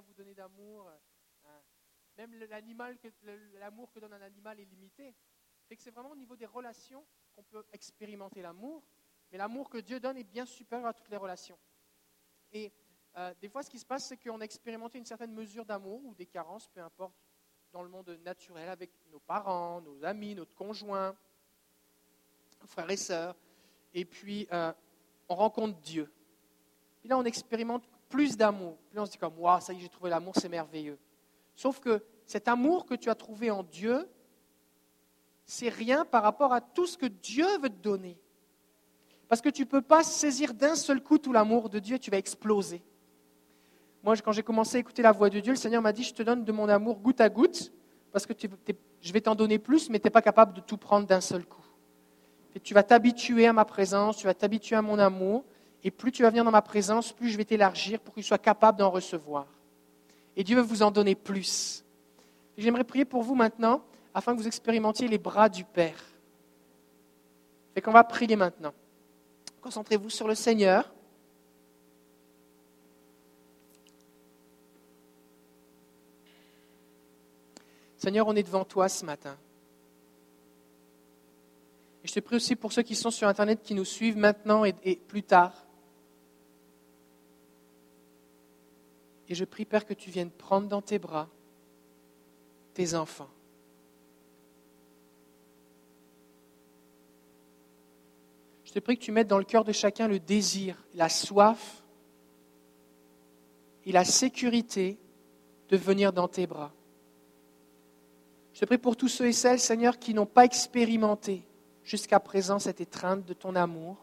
vous donner d'amour. Hein. Même l'animal, l'amour que donne un animal est limité. Fait que c'est vraiment au niveau des relations qu'on peut expérimenter l'amour, mais l'amour que Dieu donne est bien supérieur à toutes les relations. Et euh, des fois, ce qui se passe, c'est qu'on a expérimenté une certaine mesure d'amour ou des carences, peu importe, dans le monde naturel, avec nos parents, nos amis, notre conjoint, frères et sœurs. Et puis, euh, on rencontre Dieu. Et là, on expérimente plus d'amour. Puis on se dit comme, waouh, ça y est, j'ai trouvé l'amour, c'est merveilleux. Sauf que cet amour que tu as trouvé en Dieu, c'est rien par rapport à tout ce que Dieu veut te donner. Parce que tu ne peux pas saisir d'un seul coup tout l'amour de Dieu, tu vas exploser. Moi, quand j'ai commencé à écouter la voix de Dieu, le Seigneur m'a dit, je te donne de mon amour goutte à goutte, parce que je vais t'en donner plus, mais tu n'es pas capable de tout prendre d'un seul coup. Et tu vas t'habituer à ma présence, tu vas t'habituer à mon amour, et plus tu vas venir dans ma présence, plus je vais t'élargir pour que tu sois capable d'en recevoir. Et Dieu veut vous en donner plus. J'aimerais prier pour vous maintenant, afin que vous expérimentiez les bras du Père. Et qu'on va prier maintenant. Concentrez-vous sur le Seigneur. Seigneur, on est devant toi ce matin. Et je te prie aussi pour ceux qui sont sur Internet, qui nous suivent maintenant et, plus tard. Et je prie, Père, que tu viennes prendre dans tes bras tes enfants. Je te prie que tu mettes dans le cœur de chacun le désir, la soif et la sécurité de venir dans tes bras. Je te prie pour tous ceux et celles, Seigneur, qui n'ont pas expérimenté jusqu'à présent cette étreinte de ton amour.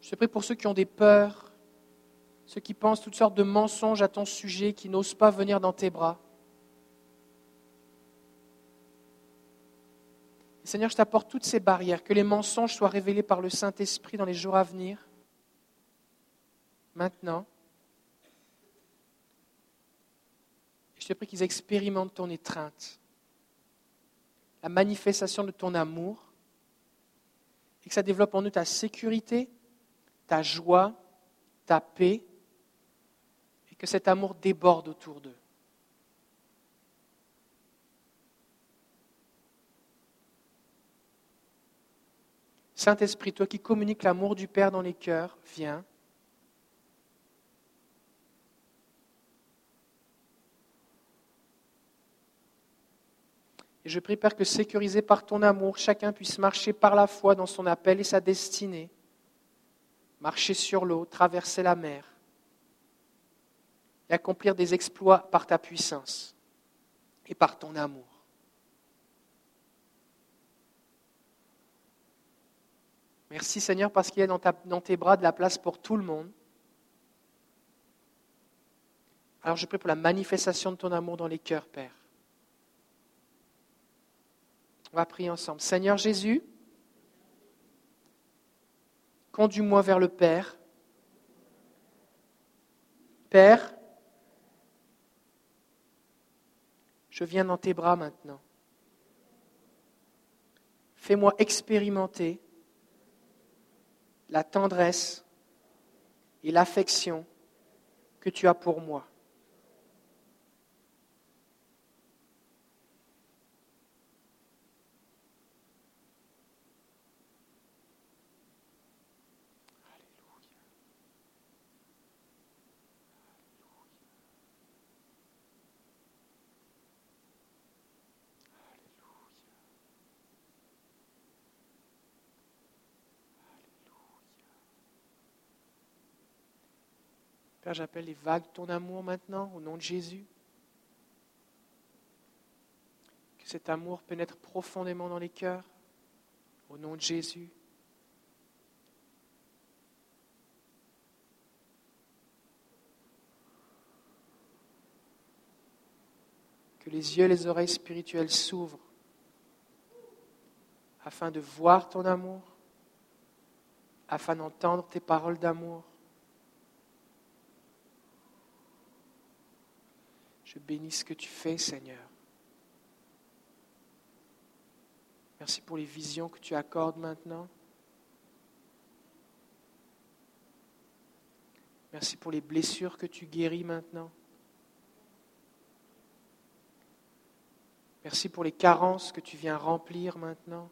Je te prie pour ceux qui ont des peurs, ceux qui pensent toutes sortes de mensonges à ton sujet, qui n'osent pas venir dans tes bras. Seigneur, je t'apporte toutes ces barrières, que les mensonges soient révélés par le Saint-Esprit dans les jours à venir, maintenant. je te prie qu'ils expérimentent ton étreinte, la manifestation de ton amour, et que ça développe en nous ta sécurité, ta joie, ta paix, que cet amour déborde autour d'eux. Saint-Esprit, toi qui communiques l'amour du Père dans les cœurs, viens. Et je prie, Père, que sécurisé par ton amour, chacun puisse marcher par la foi dans son appel et sa destinée, marcher sur l'eau, traverser la mer et accomplir des exploits par ta puissance et par ton amour. Merci Seigneur parce qu'il y a dans, tes bras de la place pour tout le monde. Alors je prie pour la manifestation de ton amour dans les cœurs, Père. On va prier ensemble. Seigneur Jésus, conduis-moi vers le Père. Père, je viens dans tes bras maintenant. Fais-moi expérimenter la tendresse et l'affection que tu as pour moi. J'appelle les vagues de ton amour maintenant, au nom de Jésus. Que cet amour pénètre profondément dans les cœurs, au nom de Jésus. Que les yeux et les oreilles spirituelles s'ouvrent afin de voir ton amour, afin d'entendre tes paroles d'amour. Je bénis ce que tu fais, Seigneur. Merci pour les visions que tu accordes maintenant. Merci pour les blessures que tu guéris maintenant. Merci pour les carences que tu viens remplir maintenant.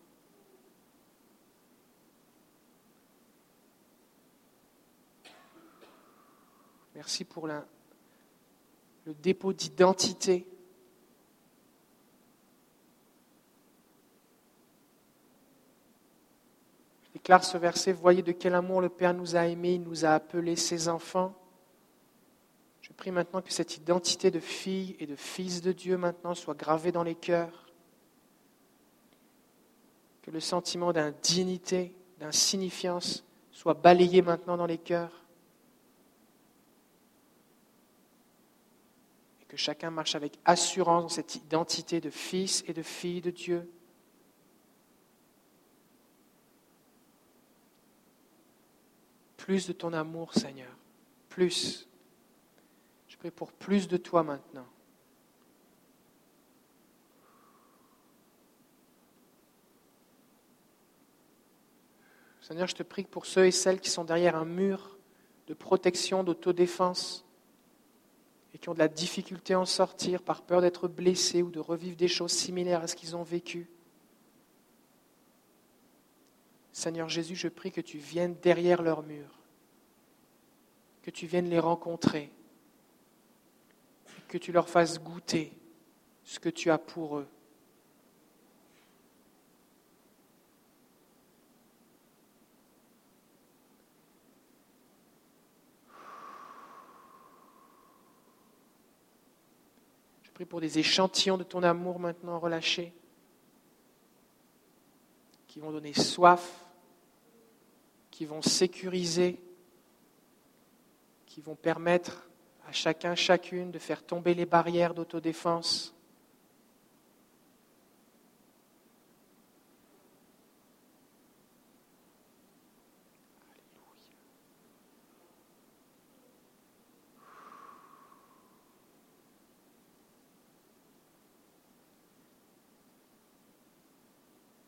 Merci pour le dépôt d'identité. Je déclare ce verset, voyez de quel amour le Père nous a aimés, il nous a appelés ses enfants. Je prie maintenant que cette identité de fille et de fils de Dieu maintenant soit gravée dans les cœurs. Que le sentiment d'indignité, d'insignifiance soit balayé maintenant dans les cœurs. Que chacun marche avec assurance dans cette identité de fils et de fille de Dieu. Plus de ton amour, Seigneur. Plus pour plus de toi maintenant. Seigneur, je te prie pour ceux et celles qui sont derrière un mur de protection, d'autodéfense, et qui ont de la difficulté à en sortir par peur d'être blessés ou de revivre des choses similaires à ce qu'ils ont vécu. Seigneur Jésus, je prie que tu viennes derrière leur mur, que tu viennes les rencontrer, que tu leur fasses goûter ce que tu as pour eux. Pour des échantillons de ton amour maintenant relâchés, qui vont donner soif, qui vont sécuriser, qui vont permettre à chacun, chacune de faire tomber les barrières d'autodéfense.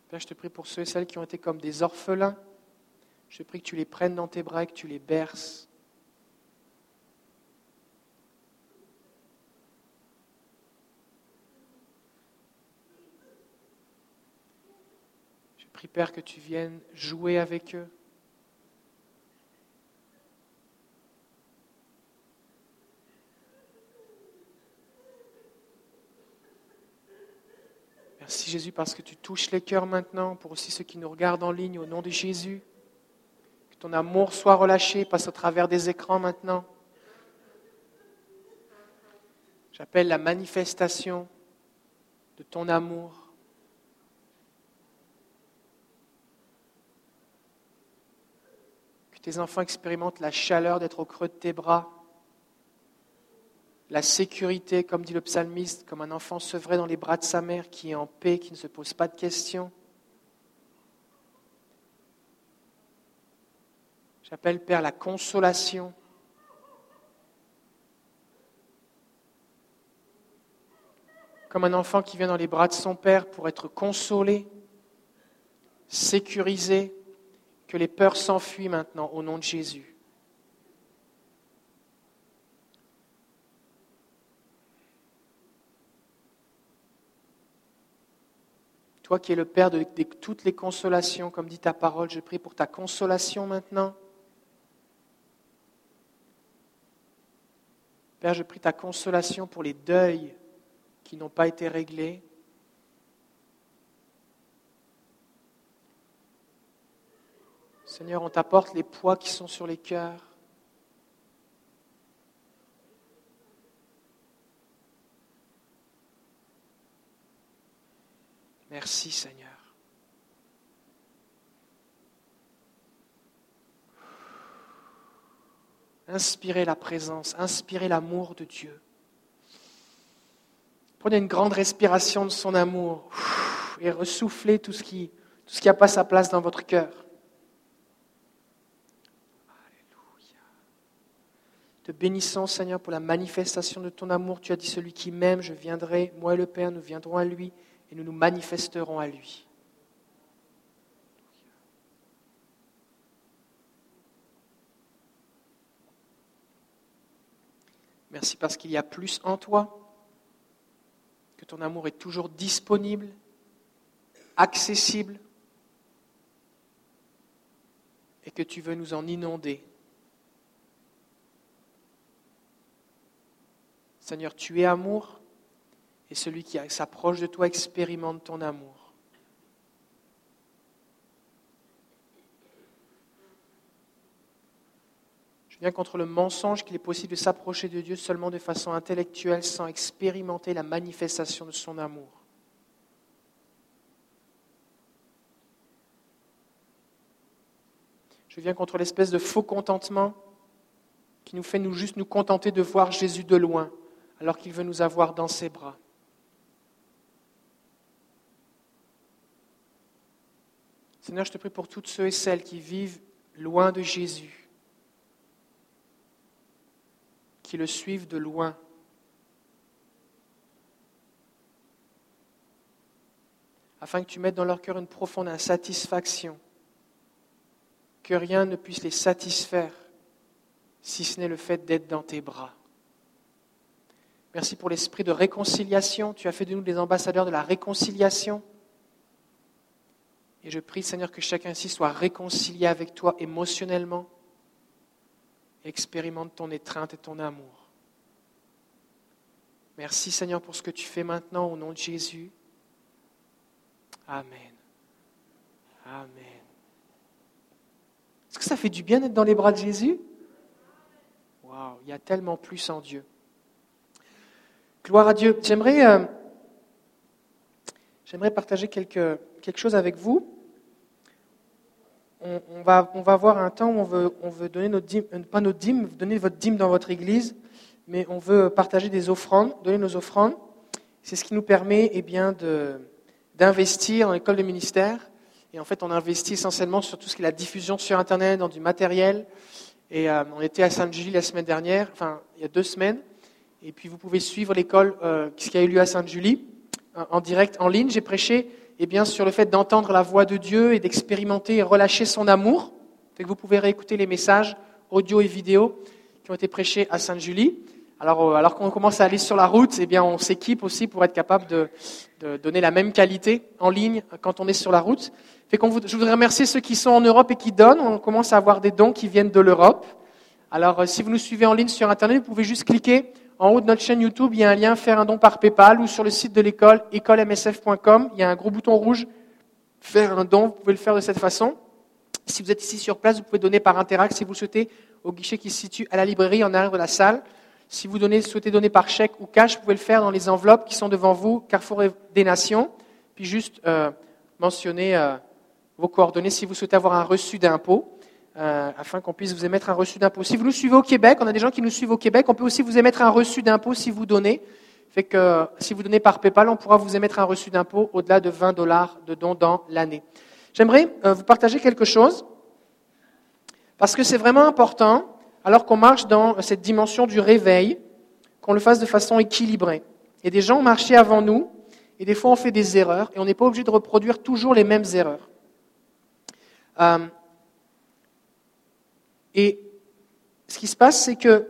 Père, je te prie pour ceux et celles qui ont été comme des orphelins. Je prie que tu les prennes dans tes bras et que tu les berces. prie, Père, que tu viennes jouer avec eux. Merci Jésus parce que tu touches les cœurs maintenant, pour aussi ceux qui nous regardent en ligne, au nom de Jésus. Que ton amour soit relâché, passe au travers des écrans maintenant. J'appelle la manifestation de ton amour tes enfants expérimentent la chaleur d'être au creux de tes bras, la sécurité, comme dit le psalmiste, comme un enfant sevré dans les bras de sa mère qui est en paix, qui ne se pose pas de questions. J'appelle, Père, la consolation. Comme un enfant qui vient dans les bras de son Père pour être consolé, sécurisé, que les peurs s'enfuient maintenant au nom de Jésus. Toi qui es le Père de, toutes les consolations, comme dit ta parole, je prie pour ta consolation maintenant. Père, je prie ta consolation pour les deuils qui n'ont pas été réglés, Seigneur, on t'apporte les poids qui sont sur les cœurs. Merci Seigneur. Inspirez la présence, inspirez l'amour de Dieu. Prenez une grande respiration de son amour et ressoufflez tout ce qui n'a pas sa place dans votre cœur. Te bénissons, Seigneur, pour la manifestation de ton amour. Tu as dit, celui qui m'aime, je viendrai, moi et le Père, nous viendrons à lui et nous nous manifesterons à lui. Merci parce qu'il y a plus en toi, que ton amour est toujours disponible, accessible, et que tu veux nous en inonder. Seigneur, tu es amour, et celui qui s'approche de toi expérimente ton amour. Je viens contre le mensonge qu'il est possible de s'approcher de Dieu seulement de façon intellectuelle sans expérimenter la manifestation de son amour. Je viens contre l'espèce de faux contentement qui nous fait nous juste nous contenter de voir Jésus de loin alors qu'il veut nous avoir dans ses bras. Seigneur, je te prie pour toutes ceux et celles qui vivent loin de Jésus, qui le suivent de loin. Afin que tu mettes dans leur cœur une profonde insatisfaction, que rien ne puisse les satisfaire si ce n'est le fait d'être dans tes bras. Merci pour l'esprit de réconciliation. Tu as fait de nous des ambassadeurs de la réconciliation. Et je prie, Seigneur, que chacun ici soit réconcilié avec toi émotionnellement expérimente ton étreinte et ton amour. Merci, Seigneur, pour ce que tu fais maintenant au nom de Jésus. Amen. Amen. Est-ce que ça fait du bien d'être dans les bras de Jésus? Waouh, il y a tellement plus en Dieu. Gloire à Dieu. J'aimerais, euh, j'aimerais partager quelque, quelque chose avec vous on, va, on va avoir un temps où on veut, on veut donner notre dîme, pas notre dîme, donner votre dîme dans votre église, mais on veut partager des offrandes, donner nos offrandes. C'est ce qui nous permet eh bien, de, d'investir dans l'école de ministère. Et en fait, on investit essentiellement sur tout ce qui est la diffusion sur Internet, dans du matériel. Et euh, on était à Sainte-Julie la semaine dernière, enfin, il y a deux semaines. Et puis, vous pouvez suivre l'école euh, qui a eu lieu à Sainte-Julie en direct, en ligne. J'ai prêché eh bien, sur le fait d'entendre la voix de Dieu et d'expérimenter et relâcher son amour. que vous pouvez réécouter les messages audio et vidéo qui ont été prêchés à Sainte-Julie. Alors, euh, alors qu'on commence à aller sur la route, eh bien, on s'équipe aussi pour être capable de, de, donner la même qualité en ligne quand on est sur la route. Fait qu'on, je voudrais remercier ceux qui sont en Europe et qui donnent. On commence à avoir des dons qui viennent de l'Europe. Alors, euh, si vous nous suivez en ligne sur Internet, vous pouvez juste cliquer en haut de notre chaîne YouTube, il y a un lien Faire un don par PayPal ou sur le site de l'école, écolemsf.com, il y a un gros bouton rouge Faire un don. Vous pouvez le faire de cette façon. Si vous êtes ici sur place, vous pouvez donner par Interact si vous souhaitez au guichet qui se situe à la librairie en arrière de la salle. Si vous souhaitez donner par chèque ou cash, vous pouvez le faire dans les enveloppes qui sont devant vous, Carrefour des Nations. Puis juste euh, mentionner euh, vos coordonnées si vous souhaitez avoir un reçu d'impôt. Euh, afin qu'on puisse vous émettre un reçu d'impôt. Si vous nous suivez au Québec, on a des gens qui nous suivent au Québec, on peut aussi vous émettre un reçu d'impôt si vous donnez. Fait que si vous donnez par PayPal, on pourra vous émettre un reçu d'impôt au-delà de 20 dollars de dons dans l'année. J'aimerais euh, vous partager quelque chose parce que c'est vraiment important, alors qu'on marche dans cette dimension du réveil, qu'on le fasse de façon équilibrée. Et des gens ont marché avant nous, et des fois on fait des erreurs, et on n'est pas obligé de reproduire toujours les mêmes erreurs. Euh, et ce qui se passe, c'est que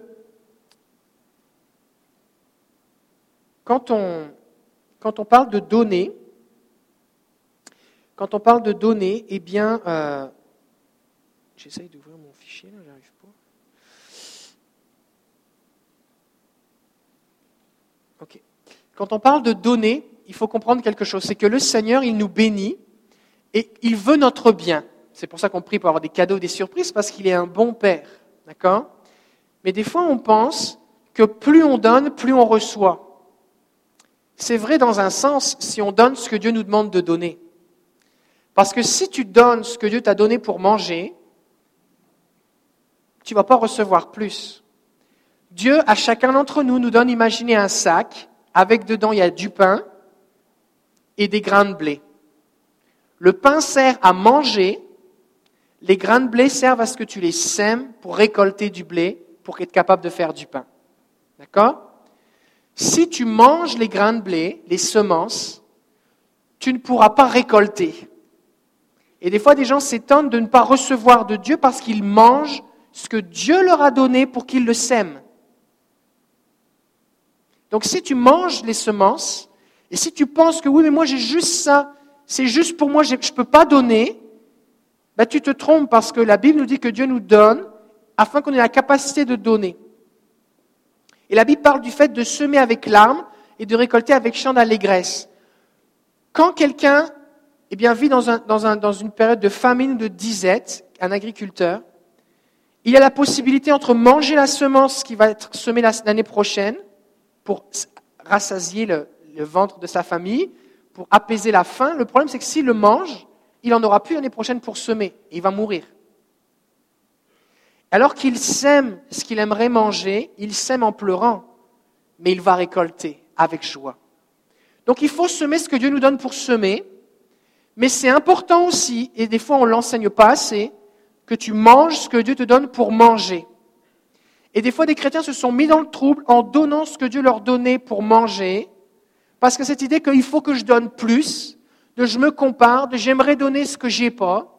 quand on, quand on parle de données, quand on parle de données, eh bien, euh, j'essaye d'ouvrir mon fichier, là, j'arrive pas. Ok. Quand on parle de données, il faut comprendre quelque chose, c'est que le Seigneur, il nous bénit et il veut notre bien. C'est pour ça qu'on prie pour avoir des cadeaux, des surprises, parce qu'il est un bon Père. D'accord? Mais des fois, on pense que plus on donne, plus on reçoit. C'est vrai dans un sens si on donne ce que Dieu nous demande de donner. Parce que si tu donnes ce que Dieu t'a donné pour manger, tu ne vas pas recevoir plus. Dieu, à chacun d'entre nous, nous donne, imaginez un sac avec dedans, il y a du pain et des grains de blé. Le pain sert à manger les grains de blé servent à ce que tu les sèmes pour récolter du blé, pour être capable de faire du pain. D'accord? Si tu manges les grains de blé, les semences, tu ne pourras pas récolter. Et des fois, des gens s'étonnent de ne pas recevoir de Dieu parce qu'ils mangent ce que Dieu leur a donné pour qu'ils le sèment. Donc si tu manges les semences, et si tu penses que oui, mais moi j'ai juste ça, c'est juste pour moi, je ne peux pas donner, ben, tu te trompes parce que la Bible nous dit que Dieu nous donne afin qu'on ait la capacité de donner. Et la Bible parle du fait de semer avec larmes et de récolter avec chant d'allégresse. Quand quelqu'un eh bien, vit dans, un, dans, un, dans une période de famine ou de disette, un agriculteur, il a la possibilité entre manger la semence qui va être semée l'année prochaine pour rassasier le, le ventre de sa famille, pour apaiser la faim. Le problème, c'est que s'il le mange, il n'en aura plus l'année prochaine pour semer il va mourir. Alors qu'il sème ce qu'il aimerait manger, il sème en pleurant, mais il va récolter avec joie. Donc il faut semer ce que Dieu nous donne pour semer, mais c'est important aussi, et des fois on ne l'enseigne pas assez, que tu manges ce que Dieu te donne pour manger. Et des fois des chrétiens se sont mis dans le trouble en donnant ce que Dieu leur donnait pour manger, parce que cette idée qu'il faut que je donne plus, de je me compare, de j'aimerais donner ce que j'ai pas,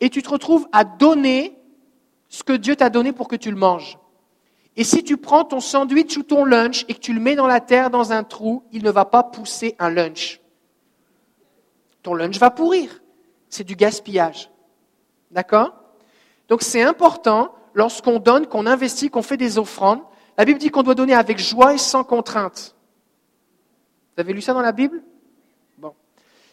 et tu te retrouves à donner ce que Dieu t'a donné pour que tu le manges. Et si tu prends ton sandwich ou ton lunch et que tu le mets dans la terre dans un trou, il ne va pas pousser un lunch. Ton lunch va pourrir. C'est du gaspillage. D'accord? Donc c'est important, lorsqu'on donne, qu'on investit, qu'on fait des offrandes. La Bible dit qu'on doit donner avec joie et sans contrainte. Vous avez lu ça dans la Bible?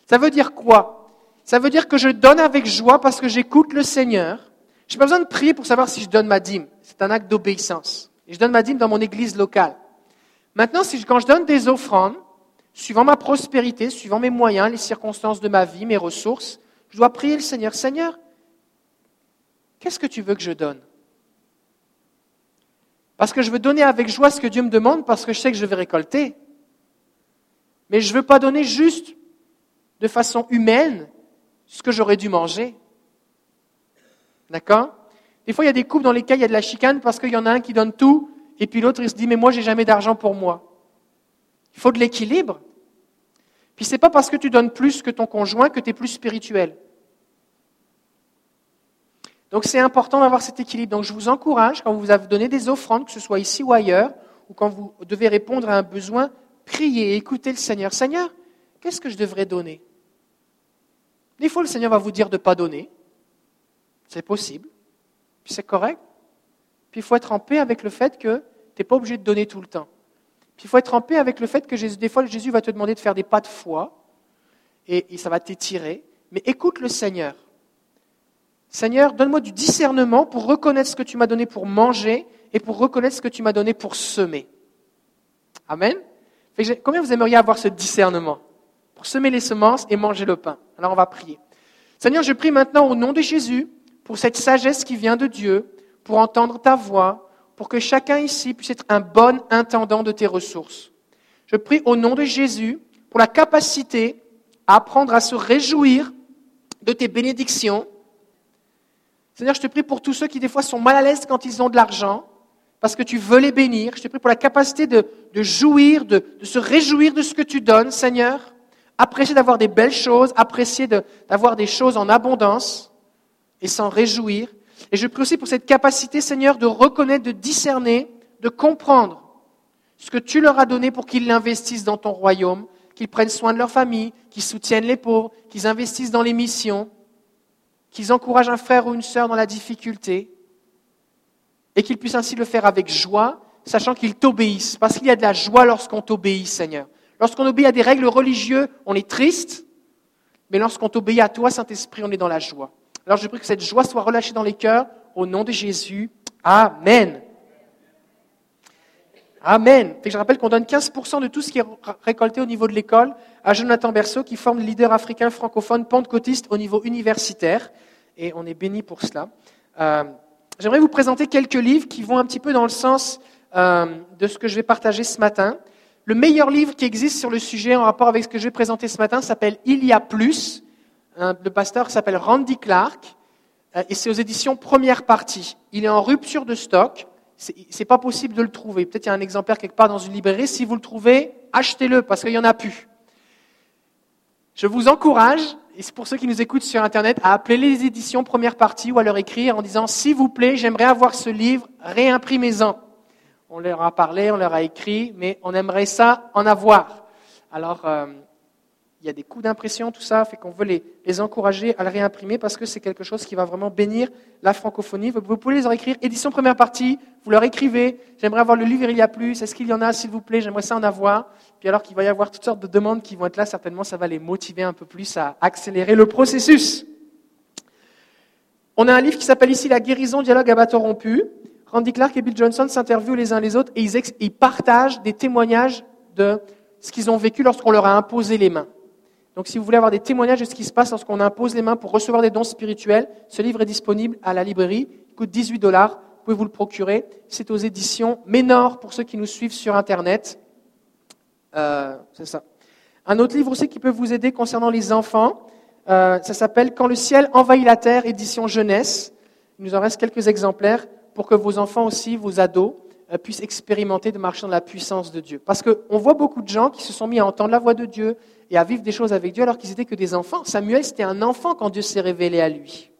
Ça veut dire quoi? Ça veut dire que je donne avec joie parce que j'écoute le Seigneur. Je n'ai pas besoin de prier pour savoir si je donne ma dîme. C'est un acte d'obéissance. Et je donne ma dîme dans mon église locale. Maintenant, quand je donne des offrandes, suivant ma prospérité, suivant mes moyens, les circonstances de ma vie, mes ressources, je dois prier le Seigneur. Seigneur, qu'est-ce que tu veux que je donne? Parce que je veux donner avec joie ce que Dieu me demande, parce que je sais que je vais récolter. Mais je ne veux pas donner juste de façon humaine ce que j'aurais dû manger. D'accord? Des fois, il y a des couples dans lesquels il y a de la chicane parce qu'il y en a un qui donne tout et puis l'autre, il se dit, mais moi, j'ai jamais d'argent pour moi. Il faut de l'équilibre. Puis c'est pas parce que tu donnes plus que ton conjoint que tu es plus spirituel. Donc c'est important d'avoir cet équilibre. Donc je vous encourage, quand vous avez donné des offrandes, que ce soit ici ou ailleurs, ou quand vous devez répondre à un besoin, priez, écoutez le Seigneur. Seigneur, qu'est-ce que je devrais donner? Des fois, le Seigneur va vous dire de ne pas donner. C'est possible. C'est correct. Puis il faut être en paix avec le fait que tu n'es pas obligé de donner tout le temps. Puis il faut être en paix avec le fait que des fois, Jésus va te demander de faire des pas de foi et, et ça va t'étirer. Mais écoute le Seigneur. Seigneur, donne-moi du discernement pour reconnaître ce que tu m'as donné pour manger et pour reconnaître ce que tu m'as donné pour semer. Amen. Combien vous aimeriez avoir ce discernement? Pour semer les semences et manger le pain Alors on va prier. Seigneur, je prie maintenant au nom de Jésus pour cette sagesse qui vient de Dieu, pour entendre ta voix, pour que chacun ici puisse être un bon intendant de tes ressources. Je prie au nom de Jésus pour la capacité à apprendre à se réjouir de tes bénédictions. Seigneur, je te prie pour tous ceux qui des fois sont mal à l'aise quand ils ont de l'argent, parce que tu veux les bénir. Je te prie pour la capacité de, jouir, de, se réjouir de ce que tu donnes, Seigneur. Apprécier d'avoir des belles choses, apprécier d'avoir des choses en abondance et s'en réjouir. Et je prie aussi pour cette capacité, Seigneur, de reconnaître, de discerner, de comprendre ce que tu leur as donné pour qu'ils l'investissent dans ton royaume, qu'ils prennent soin de leur famille, qu'ils soutiennent les pauvres, qu'ils investissent dans les missions, qu'ils encouragent un frère ou une sœur dans la difficulté, et qu'ils puissent ainsi le faire avec joie, sachant qu'ils t'obéissent, parce qu'il y a de la joie lorsqu'on t'obéit, Seigneur. Lorsqu'on obéit à des règles religieuses, on est triste, mais lorsqu'on t'obéit à toi, Saint-Esprit, on est dans la joie. Alors je prie que cette joie soit relâchée dans les cœurs, au nom de Jésus. Amen. Amen. je rappelle qu'on donne 15% de tout ce qui est récolté au niveau de l'école à Jonathan Berceau, qui forme le leader africain francophone pentecôtiste au niveau universitaire. Et on est béni pour cela. Euh, J'aimerais vous présenter quelques livres qui vont un petit peu dans le sens euh, de ce que je vais partager ce matin. Le meilleur livre qui existe sur le sujet en rapport avec ce que je vais présenter ce matin s'appelle Il y a plus. le pasteur s'appelle Randy Clark euh, et c'est aux éditions Première Partie. Il est en rupture de stock. C'est pas possible de le trouver. Peut-être il y a un exemplaire quelque part dans une librairie. Si vous le trouvez, achetez-le parce qu'il y en a plus. Je vous encourage et c'est pour ceux qui nous écoutent sur Internet, à appeler les éditions première partie ou à leur écrire en disant, s'il vous plaît, j'aimerais avoir ce livre, réimprimez-en. On leur a parlé, on leur a écrit, mais on aimerait ça en avoir. Alors, euh, il y a des coûts d'impression, tout ça, fait qu'on veut les, encourager à le réimprimer parce que c'est quelque chose qui va vraiment bénir la francophonie. Vous, pouvez les écrire. Édition première partie, vous leur écrivez. J'aimerais avoir le livre Il y a plus. Est-ce qu'il y en a, s'il vous plaît? J'aimerais ça en avoir. Puis alors qu'il va y avoir toutes sortes de demandes qui vont être là, certainement, ça va les motiver un peu plus à accélérer le processus. On a un livre qui s'appelle ici La guérison, dialogue à rompu. Randy Clark et Bill Johnson s'interviewent les uns les autres et ils, partagent des témoignages de ce qu'ils ont vécu lorsqu'on leur a imposé les mains. Donc si vous voulez avoir des témoignages de ce qui se passe lorsqu'on impose les mains pour recevoir des dons spirituels, ce livre est disponible à la librairie. Il coûte 18 dollars. Vous pouvez vous le procurer. C'est aux éditions Ménor pour ceux qui nous suivent sur Internet. Euh, c'est ça. Un autre livre aussi qui peut vous aider concernant les enfants, euh, ça s'appelle Quand le ciel envahit la terre, édition jeunesse. Il nous en reste quelques exemplaires pour que vos enfants aussi, vos ados, euh, puissent expérimenter de marcher dans la puissance de Dieu. Parce qu'on voit beaucoup de gens qui se sont mis à entendre la voix de Dieu, et à vivre des choses avec Dieu alors qu'ils étaient que des enfants. Samuel, c'était un enfant quand Dieu s'est révélé à lui.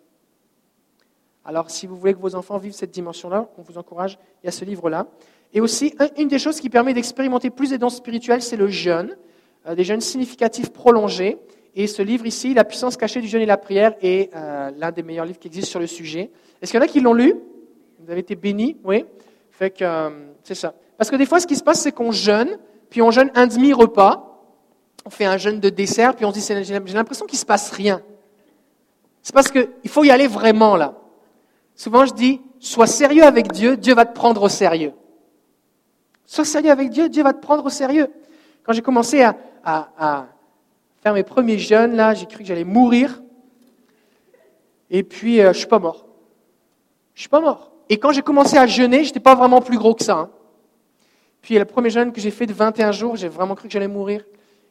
Alors, si vous voulez que vos enfants vivent cette dimension-là, on vous encourage, il y a ce livre-là. Et aussi, une des choses qui permet d'expérimenter plus des dons spirituels, c'est le jeûne, euh, des jeûnes significatifs prolongés. Et ce livre ici, La puissance cachée du jeûne et la prière, est euh, l'un des meilleurs livres qui existent sur le sujet. Est-ce qu'il y en a qui l'ont lu? Vous avez été bénis Oui. Fait que euh, c'est ça. Parce que des fois, ce qui se passe, c'est qu'on jeûne, puis on jeûne un demi-repas, on fait un jeûne de dessert, puis on se dit, j'ai l'impression qu'il ne se passe rien. C'est parce qu'il faut y aller vraiment là. Souvent, je dis, sois sérieux avec Dieu, Dieu va te prendre au sérieux. Sois sérieux avec Dieu, Dieu va te prendre au sérieux. Quand j'ai commencé à, faire mes premiers jeûnes, là, j'ai cru que j'allais mourir. Et puis, euh, je suis pas mort. Je suis pas mort. Et quand j'ai commencé à jeûner, j'étais pas vraiment plus gros que ça. Hein. Puis le premier jeûne que j'ai fait de 21 jours, j'ai vraiment cru que j'allais mourir.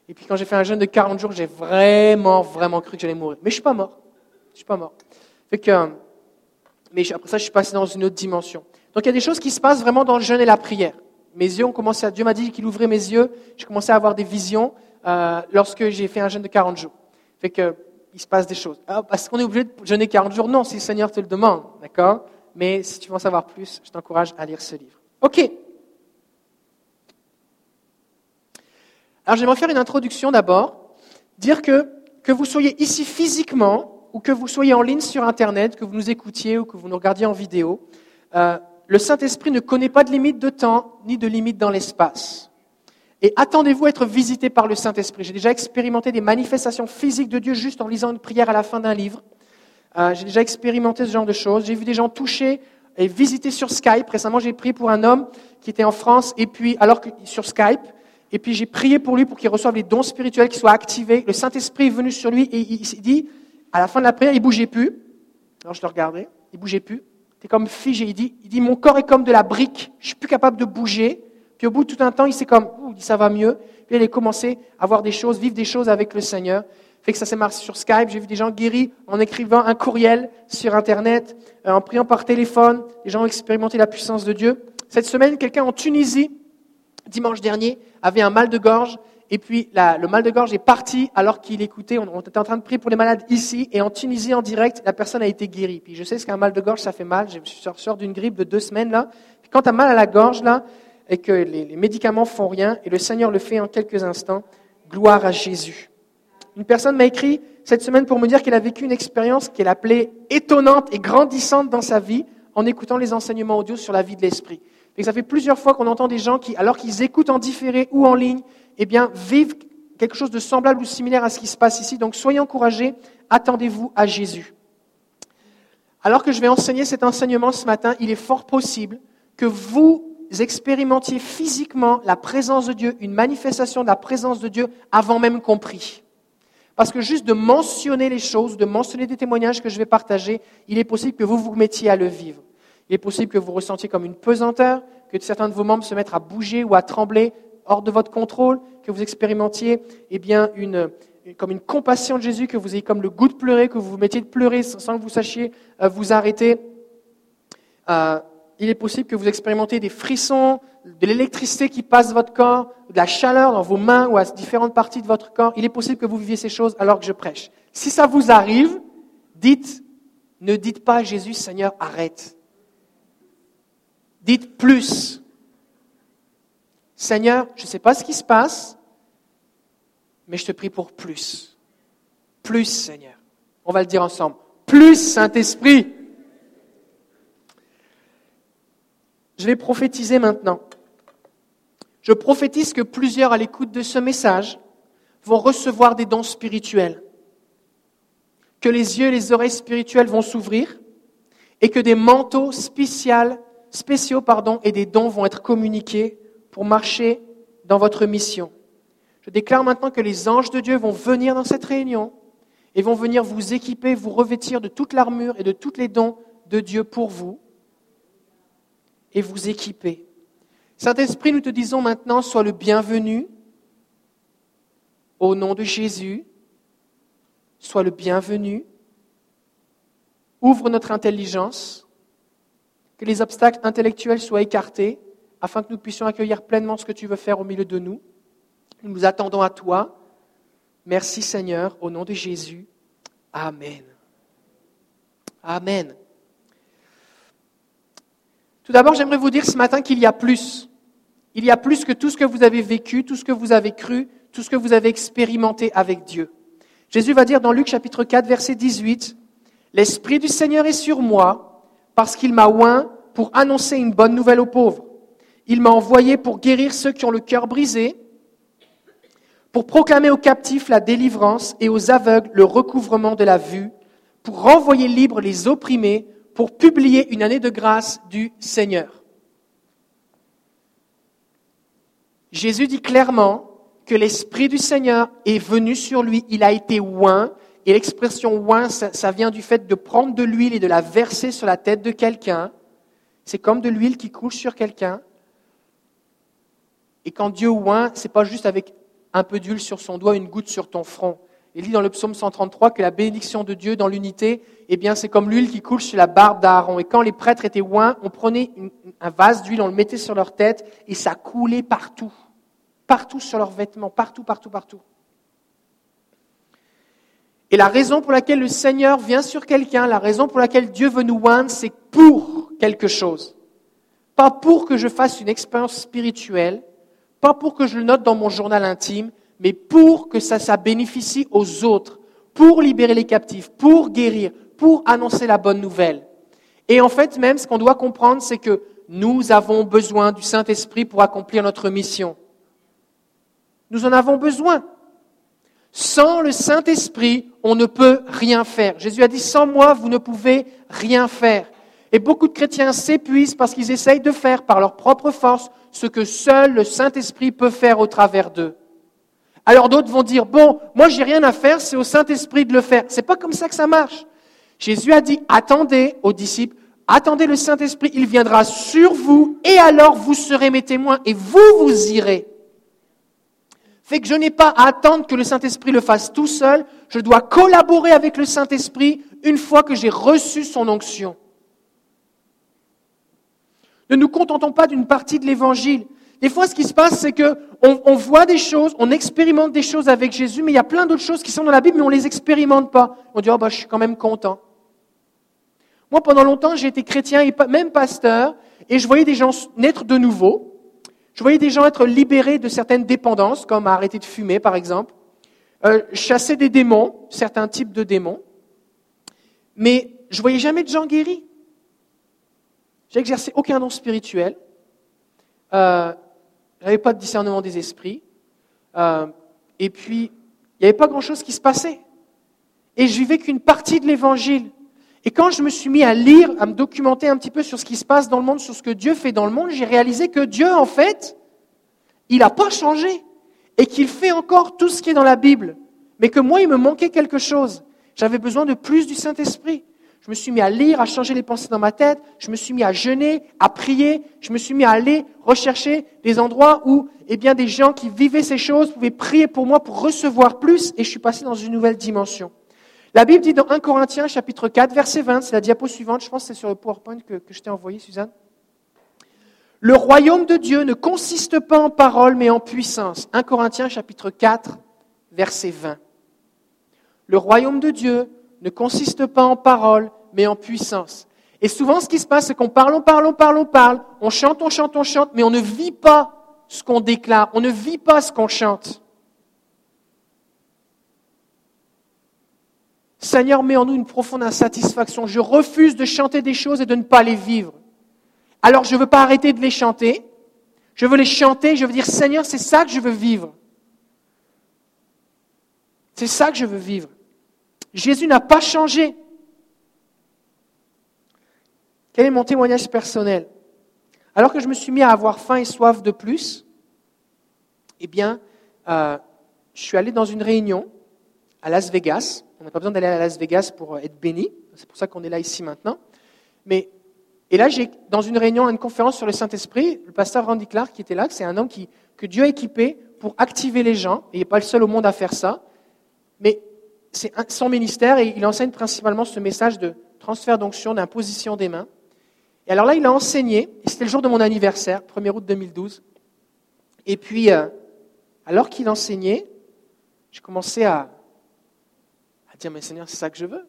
Et puis quand j'ai fait un jeûne de 40 jours, j'ai vraiment, vraiment cru que j'allais mourir. Mais je suis pas mort. Je suis pas mort. Fait que, mais après ça, je suis passé dans une autre dimension. Donc il y a des choses qui se passent vraiment dans le jeûne et la prière. Mes yeux ont commencé à, Dieu m'a dit qu'il ouvrait mes yeux. J'ai commencé à avoir des visions euh, lorsque j'ai fait un jeûne de 40 jours. Fait que, il se passe des choses. Ah, parce qu'on est obligé de jeûner 40 jours Non, si le Seigneur te le demande, d'accord? Mais si tu veux en savoir plus, je t'encourage à lire ce livre. Ok. Alors j'aimerais faire une introduction d'abord, dire que que vous soyez ici physiquement ou que vous soyez en ligne sur Internet, que vous nous écoutiez ou que vous nous regardiez en vidéo, euh, le Saint-Esprit ne connaît pas de limite de temps ni de limite dans l'espace. Et attendez-vous à être visité par le Saint-Esprit. J'ai déjà expérimenté des manifestations physiques de Dieu juste en lisant une prière à la fin d'un livre. Euh, j'ai déjà expérimenté ce genre de choses. J'ai vu des gens touchés et visités sur Skype. Récemment, j'ai prié pour un homme qui était en France et puis alors que sur Skype, et puis j'ai prié pour lui pour qu'il reçoive les dons spirituels, qui soient activés. Le Saint-Esprit est venu sur lui et il s'est dit, à la fin de la prière, il bougeait plus. Alors je le regardais, il bougeait plus. Il comme figé. Il dit, mon corps est comme de la brique, je suis plus capable de bouger. Puis au bout de tout un temps, il s'est comme, ça va mieux. Puis il a commencé à voir des choses, vivre des choses avec le Seigneur. Fait que ça s'est marché sur Skype. J'ai vu des gens guéris en écrivant un courriel sur Internet, euh, en priant par téléphone. Les gens ont expérimenté la puissance de Dieu. Cette semaine, quelqu'un en Tunisie dimanche dernier, avait un mal de gorge. Et puis le mal de gorge est parti alors qu'il écoutait. On, était en train de prier pour les malades ici et en Tunisie en direct, la personne a été guérie. Puis je sais ce qu'un mal de gorge ça fait mal. Je suis sort d'une grippe de deux semaines là. Quand as mal à la gorge là et que les, les médicaments font rien et le Seigneur le fait en quelques instants, gloire à Jésus. Une personne m'a écrit cette semaine pour me dire qu'elle a vécu une expérience qu'elle appelait étonnante et grandissante dans sa vie en écoutant les enseignements audio sur la vie de l'esprit. Et ça fait plusieurs fois qu'on entend des gens qui, alors qu'ils écoutent en différé ou en ligne, eh bien, vivent quelque chose de semblable ou similaire à ce qui se passe ici. Donc, soyez encouragés, attendez-vous à Jésus. Alors que je vais enseigner cet enseignement ce matin, il est fort possible que vous expérimentiez physiquement la présence de Dieu, une manifestation de la présence de Dieu avant même compris. Parce que juste de mentionner les choses, de mentionner des témoignages que je vais partager, il est possible que vous vous mettiez à le vivre. Il est possible que vous ressentiez comme une pesanteur, que certains de vos membres se mettent à bouger ou à trembler hors de votre contrôle, que vous expérimentiez eh bien, une, comme une compassion de Jésus, que vous ayez comme le goût de pleurer, que vous vous mettiez de pleurer sans que vous sachiez euh, vous arrêter. Euh, il est possible que vous expérimentez des frissons, de l'électricité qui passe votre corps, de la chaleur dans vos mains ou à différentes parties de votre corps. Il est possible que vous viviez ces choses alors que je prêche. Si ça vous arrive, dites, ne dites pas Jésus, Seigneur, arrête. Dites plus. Seigneur, je ne sais pas ce qui se passe, mais je te prie pour plus. Plus, Seigneur. On va le dire ensemble. Plus, Saint-Esprit. Je vais prophétiser maintenant. Je prophétise que plusieurs à l'écoute de ce message vont recevoir des dons spirituels, que les yeux et les oreilles spirituelles vont s'ouvrir et que des manteaux spéciaux, et des dons vont être communiqués pour marcher dans votre mission. Je déclare maintenant que les anges de Dieu vont venir dans cette réunion et vont venir vous équiper, vous revêtir de toute l'armure et de tous les dons de Dieu pour vous et vous équiper. Saint-Esprit, nous te disons maintenant, sois le bienvenu au nom de Jésus. Sois le bienvenu. Ouvre notre intelligence, que les obstacles intellectuels soient écartés, afin que nous puissions accueillir pleinement ce que tu veux faire au milieu de nous. Nous nous attendons à toi. Merci Seigneur, au nom de Jésus. Amen. Amen. Tout d'abord, j'aimerais vous dire ce matin qu'il y a plus. Il y a plus que tout ce que vous avez vécu, tout ce que vous avez cru, tout ce que vous avez expérimenté avec Dieu. Jésus va dire dans Luc chapitre 4, verset 18, L'Esprit du Seigneur est sur moi parce qu'il m'a oint pour annoncer une bonne nouvelle aux pauvres. Il m'a envoyé pour guérir ceux qui ont le cœur brisé, pour proclamer aux captifs la délivrance et aux aveugles le recouvrement de la vue, pour renvoyer libres les opprimés, pour publier une année de grâce du Seigneur. Jésus dit clairement que l'Esprit du Seigneur est venu sur lui, il a été oint, et l'expression oint, ça, vient du fait de prendre de l'huile et de la verser sur la tête de quelqu'un. C'est comme de l'huile qui coule sur quelqu'un. Et quand Dieu oint, c'est pas juste avec un peu d'huile sur son doigt, une goutte sur ton front. Il dit dans le psaume 133 que la bénédiction de Dieu dans l'unité, eh c'est comme l'huile qui coule sur la barbe d'Aaron. Et quand les prêtres étaient oints, on prenait un vase d'huile, on le mettait sur leur tête et ça coulait partout. Partout sur leurs vêtements, partout, partout, partout. Et la raison pour laquelle le Seigneur vient sur quelqu'un, la raison pour laquelle Dieu veut nous oindre, c'est pour quelque chose. Pas pour que je fasse une expérience spirituelle, pas pour que je le note dans mon journal intime, mais pour que ça, bénéficie aux autres, pour libérer les captifs, pour guérir, pour annoncer la bonne nouvelle. Et en fait, même, ce qu'on doit comprendre, c'est que nous avons besoin du Saint-Esprit pour accomplir notre mission. Nous en avons besoin. Sans le Saint-Esprit, on ne peut rien faire. Jésus a dit, sans moi, vous ne pouvez rien faire. Et beaucoup de chrétiens s'épuisent parce qu'ils essayent de faire par leur propre force ce que seul le Saint-Esprit peut faire au travers d'eux. Alors d'autres vont dire, bon, moi j'ai rien à faire, c'est au Saint-Esprit de le faire. C'est pas comme ça que ça marche. Jésus a dit, attendez aux disciples, attendez le Saint-Esprit, il viendra sur vous, et alors vous serez mes témoins, et vous, vous irez. Fait que je n'ai pas à attendre que le Saint-Esprit le fasse tout seul, je dois collaborer avec le Saint-Esprit une fois que j'ai reçu son onction. Ne nous contentons pas d'une partie de l'évangile. Des fois, ce qui se passe, c'est que on, voit des choses, on expérimente des choses avec Jésus, mais il y a plein d'autres choses qui sont dans la Bible, mais on ne les expérimente pas. On dit, oh, bah, je suis quand même content. Moi, pendant longtemps, j'ai été chrétien et même pasteur, et je voyais des gens naître de nouveau. Je voyais des gens être libérés de certaines dépendances, comme arrêter de fumer, par exemple, euh, chasser des démons, certains types de démons. Mais je voyais jamais de gens guéris. J'ai exercé aucun don spirituel. Euh, j'avais pas de discernement des esprits. Euh, et puis, il n'y avait pas grand-chose qui se passait. Et je vivais qu'une partie de l'évangile. Et quand je me suis mis à lire, à me documenter un petit peu sur ce qui se passe dans le monde, sur ce que Dieu fait dans le monde, j'ai réalisé que Dieu, en fait, il n'a pas changé. Et qu'il fait encore tout ce qui est dans la Bible. Mais que moi, il me manquait quelque chose. J'avais besoin de plus du Saint-Esprit. Je me suis mis à lire, à changer les pensées dans ma tête. Je me suis mis à jeûner, à prier. Je me suis mis à aller rechercher des endroits où, eh bien, des gens qui vivaient ces choses pouvaient prier pour moi pour recevoir plus. Et je suis passé dans une nouvelle dimension. La Bible dit dans 1 Corinthiens, chapitre 4, verset 20, c'est la diapo suivante. Je pense que c'est sur le PowerPoint que, que je t'ai envoyé, Suzanne. Le royaume de Dieu ne consiste pas en parole, mais en puissance. 1 Corinthiens, chapitre 4, verset 20. Le royaume de Dieu ne consiste pas en parole, mais en puissance. Et souvent, ce qui se passe, c'est qu'on parle, on parle, on parle, on parle, on chante, on chante, on chante, mais on ne vit pas ce qu'on déclare, on ne vit pas ce qu'on chante. Seigneur, mets en nous une profonde insatisfaction. Je refuse de chanter des choses et de ne pas les vivre. Alors je ne veux pas arrêter de les chanter. Je veux les chanter. Je veux dire, Seigneur, c'est ça que je veux vivre. C'est ça que je veux vivre. Jésus n'a pas changé. Quel est mon témoignage personnel? Alors que je me suis mis à avoir faim et soif de plus, eh bien, euh, je suis allé dans une réunion à Las Vegas. On n'a pas besoin d'aller à Las Vegas pour être béni. C'est pour ça qu'on est là ici maintenant. Mais, et là, j'ai, dans une réunion, une conférence sur le Saint-Esprit, le pasteur Randy Clark qui était là, c'est un homme qui, que Dieu a équipé pour activer les gens. Il n'est pas le seul au monde à faire ça. Mais c'est son ministère et il enseigne principalement ce message de transfert d'onction, d'imposition des mains. Et alors là, il a enseigné, c'était le jour de mon anniversaire, 1er août 2012. Et puis, euh, alors qu'il enseignait, j'ai commencé à, dire, mais Seigneur, c'est ça que je veux.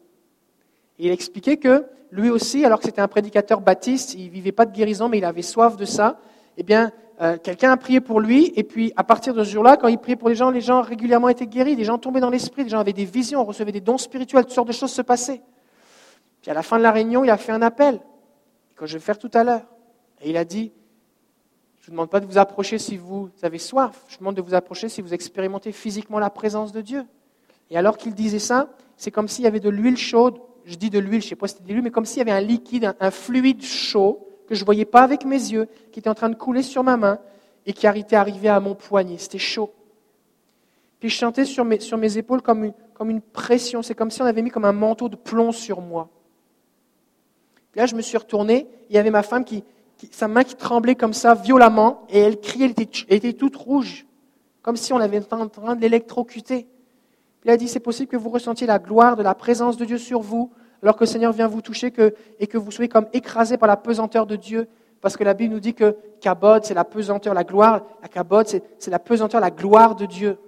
Et il expliquait que lui aussi, alors que c'était un prédicateur baptiste, il ne vivait pas de guérison, mais il avait soif de ça, eh bien, euh, quelqu'un a prié pour lui, et puis à partir de ce jour-là, quand il priait pour les gens, les gens régulièrement étaient guéris, les gens tombaient dans l'esprit, les gens avaient des visions, recevaient des dons spirituels, toutes sortes de choses se passaient. Puis à la fin de la réunion, il a fait un appel, que je vais faire tout à l'heure. Et il a dit, je ne vous demande pas de vous approcher si vous avez soif, je vous demande de vous approcher si vous expérimentez physiquement la présence de Dieu. Et alors qu'il disait ça, c'est comme s'il y avait de l'huile chaude. Je dis de l'huile, je ne sais pas si c'était de l'huile, mais comme s'il y avait un liquide, un, fluide chaud que je ne voyais pas avec mes yeux, qui était en train de couler sur ma main et qui était arrivé à mon poignet. C'était chaud. Puis je chantais sur mes, épaules comme une pression. C'est comme si on avait mis comme un manteau de plomb sur moi. Là, je me suis retourné. Il y avait ma femme qui, sa main qui tremblait comme ça, violemment, et elle criait, elle était, toute rouge, comme si on avait en train de l'électrocuter. Il a dit, c'est possible que vous ressentiez la gloire de la présence de Dieu sur vous, alors que le Seigneur vient vous toucher et que vous soyez comme écrasé par la pesanteur de Dieu. Parce que la Bible nous dit que Kabod, c'est la pesanteur, la gloire. La Kabod, c'est la pesanteur, la gloire de Dieu.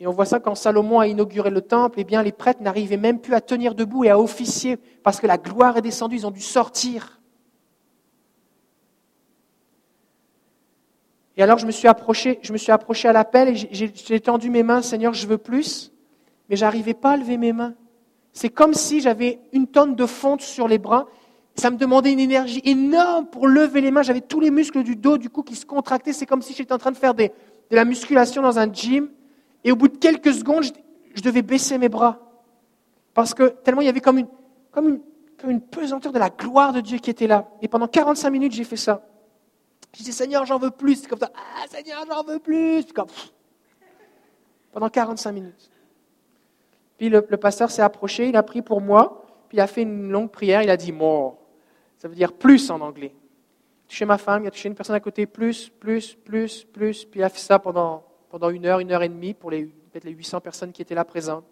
Et on voit ça quand Salomon a inauguré le temple, eh bien, les prêtres n'arrivaient même plus à tenir debout et à officier parce que la gloire est descendue, ils ont dû sortir. Et alors je me suis approché, je me suis approché à l'appel et j'ai tendu mes mains, Seigneur, je veux plus mais j'arrivais pas à lever mes mains. C'est comme si j'avais une tonne de fonte sur les bras. Ça me demandait une énergie énorme pour lever les mains. J'avais tous les muscles du dos, du cou, qui se contractaient. C'est comme si j'étais en train de faire de la musculation dans un gym. Et au bout de quelques secondes, je, devais baisser mes bras. Parce que tellement il y avait comme une, comme une, comme une pesanteur de la gloire de Dieu qui était là. Et pendant 45 minutes, j'ai fait ça. Je disais, Seigneur, j'en veux plus. C'est comme ça. Ah, Seigneur, j'en veux plus. Pendant 45 minutes. Puis le, pasteur s'est approché, il a pris pour moi, puis il a fait une longue prière, il a dit more. Ça veut dire plus en anglais. Il a touché ma femme, il a touché une personne à côté, plus, plus, plus, plus. Puis il a fait ça pendant, pendant une heure, une heure et demie pour les, peut-être les 800 personnes qui étaient là présentes.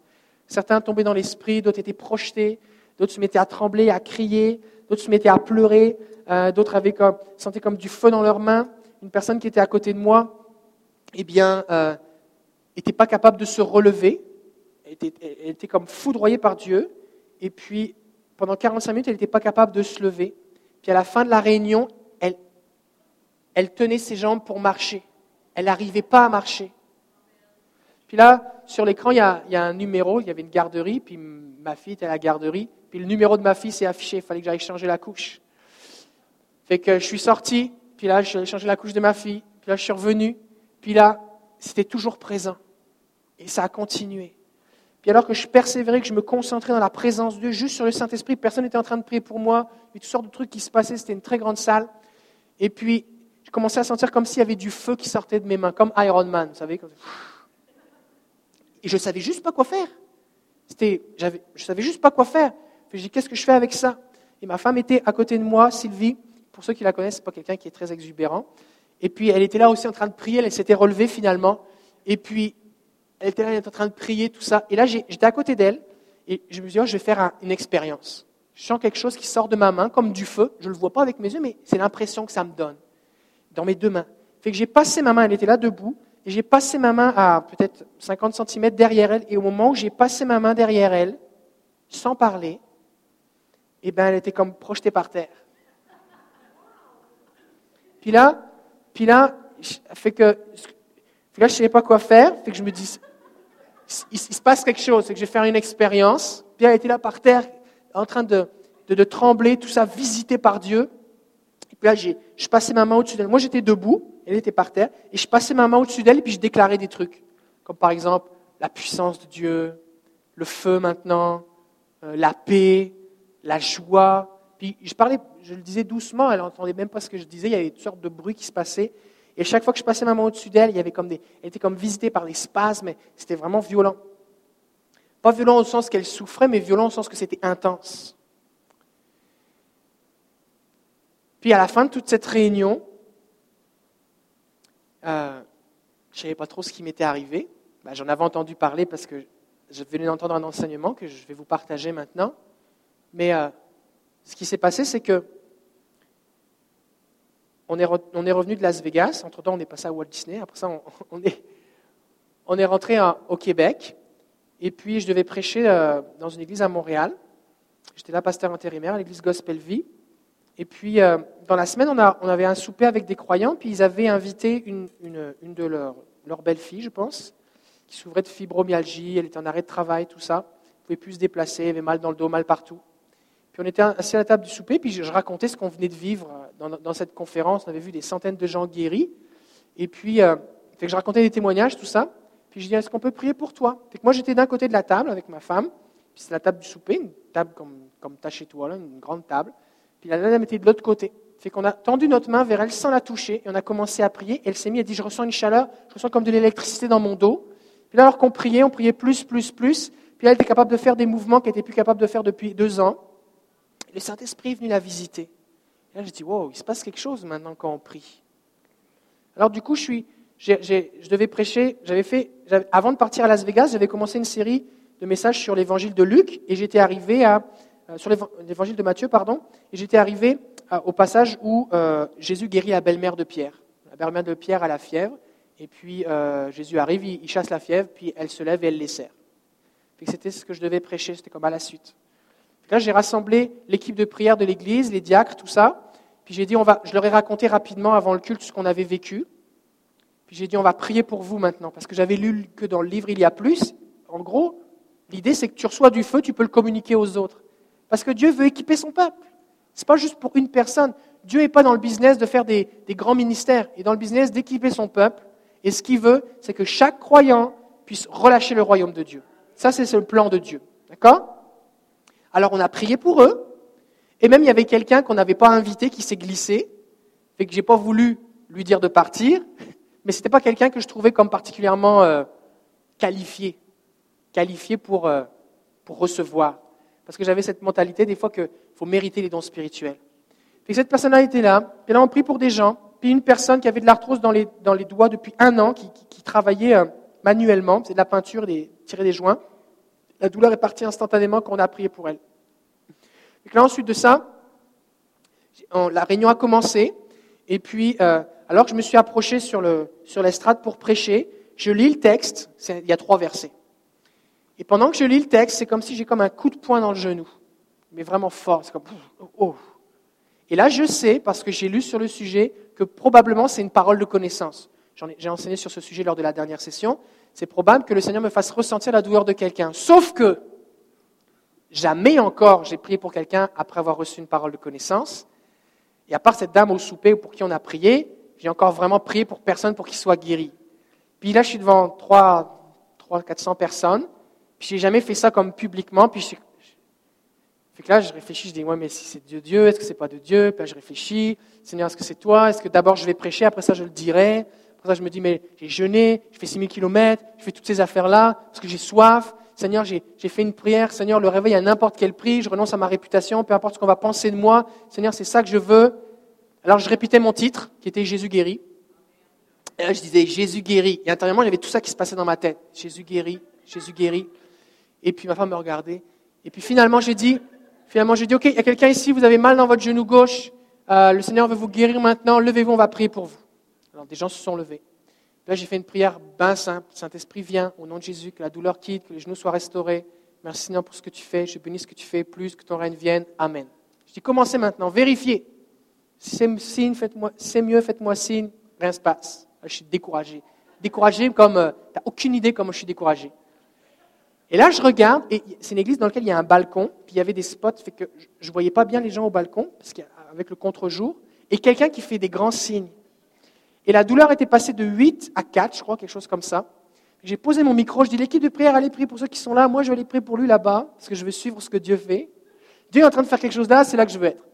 Certains tombaient dans l'esprit, d'autres étaient projetés, d'autres se mettaient à trembler, à crier, d'autres se mettaient à pleurer, euh, d'autres avaient comme, sentaient comme du feu dans leurs mains. Une personne qui était à côté de moi, eh bien, euh, pas capable de se relever elle était comme foudroyée par Dieu. Et puis, pendant 45 minutes, elle n'était pas capable de se lever. Puis à la fin de la réunion, elle tenait ses jambes pour marcher. Elle n'arrivait pas à marcher. Puis là, sur l'écran, il, y a, un numéro, il y avait une garderie, puis ma fille était à la garderie, puis le numéro de ma fille s'est affiché, il fallait que j'aille changer la couche. Fait que je suis sorti, puis là, j'ai changé la couche de ma fille, puis là, je suis revenu, puis là, c'était toujours présent. Et ça a continué. Puis alors que je persévérais, que je me concentrais dans la présence de Dieu, juste sur le Saint-Esprit, personne n'était en train de prier pour moi, il y toutes sortes de trucs qui se passaient, c'était une très grande salle. Et puis, commençais à sentir comme s'il y avait du feu qui sortait de mes mains, comme Iron Man, vous savez. Et je ne savais juste pas quoi faire. C'était, je savais juste pas quoi faire. Je dis, qu'est-ce que je fais avec ça? Et ma femme était à côté de moi, Sylvie. Pour ceux qui la connaissent, c'est pas quelqu'un qui est très exubérant. Et puis, elle était là aussi en train de prier, elle s'était relevée finalement. Et puis, elle était là, elle était en train de prier, tout ça. Et là, j'étais à côté d'elle, et je me suis dit, oh, je vais faire une expérience. Je sens quelque chose qui sort de ma main, comme du feu. Je ne le vois pas avec mes yeux, mais c'est l'impression que ça me donne, dans mes deux mains. Fait que j'ai passé ma main, elle était là debout, et j'ai passé ma main à peut-être 50 cm derrière elle, et au moment où j'ai passé ma main derrière elle, sans parler, eh ben, elle était comme projetée par terre. Puis là, puis là, fait que, là, je ne savais pas quoi faire. Fait que je me dis, il, se passe quelque chose. C'est que je vais faire une expérience. Puis elle était là par terre, en train de, de trembler, tout ça, visité par Dieu. Puis là, je passais ma main au-dessus d'elle. Moi, j'étais debout, elle était par terre, et je passais ma main au-dessus d'elle, et puis je déclarais des trucs. Comme par exemple, la puissance de Dieu, le feu maintenant, euh, la paix, la joie. Puis je parlais, je le disais doucement, elle n'entendait même pas ce que je disais, il y avait toutes sortes de bruits qui se passaient. Et chaque fois que je passais ma main au-dessus d'elle, il y des, elle était comme visitée par des spasmes, c'était vraiment violent. Pas violent au sens qu'elle souffrait, mais violent au sens que c'était intense. Puis à la fin de toute cette réunion, euh, je ne savais pas trop ce qui m'était arrivé. Ben, j'en avais entendu parler parce que je venais d'entendre un enseignement que je vais vous partager maintenant. Mais euh, ce qui s'est passé, c'est que on est, on est, revenu de Las Vegas. Entre-temps, on est passé à Walt Disney. Après ça, on, est, on est, rentré au Québec. Et puis, je devais prêcher euh, dans une église à Montréal. J'étais là, pasteur intérimaire à l'église Gospel Vie. Et puis, euh, dans la semaine, on, avait un souper avec des croyants. Puis, ils avaient invité une, de leurs, belles-filles, je pense, qui souffrait de fibromyalgie. Elle était en arrêt de travail, tout ça. Elle ne pouvait plus se déplacer, avait mal dans le dos, mal partout. Puis on était assis à la table du souper, puis je racontais ce qu'on venait de vivre dans, cette conférence. On avait vu des centaines de gens guéris. Et puis, euh, que je racontais des témoignages, tout ça. Puis je dis, est-ce qu'on peut prier pour toi? Fait que Moi, j'étais d'un côté de la table avec ma femme. Puis c'est la table du souper, une table comme, comme tu as chez toi, une grande table. Puis la dame était de l'autre côté. Fait qu'on a tendu notre main vers elle sans la toucher et on a commencé à prier. Elle s'est mise, elle dit, je ressens une chaleur, je ressens comme de l'électricité dans mon dos. Puis là, alors qu'on priait, on priait plus, plus, plus. Puis elle était capable de faire des mouvements qu'elle n'était plus capable de faire depuis deux ans le Saint-Esprit est venu la visiter. Et là, j'ai dit, wow, il se passe quelque chose maintenant quand on prie. Alors, du coup, je, je devais prêcher, j'avais fait, avant de partir à Las Vegas, j'avais commencé une série de messages sur l'évangile de Luc, et j'étais arrivé à, sur l'évangile de Matthieu, pardon, et j'étais arrivé euh, au passage où euh, Jésus guérit la belle-mère de Pierre. La belle-mère de Pierre a la fièvre, et puis Jésus arrive, il, chasse la fièvre, puis elle se lève et elle les sert. C'était ce que je devais prêcher, c'était comme à la suite. Là, j'ai rassemblé l'équipe de prière de l'église, les diacres, tout ça. Puis j'ai dit, on va, je leur ai raconté rapidement avant le culte ce qu'on avait vécu. Puis j'ai dit, on va prier pour vous maintenant. Parce que j'avais lu que dans le livre, il y a plus. En gros, l'idée, c'est que tu reçois du feu, tu peux le communiquer aux autres. Parce que Dieu veut équiper son peuple. Ce n'est pas juste pour une personne. Dieu n'est pas dans le business de faire des, grands ministères. Il est dans le business d'équiper son peuple. Et ce qu'il veut, c'est que chaque croyant puisse relâcher le royaume de Dieu. Ça, c'est le plan de Dieu. D'accord? Alors on a prié pour eux, et même il y avait quelqu'un qu'on n'avait pas invité qui s'est glissé, fait que j'ai pas voulu lui dire de partir, mais ce n'était pas quelqu'un que je trouvais comme particulièrement euh, qualifié, qualifié pour, euh, pour recevoir. Parce que j'avais cette mentalité des fois qu'il faut mériter les dons spirituels. Que cette personne-là était là, puis là on prie pour des gens, puis une personne qui avait de l'arthrose dans les, dans les doigts depuis un an, qui, travaillait euh, manuellement, c'est de la peinture, tirer des joints. La douleur est partie instantanément quand on a prié pour elle. Et là, ensuite de ça, la réunion a commencé. Et puis, euh, alors que je me suis approché sur, le, sur l'estrade pour prêcher, je lis le texte. Il y a trois versets. Et pendant que je lis le texte, c'est comme si j'ai comme un coup de poing dans le genou. Mais vraiment fort. C'est comme, oh. Et là, je sais, parce que j'ai lu sur le sujet, que probablement c'est une parole de connaissance. J'ai enseigné sur ce sujet lors de la dernière session c'est probable que le Seigneur me fasse ressentir la douleur de quelqu'un. Sauf que jamais encore j'ai prié pour quelqu'un après avoir reçu une parole de connaissance. Et à part cette dame au souper pour qui on a prié, j'ai encore vraiment prié pour personne pour qu'il soit guéri. Puis là, je suis devant 3, 3 400 personnes. Puis j'ai jamais fait ça comme publiquement. Puis je, là, je réfléchis, je dis, ouais, mais si c'est de Dieu, est-ce que c'est pas de Dieu? Puis là, je réfléchis, Seigneur, est-ce que c'est toi? Est-ce que d'abord je vais prêcher, après ça je le dirai? Pour ça, je me dis, mais j'ai jeûné, j'ai fait 6000 kilomètres, je fais toutes ces affaires-là, parce que j'ai soif. Seigneur, j'ai fait une prière. Seigneur, le réveil à n'importe quel prix. Je renonce à ma réputation, peu importe ce qu'on va penser de moi. Seigneur, c'est ça que je veux. Alors, je répétais mon titre, qui était Jésus guérit. Et là, je disais Jésus guérit. Et intérieurement, il y avait tout ça qui se passait dans ma tête. Jésus guérit, Jésus guérit. Et puis, ma femme me regardait. Et puis, finalement, j'ai dit, finalement, j'ai dit, OK, il y a quelqu'un ici, vous avez mal dans votre genou gauche. Euh, le Seigneur veut vous guérir maintenant. Levez-vous, on va prier pour vous. Alors des gens se sont levés. Là, j'ai fait une prière bien simple. Saint-Esprit, viens, au nom de Jésus, que la douleur quitte, que les genoux soient restaurés. Merci Seigneur pour ce que tu fais. Je bénis ce que tu fais, plus que ton règne vienne. Amen. Je dis, commencez maintenant, vérifiez. Si c'est mieux, faites-moi signe, rien ne se passe. Je suis découragé. Découragé comme, euh, tu n'as aucune idée comment je suis découragé. Et là, je regarde, et c'est une église dans laquelle il y a un balcon, puis il y avait des spots, fait que je ne voyais pas bien les gens au balcon, parce qu'avec le contre-jour, et quelqu'un qui fait des grands signes. Et la douleur était passée de 8 à 4, je crois, quelque chose comme ça. J'ai posé mon micro, je dis l'équipe de prière, allez prier pour ceux qui sont là, moi je vais aller prier pour lui là-bas, parce que je veux suivre ce que Dieu fait. Dieu est en train de faire quelque chose là, c'est là que je veux être.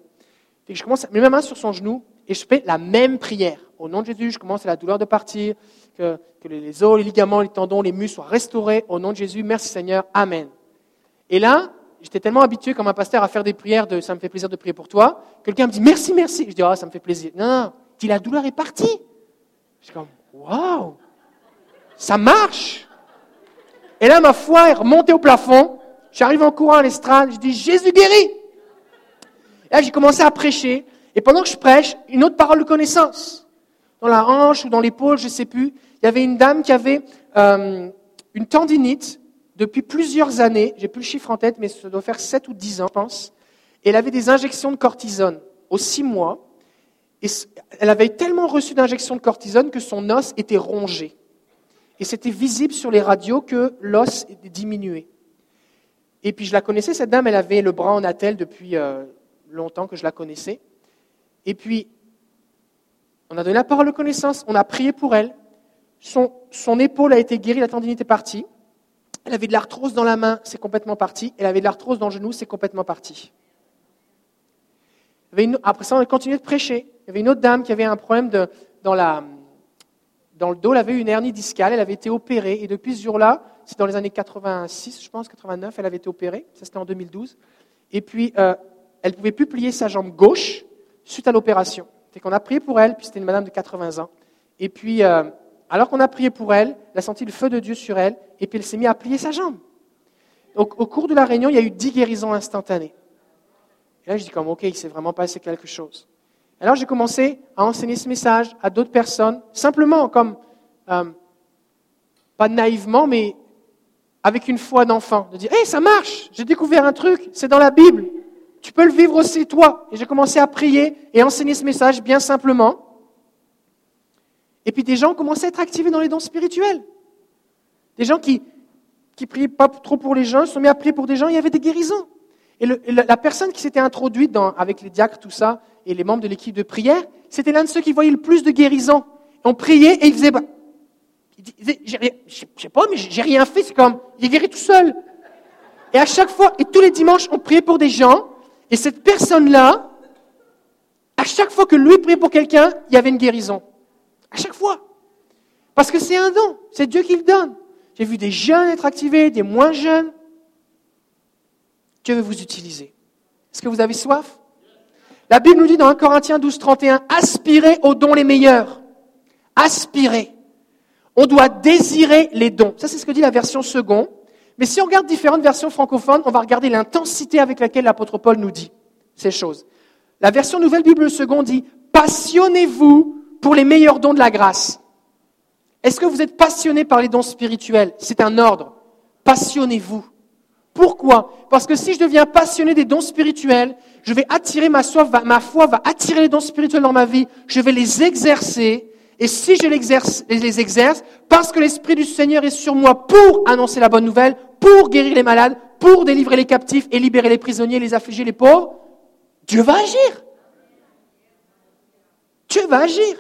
Et je commence à mettre ma main sur son genou, et je fais la même prière. Au nom de Jésus, je commence la douleur de partir, que, les os, les ligaments, les tendons, les muscles soient restaurés. Au nom de Jésus, merci Seigneur, Amen. Et là, j'étais tellement habitué comme un pasteur à faire des prières de ça me fait plaisir de prier pour toi. Quelqu'un me dit merci, merci. Je dis ah, ça me fait plaisir. Non, non, dis la douleur est partie. Je suis comme waouh, ça marche. Et là, ma foi est remontée au plafond. J'arrive en courant à l'estrade. Je dis Jésus guérit. Là, j'ai commencé à prêcher. Et pendant que je prêche, une autre parole de connaissance dans la hanche ou dans l'épaule, je ne sais plus. Il y avait une dame qui avait euh, une tendinite depuis plusieurs années. J'ai plus le chiffre en tête, mais ça doit faire 7 ou 10 ans, je pense. Et elle avait des injections de cortisone aux 6 mois. Et elle avait tellement reçu d'injections de cortisone que son os était rongé. Et c'était visible sur les radios que l'os était diminué. Et puis je la connaissais, cette dame, elle avait le bras en attelle depuis euh, longtemps que je la connaissais. Et puis on a donné la parole de connaissance, on a prié pour elle. Son, épaule a été guérie, la tendinite est partie. Elle avait de l'arthrose dans la main, c'est complètement parti. Elle avait de l'arthrose dans le genou, c'est complètement parti. après ça, on a continué de prêcher. Il y avait une autre dame qui avait un problème dans le dos, elle avait une hernie discale, elle avait été opérée. Et depuis ce jour-là, c'est dans les années 86, je pense, 89, elle avait été opérée. Ça, c'était en 2012. Et puis, euh, elle ne pouvait plus plier sa jambe gauche suite à l'opération. C'est qu'on a prié pour elle, puis c'était une madame de 80 ans. Et puis, euh, alors qu'on a prié pour elle, elle a senti le feu de Dieu sur elle, et puis elle s'est mise à plier sa jambe. Donc, au cours de la réunion, il y a eu dix guérisons instantanées. Et là, je dis comme, OK, il s'est vraiment passé quelque chose. Alors, j'ai commencé à enseigner ce message à d'autres personnes, simplement comme, euh, pas naïvement, mais avec une foi d'enfant, de dire, hé, ça marche, j'ai découvert un truc, c'est dans la Bible. Tu peux le vivre aussi toi. Et j'ai commencé à prier et enseigner ce message bien simplement. Et puis des gens commencé à être activés dans les dons spirituels. Des gens qui qui priaient pas trop pour les gens, se sont mis à prier pour des gens, il y avait des guérisons. Et, la, personne qui s'était introduite avec les diacres, tout ça, et les membres de l'équipe de prière, c'était l'un de ceux qui voyaient le plus de guérisons. On priait et il faisait, bah, je sais pas, mais j'ai rien fait, c'est comme, il est guéri tout seul. Et à chaque fois, et tous les dimanches, on priait pour des gens, et cette personne-là, à chaque fois que lui priait pour quelqu'un, il y avait une guérison. À chaque fois. Parce que c'est un don. C'est Dieu qui le donne. J'ai vu des jeunes être activés, des moins jeunes. Dieu veut vous utiliser. Est-ce que vous avez soif? La Bible nous dit dans 1 Corinthiens 12, 31, aspirez aux dons les meilleurs. Aspirez. On doit désirer les dons. Ça, c'est ce que dit la version seconde. Mais si on regarde différentes versions francophones, on va regarder l'intensité avec laquelle l'apôtre Paul nous dit ces choses. La version Nouvelle Bible seconde dit Passionnez-vous pour les meilleurs dons de la grâce. Est-ce que vous êtes passionné par les dons spirituels? C'est un ordre. Passionnez-vous. Pourquoi? Parce que si je deviens passionné des dons spirituels, je vais attirer ma ma foi va attirer les dons spirituels dans ma vie, je vais les exercer, et si je les exerce, parce que l'Esprit du Seigneur est sur moi pour annoncer la bonne nouvelle, pour guérir les malades, pour délivrer les captifs et libérer les prisonniers, les affligés, les pauvres, Dieu va agir. Dieu va agir.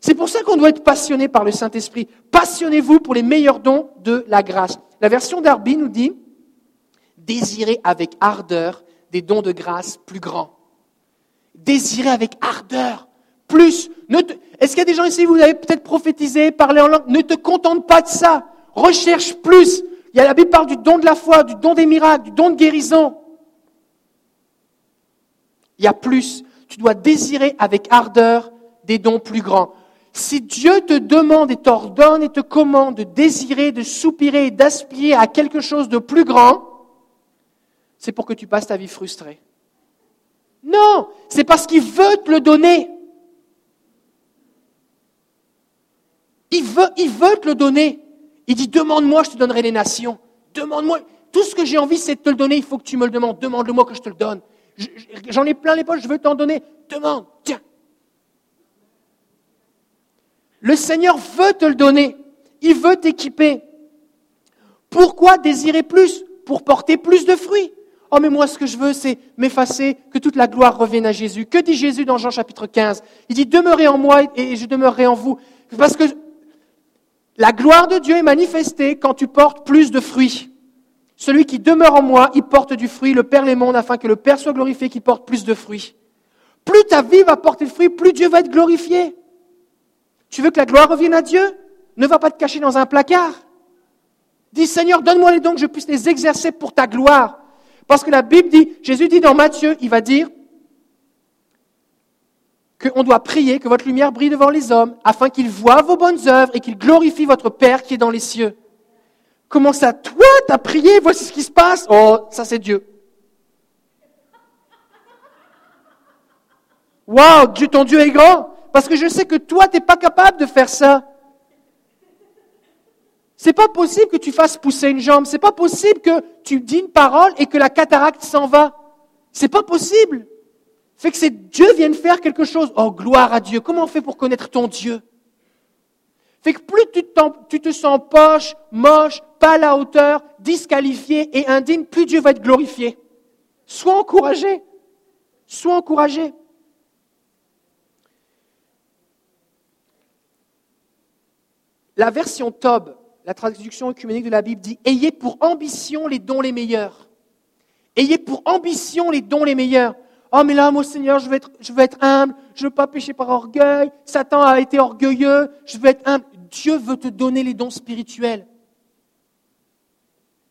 C'est pour ça qu'on doit être passionné par le Saint-Esprit. Passionnez-vous pour les meilleurs dons de la grâce. La version d'Arby nous dit, désirez avec ardeur des dons de grâce plus grands. Désirez avec ardeur plus. Est-ce qu'il y a des gens ici, vous avez peut-être prophétisé, parlé en langue? Ne te contente pas de ça. Recherche plus. Il y a la Bible parle du don de la foi, du don des miracles, du don de guérison. Il y a plus. Tu dois désirer avec ardeur des dons plus grands. Si Dieu te demande et t'ordonne et te commande de désirer, de soupirer d'aspirer à quelque chose de plus grand, c'est pour que tu passes ta vie frustrée. Non, c'est parce qu'il veut te le donner. Il veut, te le donner. Il dit, demande-moi, je te donnerai les nations. Demande-moi. Tout ce que j'ai envie, c'est de te le donner. Il faut que tu me le demandes. Demande-le-moi que je te le donne. J'en ai plein les poches, je veux t'en donner. Demande. Tiens. Le Seigneur veut te le donner. Il veut t'équiper. Pourquoi désirer plus? Pour porter plus de fruits. Oh, mais moi, ce que je veux, c'est m'effacer, que toute la gloire revienne à Jésus. Que dit Jésus dans Jean chapitre 15 Il dit, demeurez en moi et je demeurerai en vous. Parce que la gloire de Dieu est manifestée quand tu portes plus de fruits. Celui qui demeure en moi, il porte du fruit. Le Père les mondes afin que le Père soit glorifié, qui porte plus de fruits. Plus ta vie va porter de fruits, plus Dieu va être glorifié. Tu veux que la gloire revienne à Dieu? Ne va pas te cacher dans un placard. Dis Seigneur, donne-moi les dons que je puisse les exercer pour ta gloire. Parce que la Bible dit, Jésus dit dans Matthieu, il va dire qu'on doit prier que votre lumière brille devant les hommes, afin qu'ils voient vos bonnes œuvres et qu'ils glorifient votre Père qui est dans les cieux. Comment ça, toi, t'as prié, voici ce qui se passe Oh, ça c'est Dieu. Waouh, Dieu, ton Dieu est grand, parce que je sais que toi, tu n'es pas capable de faire ça. C'est pas possible que tu fasses pousser une jambe. C'est pas possible que tu dis une parole et que la cataracte s'en va. C'est pas possible. Fait que c'est Dieu vienne faire quelque chose. Oh, gloire à Dieu. Comment on fait pour connaître ton Dieu? Fait que plus tu, tu te sens poche, moche, pas à la hauteur, disqualifié et indigne, plus Dieu va être glorifié. Sois encouragé. Sois encouragé. La version Tob, la traduction œcuménique de la Bible, dit Ayez pour ambition les dons les meilleurs. Ayez pour ambition les dons les meilleurs. Oh, mais là, mon Seigneur, je veux être, humble, je ne veux pas pécher par orgueil. Satan a été orgueilleux, je veux être humble. Dieu veut te donner les dons spirituels.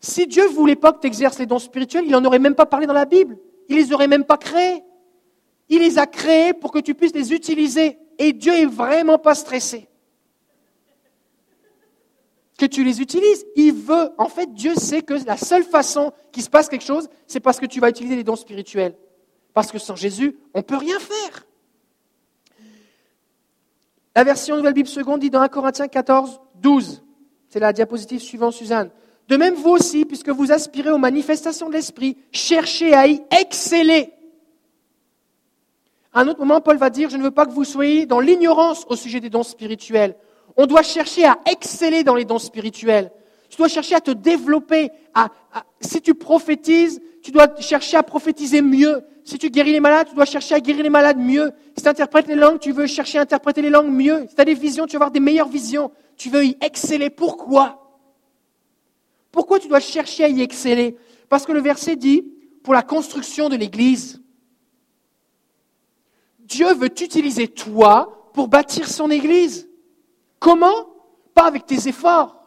Si Dieu ne voulait pas que tu exerces les dons spirituels, il n'en aurait même pas parlé dans la Bible. Il les aurait même pas créés. Il les a créés pour que tu puisses les utiliser. Et Dieu est vraiment pas stressé que tu les utilises. Il veut, en fait, Dieu sait que la seule façon qu'il se passe quelque chose, c'est parce que tu vas utiliser les dons spirituels. Parce que sans Jésus, on ne peut rien faire. La version Nouvelle Bible seconde dit dans 1 Corinthiens 14, 12. C'est la diapositive suivante, Suzanne. De même, vous aussi, puisque vous aspirez aux manifestations de l'Esprit, cherchez à y exceller. À un autre moment, Paul va dire, je ne veux pas que vous soyez dans l'ignorance au sujet des dons spirituels. On doit chercher à exceller dans les dons spirituels. Tu dois chercher à te développer. si tu prophétises, tu dois chercher à prophétiser mieux. Si tu guéris les malades, tu dois chercher à guérir les malades mieux. Si tu interprètes les langues, tu veux chercher à interpréter les langues mieux. Si tu as des visions, tu vas avoir des meilleures visions. Tu veux y exceller. Pourquoi? Pourquoi tu dois chercher à y exceller? Parce que le verset dit, pour la construction de l'Église, Dieu veut t'utiliser toi pour bâtir son Église. Comment? Pas avec tes efforts.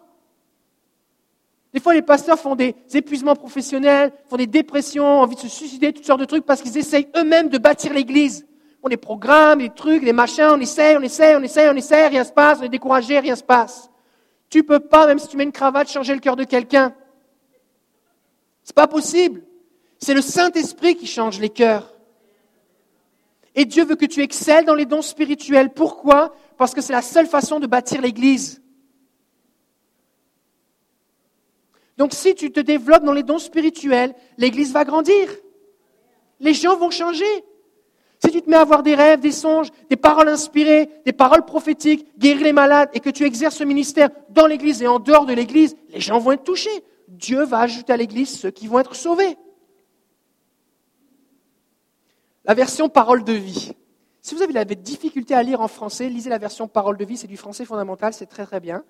Des fois, les pasteurs font des épuisements professionnels, font des dépressions, envie de se suicider, toutes sortes de trucs, parce qu'ils essayent eux-mêmes de bâtir l'Église. On des programmes, des trucs, des machins, on essaie, on essaie, on essaie, on essaie, rien se passe, on est découragé, rien se passe. Tu peux pas, même si tu mets une cravate, changer le cœur de quelqu'un. C'est pas possible. C'est le Saint-Esprit qui change les cœurs. Et Dieu veut que tu excelles dans les dons spirituels. Pourquoi? Parce que c'est la seule façon de bâtir l'Église. Donc si tu te développes dans les dons spirituels, l'Église va grandir. Les gens vont changer. Si tu te mets à avoir des rêves, des songes, des paroles inspirées, des paroles prophétiques, guérir les malades, et que tu exerces ce ministère dans l'Église et en dehors de l'Église, les gens vont être touchés. Dieu va ajouter à l'Église ceux qui vont être sauvés. La version parole de vie. Si vous avez la difficulté à lire en français, lisez la version Parole de vie, c'est du français fondamental, c'est très très bien.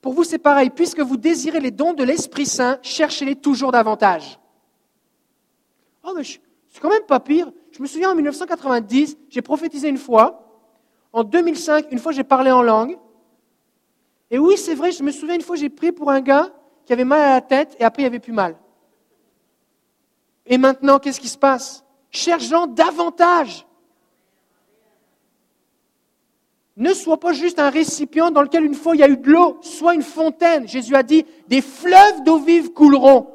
Pour vous, c'est pareil. Puisque vous désirez les dons de l'Esprit Saint, cherchez-les toujours davantage. Oh, mais c'est quand même pas pire. Je me souviens en 1990, j'ai prophétisé une fois. En 2005, une fois, j'ai parlé en langue. Et oui, c'est vrai, je me souviens une fois, j'ai prié pour un gars qui avait mal à la tête et après, il avait plus mal. Et maintenant, qu'est-ce qui se passe? Cherchant davantage. Ne sois pas juste un récipient dans lequel une fois il y a eu de l'eau, sois une fontaine. Jésus a dit, des fleuves d'eau vive couleront.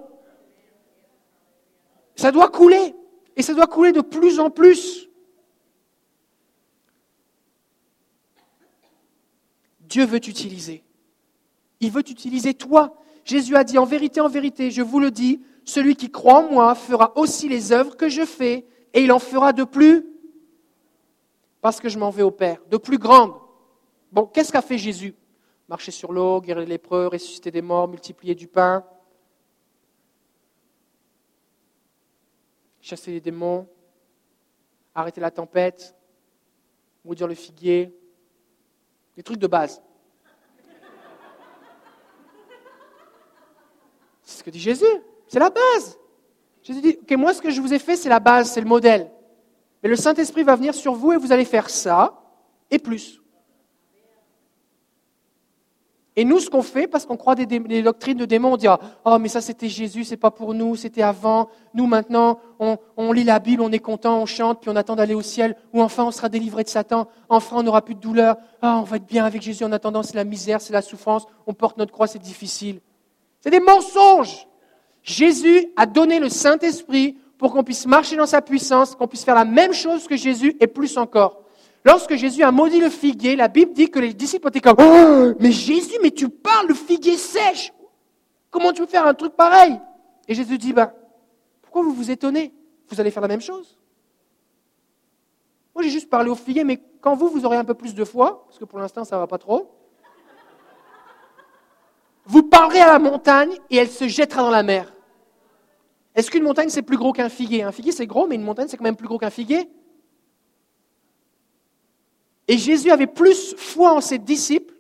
Ça doit couler, et ça doit couler de plus en plus. Dieu veut t'utiliser. Il veut t'utiliser toi. Jésus a dit, en vérité, en vérité, je vous le dis, celui qui croit en moi fera aussi les œuvres que je fais, et il en fera de plus parce que je m'en vais au Père, de plus grande, Bon, qu'est-ce qu'a fait Jésus? Marcher sur l'eau, guérir les lépreux, ressusciter des morts, multiplier du pain, chasser les démons, arrêter la tempête, maudire le figuier, des trucs de base. C'est ce que dit Jésus, c'est la base. Jésus dit, ok, moi ce que je vous ai fait, c'est la base, c'est le modèle. Mais le Saint-Esprit va venir sur vous et vous allez faire ça et plus. Et nous, ce qu'on fait, parce qu'on croit des, doctrines de démons, on dit Oh, mais ça c'était Jésus, c'est pas pour nous, c'était avant. Nous, maintenant, on, lit la Bible, on est content, on chante, puis on attend d'aller au ciel, ou enfin on sera délivré de Satan, enfin on n'aura plus de douleur. Ah, on va être bien avec Jésus en attendant, c'est la misère, c'est la souffrance, on porte notre croix, c'est difficile. C'est des mensonges. Jésus a donné le Saint-Esprit pour qu'on puisse marcher dans sa puissance, qu'on puisse faire la même chose que Jésus et plus encore. Lorsque Jésus a maudit le figuier, la Bible dit que les disciples étaient comme oh, Mais Jésus, mais tu parles, le figuier sèche Comment tu peux faire un truc pareil? Et Jésus dit ben, Pourquoi vous vous étonnez? Vous allez faire la même chose Moi, j'ai juste parlé au figuier, mais quand vous, vous aurez un peu plus de foi, parce que pour l'instant, ça ne va pas trop, vous parlerez à la montagne et elle se jettera dans la mer. Est-ce qu'une montagne, c'est plus gros qu'un figuier? Un figuier, c'est gros, mais une montagne, c'est quand même plus gros qu'un figuier? Et Jésus avait plus foi en ses disciples,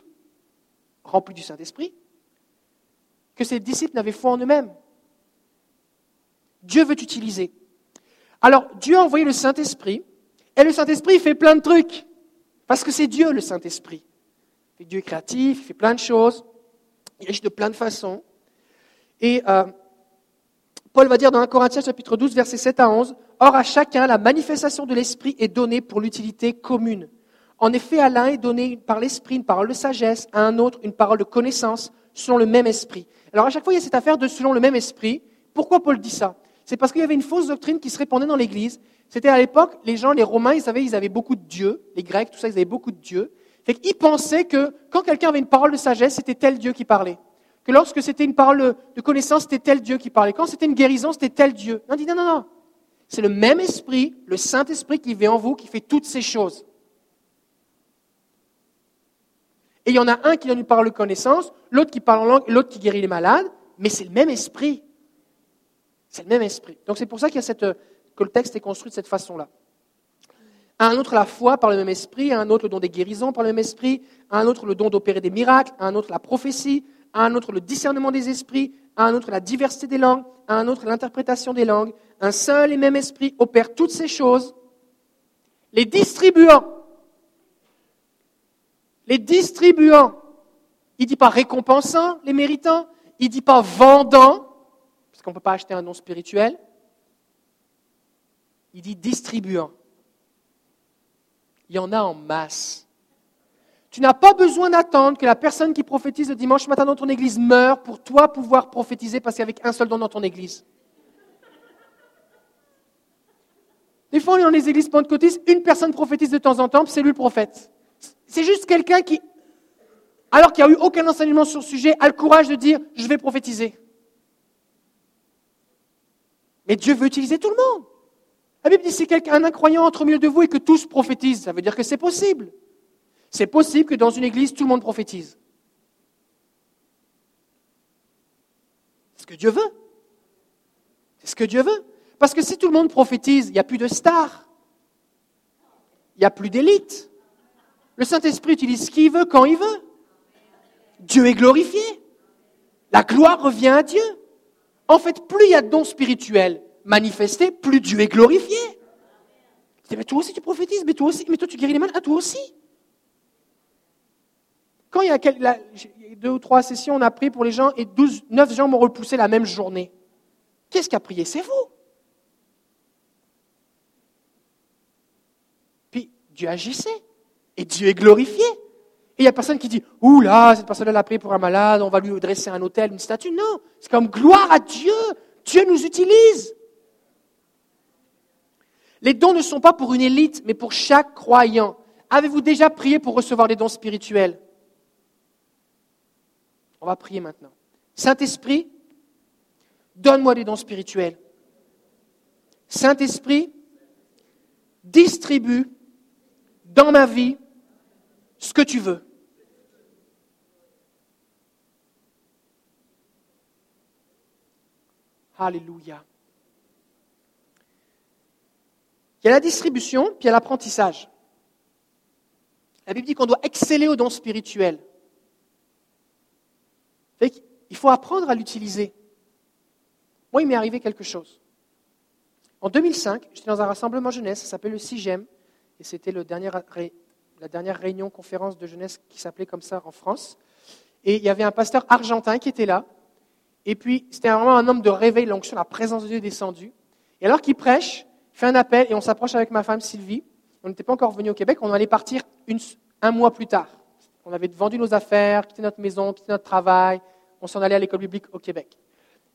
remplis du Saint-Esprit, que ses disciples n'avaient foi en eux-mêmes. Dieu veut t'utiliser. Alors, Dieu a envoyé le Saint-Esprit, et le Saint-Esprit fait plein de trucs, parce que c'est Dieu le Saint-Esprit. Dieu est créatif, il fait plein de choses, il agit de plein de façons. Et euh, Paul va dire dans 1 Corinthiens chapitre 12, versets 7 à 11, Or à chacun la manifestation de l'Esprit est donnée pour l'utilité commune. En effet, à l'un est donné par l'esprit une parole de sagesse, à un autre une parole de connaissance, selon le même esprit. Alors à chaque fois, il y a cette affaire de selon le même esprit. Pourquoi Paul dit ça? C'est parce qu'il y avait une fausse doctrine qui se répandait dans l'Église. C'était à l'époque, les gens, les Romains, ils savaient, ils avaient beaucoup de dieux, les Grecs, tout ça, ils avaient beaucoup de dieux. Fait qu'ils pensaient que quand quelqu'un avait une parole de sagesse, c'était tel Dieu qui parlait. Que lorsque c'était une parole de connaissance, c'était tel Dieu qui parlait. Quand c'était une guérison, c'était tel Dieu. Non, dit non, non, non. C'est le même esprit, le Saint-Esprit qui vit en vous, qui fait toutes ces choses. Et il y en a un qui donne une parole de connaissance, l'autre qui parle en langue, l'autre qui guérit les malades, mais c'est le même esprit. C'est le même esprit. Donc c'est pour ça qu'il y a cette, que le texte est construit de cette façon-là. Un autre la foi par le même esprit, un autre le don des guérisons par le même esprit, un autre le don d'opérer des miracles, un autre la prophétie, à un autre le discernement des esprits, à un autre la diversité des langues, à un autre l'interprétation des langues. Un seul et même esprit opère toutes ces choses, les distribuant les distribuant. Il ne dit pas récompensant les méritants, il ne dit pas vendant, parce qu'on ne peut pas acheter un don spirituel. Il dit distribuant. Il y en a en masse. Tu n'as pas besoin d'attendre que la personne qui prophétise le dimanche matin dans ton église meure pour toi pouvoir prophétiser parce qu'avec un seul don dans ton église. Des fois, on est dans les églises pentecôtistes, une personne prophétise de temps en temps, c'est lui le prophète. C'est juste quelqu'un qui, alors qu'il n'y a eu aucun enseignement sur le sujet, a le courage de dire je vais prophétiser. Mais Dieu veut utiliser tout le monde. La Bible dit si quelqu'un, un incroyant entre au milieu de vous et que tous prophétisent, ça veut dire que c'est possible. C'est possible que dans une église, tout le monde prophétise. C'est ce que Dieu veut. C'est ce que Dieu veut. Parce que si tout le monde prophétise, il n'y a plus de stars. Il n'y a plus d'élite. Le Saint-Esprit utilise ce qu'il veut quand il veut. Dieu est glorifié. La gloire revient à Dieu. En fait, plus il y a de dons spirituels manifestés, plus Dieu est glorifié. Mais toi aussi tu prophétises, mais toi aussi, mais toi tu guéris les malades, ah, toi aussi. Quand il y a deux ou trois sessions, on a prié pour les gens et 12, 9 gens m'ont repoussé la même journée. Qu'est-ce qui a prié? C'est vous. Puis Dieu agissait. Et Dieu est glorifié. Et il n'y a personne qui dit, ouh là, cette personne-là a prié pour un malade, on va lui dresser un hôtel, une statue. Non, c'est comme gloire à Dieu. Dieu nous utilise. Les dons ne sont pas pour une élite, mais pour chaque croyant. Avez-vous déjà prié pour recevoir des dons spirituels? On va prier maintenant. Saint-Esprit, donne-moi des dons spirituels. Saint-Esprit, distribue dans ma vie ce que tu veux. Alléluia. Il y a la distribution, puis il y a l'apprentissage. La Bible dit qu'on doit exceller aux dons spirituels. Il faut apprendre à l'utiliser. Moi, il m'est arrivé quelque chose. En 2005, j'étais dans un rassemblement jeunesse, ça s'appelle le CIGEM, et c'était la dernière réunion, conférence de jeunesse qui s'appelait comme ça en France. Et il y avait un pasteur argentin qui était là, et puis c'était vraiment un homme de réveil, l'onction, la présence de Dieu descendue. Et alors qu'il prêche, il fait un appel, et on s'approche avec ma femme Sylvie, on n'était pas encore venu au Québec, on allait partir un mois plus tard. On avait vendu nos affaires, quitté notre maison, quitté notre travail, on s'en allait à l'école biblique au Québec.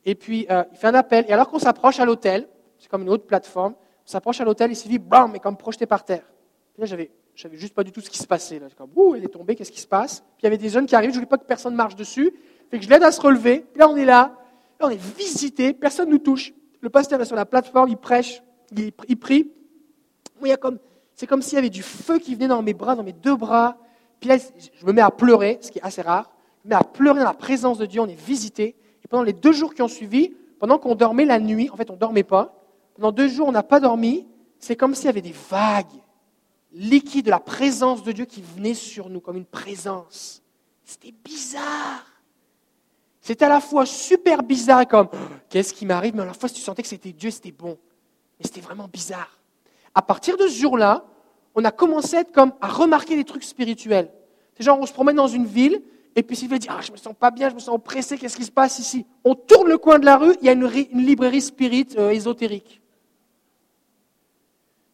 Et puis, euh, il fait un appel, et alors qu'on s'approche à l'hôtel, c'est comme une autre plateforme, on s'approche à l'hôtel, et Sylvie, bam, mais comme projeté par terre. Puis là, j'avais, j'avais juste pas du tout ce qui se passait. Là. Comme, ouh, elle est tombée, qu'est-ce qui se passe? Puis il y avait des jeunes qui arrivent, je voulais pas que personne marche dessus, fait que je l'aide à se relever, puis là, on est là, là, on est visité, personne ne nous touche. Le pasteur est sur la plateforme, il prêche, il, il prie. il y a comme c'est comme s'il y avait du feu qui venait dans mes bras, dans mes deux bras. Puis là, je me mets à pleurer, ce qui est assez rare. Mets à pleurer dans la présence de Dieu. On est visité. Et pendant les deux jours qui ont suivi, pendant qu'on dormait la nuit, en fait, on ne dormait pas. Pendant deux jours, on n'a pas dormi. C'est comme s'il y avait des vagues liquides de la présence de Dieu qui venaient sur nous, comme une présence. C'était bizarre. C'était à la fois super bizarre, comme qu'est-ce qui m'arrive, mais à la fois, si tu sentais que c'était Dieu, c'était bon. Mais c'était vraiment bizarre à partir de ce jour-là, on a commencé à comme à remarquer des trucs spirituels. C'est genre, on se promène dans une ville, et puis Sylvie dit, ah, je me sens pas bien, je me sens oppressé, qu'est-ce qui se passe ici? On tourne le coin de la rue, il y a une, librairie spirit euh, ésotérique.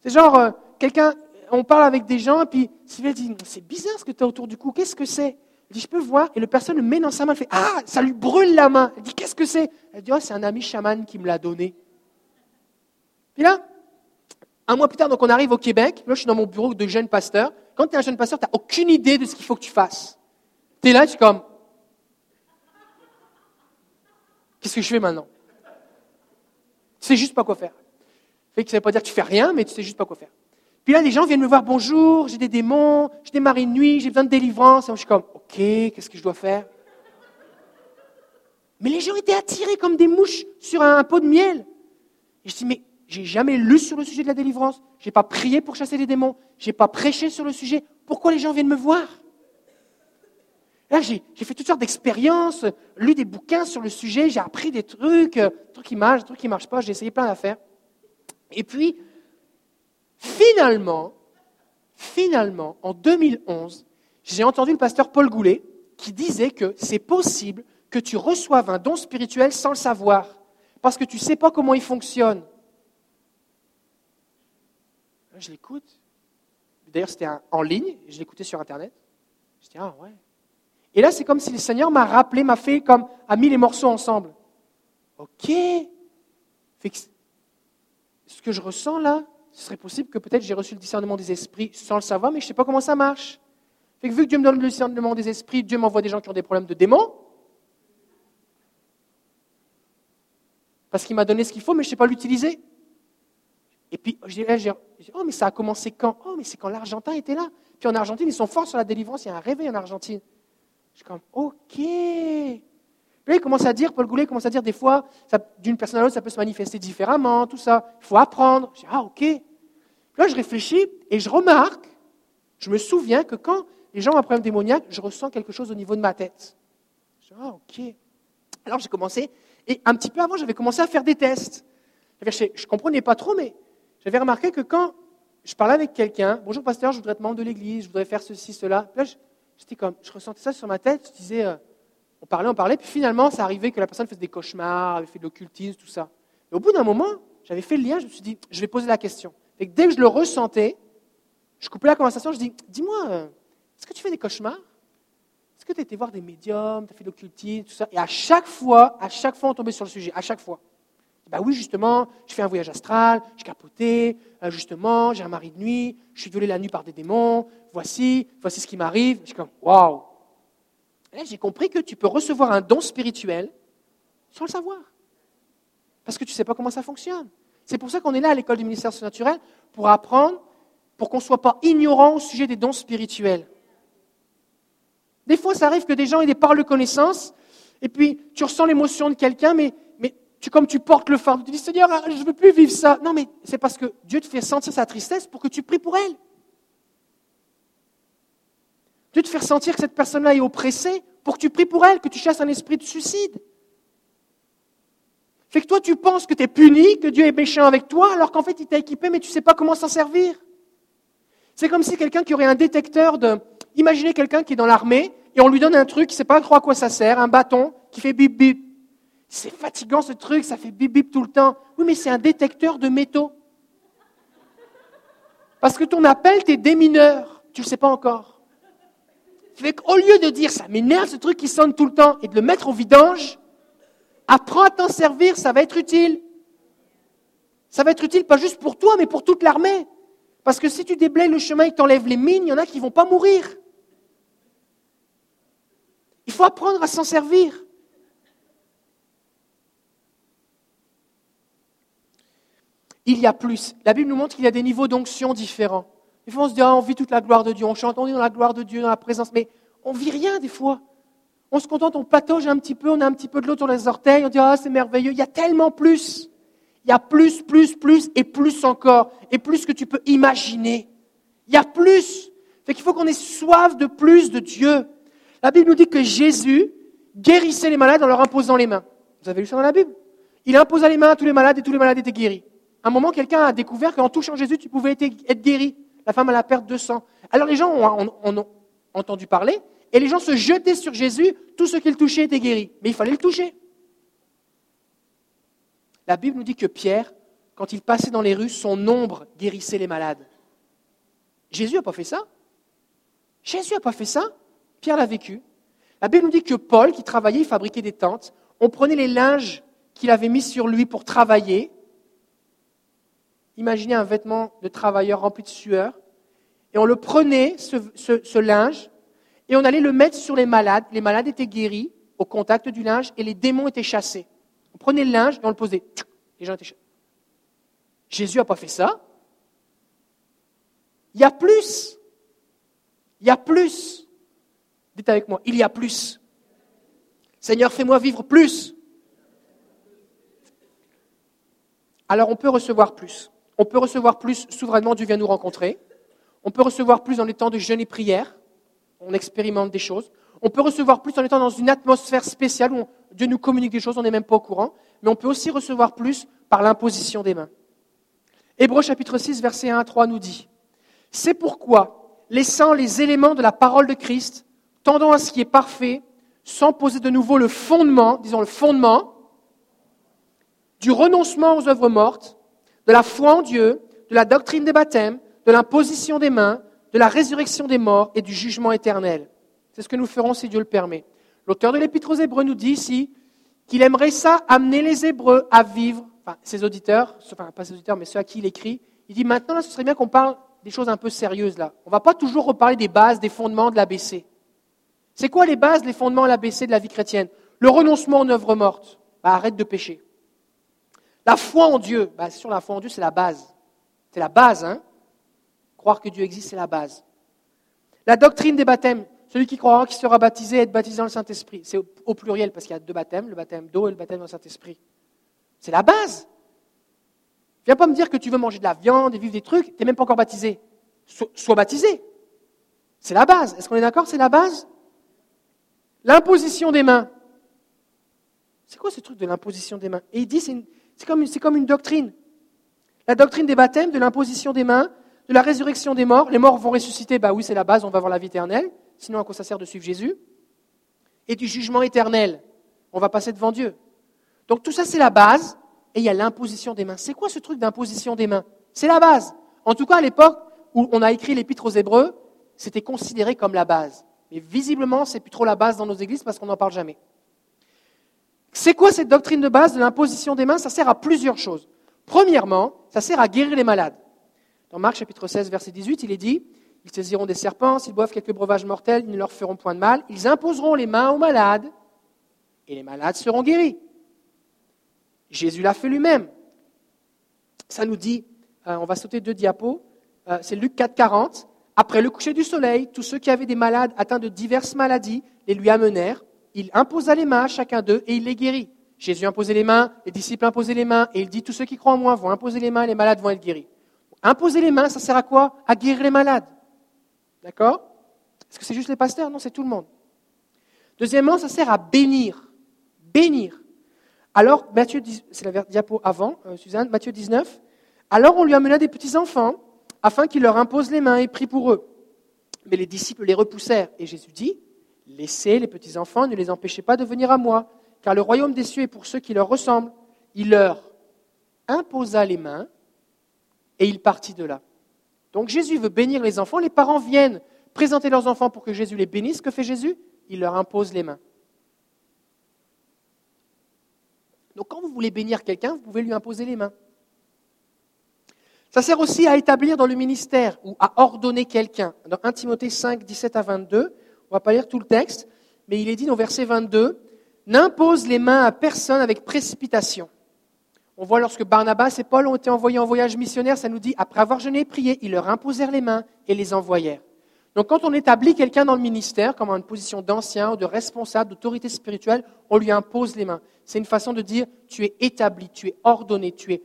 C'est genre, euh, quelqu'un, on parle avec des gens, et puis Sylvie dit, c'est bizarre ce que tu as autour du cou, qu'est-ce que c'est? Elle dit, je peux voir, et le personne le met dans sa main, elle fait, ah, ça lui brûle la main. Elle dit, qu'est-ce que c'est? Elle dit, oh, c'est un ami chaman qui me l'a donné. Puis là, un mois plus tard, donc on arrive au Québec. Là, je suis dans mon bureau de jeune pasteur. Quand tu es un jeune pasteur, tu n'as aucune idée de ce qu'il faut que tu fasses. Es là, tu es comme. Qu'est-ce que je fais maintenant? Tu sais juste pas quoi faire. Ça ne veut pas dire que tu fais rien, mais tu sais juste pas quoi faire. Puis là, les gens viennent me voir, bonjour, j'ai des démons, j'ai des marées de nuit, j'ai besoin de délivrance. Et moi, je suis comme, ok, qu'est-ce que je dois faire? Mais les gens étaient attirés comme des mouches sur un pot de miel. Et je dis, mais j'ai jamais lu sur le sujet de la délivrance. J'ai pas prié pour chasser les démons. J'ai pas prêché sur le sujet. Pourquoi les gens viennent me voir? Là, j'ai fait toutes sortes d'expériences, lu des bouquins sur le sujet, j'ai appris des trucs, euh, des trucs qui marchent, des trucs qui marchent pas. J'ai essayé plein d'affaires. Et puis, finalement, finalement, en 2011, j'ai entendu le pasteur Paul Goulet qui disait que c'est possible que tu reçoives un don spirituel sans le savoir, parce que tu ne sais pas comment il fonctionne je l'écoute. D'ailleurs, c'était en ligne, je l'écoutais sur Internet. Je dis, ah ouais. Et là, c'est comme si le Seigneur m'a rappelé, m'a fait comme, a mis les morceaux ensemble. Ok. ce que je ressens là, ce serait possible que peut-être j'ai reçu le discernement des esprits sans le savoir, mais je ne sais pas comment ça marche. Vu que Dieu me donne le discernement des esprits, Dieu m'envoie des gens qui ont des problèmes de démons. Parce qu'il m'a donné ce qu'il faut, mais je ne sais pas l'utiliser. Et puis, je dis, oh, mais ça a commencé quand? Oh, mais c'est quand l'Argentin était là. Puis en Argentine, ils sont forts sur la délivrance, il y a un réveil en Argentine. Je suis comme, ok. Puis là, il commence à dire, Paul Goulet commence à dire, des fois, d'une personne à l'autre, ça peut se manifester différemment, tout ça. Il faut apprendre. Je dis, ah, ok. Puis là, je réfléchis et je remarque, je me souviens que quand les gens ont un problème démoniaque, je ressens quelque chose au niveau de ma tête. Je dis, ah, ok. Alors j'ai commencé, et un petit peu avant, j'avais commencé à faire des tests. Je ne comprenais pas trop, mais j'avais remarqué que quand je parlais avec quelqu'un, bonjour pasteur, je voudrais être membre de l'église, je voudrais faire ceci, cela. Là, j'étais comme, je ressentais ça sur ma tête, je disais, euh, on parlait, on parlait, puis finalement, ça arrivait que la personne faisait des cauchemars, avait fait de l'occultisme, tout ça. Et au bout d'un moment, j'avais fait le lien, je me suis dit, je vais poser la question. Et dès que je le ressentais, je coupais la conversation, je dis, dis-moi, euh, est-ce que tu fais des cauchemars? Est-ce que tu as été voir des médiums, tu as fait de l'occultisme, tout ça? Et à chaque fois, à chaque fois, on tombait sur le sujet, à chaque fois. Ben oui, justement, je fais un voyage astral, je capoté, euh, justement, j'ai un mari de nuit, je suis violé la nuit par des démons, voici, voici ce qui m'arrive. Je suis comme, waouh! Là, j'ai compris que tu peux recevoir un don spirituel sans le savoir. Parce que tu ne sais pas comment ça fonctionne. C'est pour ça qu'on est là à l'école du ministère surnaturel, pour apprendre, pour qu'on ne soit pas ignorant au sujet des dons spirituels. Des fois, ça arrive que des gens aient des paroles de connaissance, et puis tu ressens l'émotion de quelqu'un, mais tu, comme tu portes le fardeau, tu dis Seigneur, je ne veux plus vivre ça. Non, mais c'est parce que Dieu te fait sentir sa tristesse pour que tu pries pour elle. Dieu te fait sentir que cette personne-là est oppressée pour que tu pries pour elle, que tu chasses un esprit de suicide. Fait que toi, tu penses que tu es puni, que Dieu est méchant avec toi, alors qu'en fait, il t'a équipé, mais tu ne sais pas comment s'en servir. C'est comme si quelqu'un qui aurait un détecteur de. Imaginez quelqu'un qui est dans l'armée et on lui donne un truc, il ne sait pas trop à quoi ça sert, un bâton qui fait bip bip. C'est fatigant ce truc, ça fait bip bip tout le temps. Oui, mais c'est un détecteur de métaux. Parce que ton appel, t'es démineur. Tu le sais pas encore. Fait qu'au lieu de dire ça m'énerve ce truc qui sonne tout le temps et de le mettre au vidange, Apprends à t'en servir, ça va être utile. Ça va être utile pas juste pour toi, mais pour toute l'armée. Parce que si tu déblayes le chemin et que les mines, il y en a qui ne vont pas mourir. Il faut apprendre à s'en servir. Il y a plus. La Bible nous montre qu'il y a des niveaux d'onction différents. Des fois, on se dit, ah, on vit toute la gloire de Dieu, on chante, on est dans la gloire de Dieu, dans la présence, mais on vit rien des fois. On se contente, on patauge un petit peu, on a un petit peu de l'eau sur les orteils, on dit Ah, c'est merveilleux. Il y a tellement plus. Il y a plus, plus, plus et plus encore. Et plus que tu peux imaginer. Il y a plus. Fait qu'il faut qu'on ait soif de plus de Dieu. La Bible nous dit que Jésus guérissait les malades en leur imposant les mains. Vous avez lu ça dans la Bible? Il imposa les mains à tous les malades et tous les malades étaient guéris. À un moment, quelqu'un a découvert qu'en touchant Jésus, tu pouvais être guéri. La femme a la perte de sang. Alors les gens ont, ont entendu parler et les gens se jetaient sur Jésus, tout ce qu'il touchait était guéri. Mais il fallait le toucher. La Bible nous dit que Pierre, quand il passait dans les rues, son ombre guérissait les malades. Jésus n'a pas fait ça. Jésus n'a pas fait ça. Pierre l'a vécu. La Bible nous dit que Paul, qui travaillait, il fabriquait des tentes. On prenait les linges qu'il avait mis sur lui pour travailler. Imaginez un vêtement de travailleur rempli de sueur. Et on le prenait, ce, ce linge, et on allait le mettre sur les malades. Les malades étaient guéris au contact du linge et les démons étaient chassés. On prenait le linge et on le posait. Les gens étaient chassés. Jésus n'a pas fait ça. Il y a plus. Il y a plus. Dites avec moi, il y a plus. Seigneur, fais-moi vivre plus. Alors on peut recevoir plus. On peut recevoir plus souverainement, Dieu vient nous rencontrer. On peut recevoir plus les temps de jeûne et prière on expérimente des choses. On peut recevoir plus en étant dans une atmosphère spéciale où Dieu nous communique des choses, on n'est même pas au courant, mais on peut aussi recevoir plus par l'imposition des mains. Hébreu chapitre 6, verset 1 à 3 nous dit C'est pourquoi, laissant les éléments de la parole de Christ, tendant à ce qui est parfait, sans poser de nouveau le fondement, disons le fondement, du renoncement aux œuvres mortes, de la foi en Dieu, de la doctrine des baptêmes, de l'imposition des mains, de la résurrection des morts et du jugement éternel. C'est ce que nous ferons si Dieu le permet. L'auteur de l'Épître aux Hébreux nous dit ici qu'il aimerait ça amener les Hébreux à vivre, enfin ses auditeurs, enfin pas ses auditeurs, mais ceux à qui il écrit. Il dit maintenant, là, ce serait bien qu'on parle des choses un peu sérieuses là. On ne va pas toujours reparler des bases, des fondements de l'ABC. C'est quoi les bases, les fondements de l'ABC de la vie chrétienne? Le renoncement aux œuvres mortes. Bah, arrête de pécher. La foi en Dieu. Bah, sur la foi en Dieu, c'est la base. C'est la base, hein Croire que Dieu existe, c'est la base. La doctrine des baptêmes. Celui qui croira qu'il sera baptisé, être baptisé dans le Saint-Esprit. C'est au, pluriel parce qu'il y a deux baptêmes, le baptême d'eau et le baptême dans le Saint-Esprit. C'est la base. Viens pas me dire que tu veux manger de la viande et vivre des trucs, tu n'es même pas encore baptisé. sois baptisé. C'est la base. Est-ce qu'on est, d'accord C'est la base? L'imposition des mains. C'est quoi ce truc de l'imposition des mains? Et il dit, c'est comme, comme une doctrine. La doctrine des baptêmes, de l'imposition des mains, de la résurrection des morts. Les morts vont ressusciter, bah oui, c'est la base, on va avoir la vie éternelle. Sinon, à quoi ça sert de suivre Jésus? Et du jugement éternel. On va passer devant Dieu. Donc tout ça, c'est la base. Et il y a l'imposition des mains. C'est quoi ce truc d'imposition des mains? C'est la base. En tout cas, à l'époque où on a écrit l'épître aux Hébreux, c'était considéré comme la base. Mais visiblement, c'est plus trop la base dans nos églises parce qu'on n'en parle jamais. C'est quoi cette doctrine de base de l'imposition des mains? Ça sert à plusieurs choses. Premièrement, ça sert à guérir les malades. Dans Marc chapitre 16, verset 18, il est dit, ils saisiront des serpents, s'ils boivent quelques breuvages mortels, ils ne leur feront point de mal, ils imposeront les mains aux malades, et les malades seront guéris. Jésus l'a fait lui-même. Ça nous dit, euh, on va sauter deux diapos, euh, c'est Luc 4, 40. Après le coucher du soleil, tous ceux qui avaient des malades atteints de diverses maladies les lui amenèrent. Il imposa les mains à chacun d'eux et il les guérit. Jésus a imposé les mains, les disciples imposé les mains, et il dit tous ceux qui croient en moi vont imposer les mains, les malades vont être guéris. Imposer les mains, ça sert à quoi? À guérir les malades. D'accord? Est-ce que c'est juste les pasteurs? Non, c'est tout le monde. Deuxièmement, ça sert à bénir. Bénir. Alors, Matthieu, c'est la diapo avant, euh, Suzanne, Matthieu 19. Alors on lui amena des petits enfants afin qu'il leur impose les mains et prie pour eux. Mais les disciples les repoussèrent. Et Jésus dit, laissez les petits enfants, ne les empêchez pas de venir à moi, car le royaume des cieux est pour ceux qui leur ressemblent. Il leur imposa les mains et il partit de là. Donc Jésus veut bénir les enfants, les parents viennent présenter leurs enfants pour que Jésus les bénisse. Que fait Jésus? Il leur impose les mains. Donc quand vous voulez bénir quelqu'un, vous pouvez lui imposer les mains. Ça sert aussi à établir dans le ministère ou à ordonner quelqu'un. Dans 1 Timothée 5, 17 à 22, on ne va pas lire tout le texte, mais il est dit dans verset 22, N'impose les mains à personne avec précipitation. On voit lorsque Barnabas et Paul ont été envoyés en voyage missionnaire, ça nous dit, après avoir jeûné et prié, ils leur imposèrent les mains et les envoyèrent. Donc quand on établit quelqu'un dans le ministère, comme en une position d'ancien ou de responsable, d'autorité spirituelle, on lui impose les mains. C'est une façon de dire, tu es établi, tu es ordonné, tu es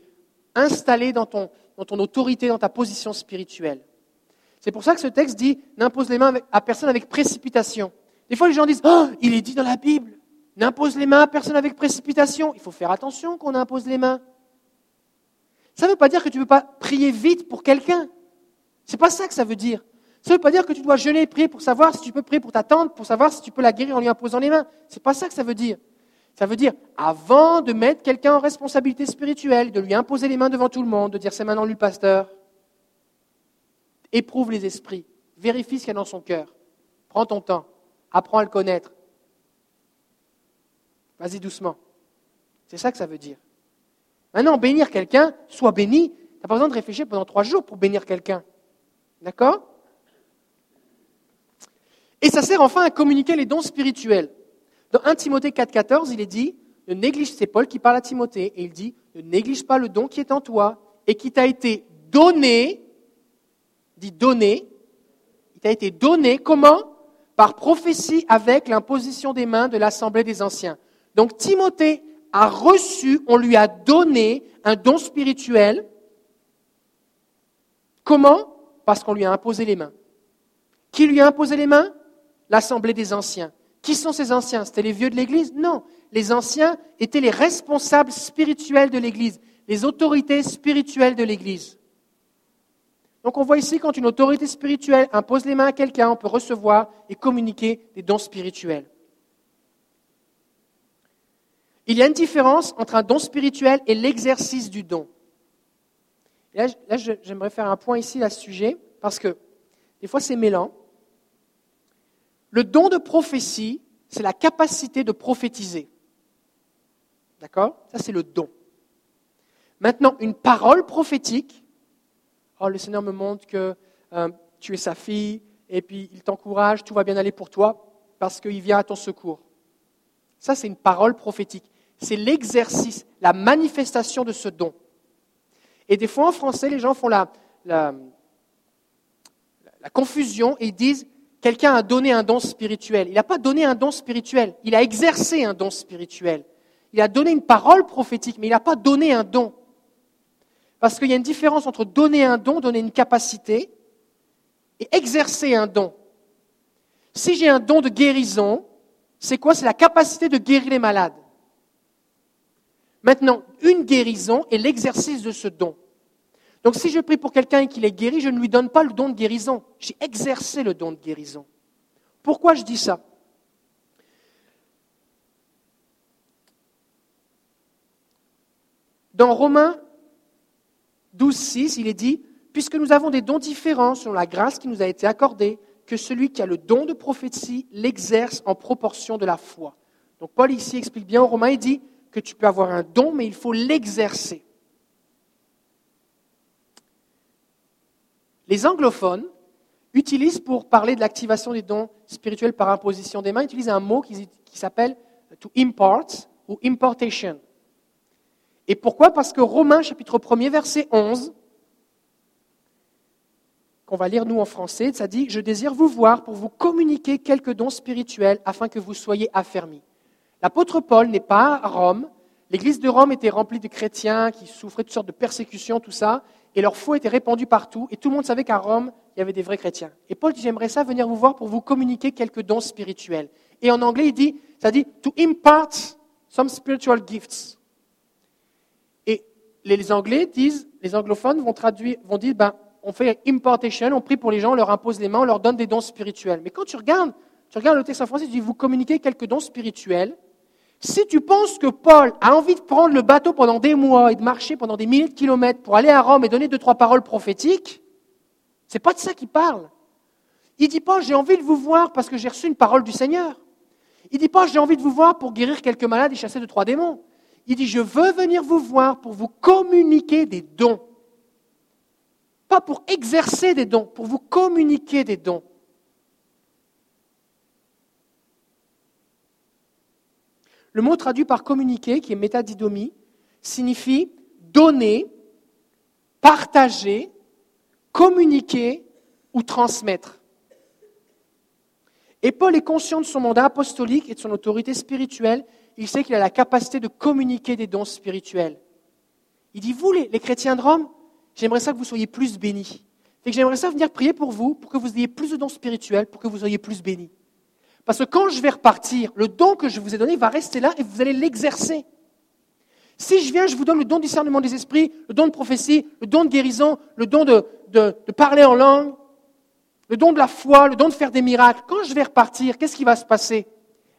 installé dans ton, dans ton autorité, dans ta position spirituelle. C'est pour ça que ce texte dit, n'impose les mains à personne avec précipitation. Des fois, les gens disent, oh, il est dit dans la Bible. N'impose les mains à personne avec précipitation. Il faut faire attention qu'on impose les mains. Ça ne veut pas dire que tu ne veux pas prier vite pour quelqu'un. Ce n'est pas ça que ça veut dire. Ça ne veut pas dire que tu dois jeûner et prier pour savoir si tu peux prier pour ta tante, pour savoir si tu peux la guérir en lui imposant les mains. Ce n'est pas ça que ça veut dire. Ça veut dire, avant de mettre quelqu'un en responsabilité spirituelle, de lui imposer les mains devant tout le monde, de dire c'est maintenant lui le pasteur, éprouve les esprits, vérifie ce qu'il y a dans son cœur, prends ton temps, apprends à le connaître, Vas-y doucement. C'est ça que ça veut dire. Maintenant, bénir quelqu'un, sois béni. Tu n'as pas besoin de réfléchir pendant trois jours pour bénir quelqu'un. D'accord? Et ça sert enfin à communiquer les dons spirituels. Dans 1 Timothée 4,14, il est dit ne néglige, c'est Paul qui parle à Timothée, et il dit ne néglige pas le don qui est en toi et qui t'a été donné, dit donné, il t'a été donné comment? Par prophétie avec l'imposition des mains de l'assemblée des anciens. Donc Timothée a reçu, on lui a donné un don spirituel. Comment? Parce qu'on lui a imposé les mains. Qui lui a imposé les mains? L'Assemblée des anciens. Qui sont ces anciens? C'était les vieux de l'Église? Non. Les anciens étaient les responsables spirituels de l'Église, les autorités spirituelles de l'Église. Donc on voit ici quand une autorité spirituelle impose les mains à quelqu'un, on peut recevoir et communiquer des dons spirituels. Il y a une différence entre un don spirituel et l'exercice du don. là, j'aimerais faire un point ici à ce sujet, parce que des fois c'est mêlant. Le don de prophétie, c'est la capacité de prophétiser. D'accord? Ça, c'est le don. Maintenant, une parole prophétique, oh, le Seigneur me montre que euh, tu es sa fille, et puis il t'encourage, tout va bien aller pour toi, parce qu'il vient à ton secours. Ça, c'est une parole prophétique c'est l'exercice, la manifestation de ce don. Et des fois, en français, les gens font la, la, confusion et disent quelqu'un a donné un don spirituel. Il n'a pas donné un don spirituel, il a exercé un don spirituel. Il a donné une parole prophétique, mais il n'a pas donné un don. Parce qu'il y a une différence entre donner un don, donner une capacité, et exercer un don. Si j'ai un don de guérison, c'est quoi? C'est la capacité de guérir les malades. Maintenant, une guérison est l'exercice de ce don. Donc si je prie pour quelqu'un et qu'il est guéri, je ne lui donne pas le don de guérison. J'ai exercé le don de guérison. Pourquoi je dis ça? Dans Romains 12, 6, il est dit, puisque nous avons des dons différents selon la grâce qui nous a été accordée, que celui qui a le don de prophétie l'exerce en proportion de la foi. Donc Paul ici explique bien aux Romains, il dit, que tu peux avoir un don, mais il faut l'exercer. Les anglophones utilisent pour parler de l'activation des dons spirituels par imposition des mains, utilisent un mot qui, s'appelle to import ou importation. Et pourquoi? Parce que Romains chapitre 1er verset 11, qu'on va lire nous en français, ça dit, je désire vous voir pour vous communiquer quelques dons spirituels afin que vous soyez affermis. L'apôtre Paul n'est pas à Rome, l'église de Rome était remplie de chrétiens qui souffraient de toutes sortes de persécutions, tout ça, et leur foi était répandue partout, et tout le monde savait qu'à Rome, il y avait des vrais chrétiens. Et Paul dit, j'aimerais ça venir vous voir pour vous communiquer quelques dons spirituels. Et en anglais, il dit, ça dit, to impart some spiritual gifts. Les Anglais disent, les anglophones vont traduire, vont dire, ben, on fait importation, on prie pour les gens, on leur impose les mains, on leur donne des dons spirituels. Mais quand tu regardes, tu regardes le texte en français, tu dis, vous communiquez quelques dons spirituels. Si tu penses que Paul a envie de prendre le bateau pendant des mois et de marcher pendant des milliers de kilomètres pour aller à Rome et donner deux, trois paroles prophétiques, c'est pas de ça qu'il parle. Il dit pas, j'ai envie de vous voir parce que j'ai reçu une parole du Seigneur. Il dit pas, j'ai envie de vous voir pour guérir quelques malades et chasser deux, trois démons. Il dit, je veux venir vous voir pour vous communiquer des dons. Pas pour exercer des dons, pour vous communiquer des dons. Le mot traduit par communiquer, qui est métadidomie, signifie donner, partager, communiquer ou transmettre. Et Paul est conscient de son mandat apostolique et de son autorité spirituelle. Il sait qu'il a la capacité de communiquer des dons spirituels. Il dit, vous les, chrétiens de Rome, j'aimerais ça que vous soyez plus bénis. que j'aimerais ça venir prier pour vous, pour que vous ayez plus de dons spirituels, pour que vous soyez plus bénis. Parce que quand je vais repartir, le don que je vous ai donné va rester là et vous allez l'exercer. Si je viens, je vous donne le don de discernement des esprits, le don de prophétie, le don de guérison, le don de, de, parler en langue, le don de la foi, le don de faire des miracles. Quand je vais repartir, qu'est-ce qui va se passer?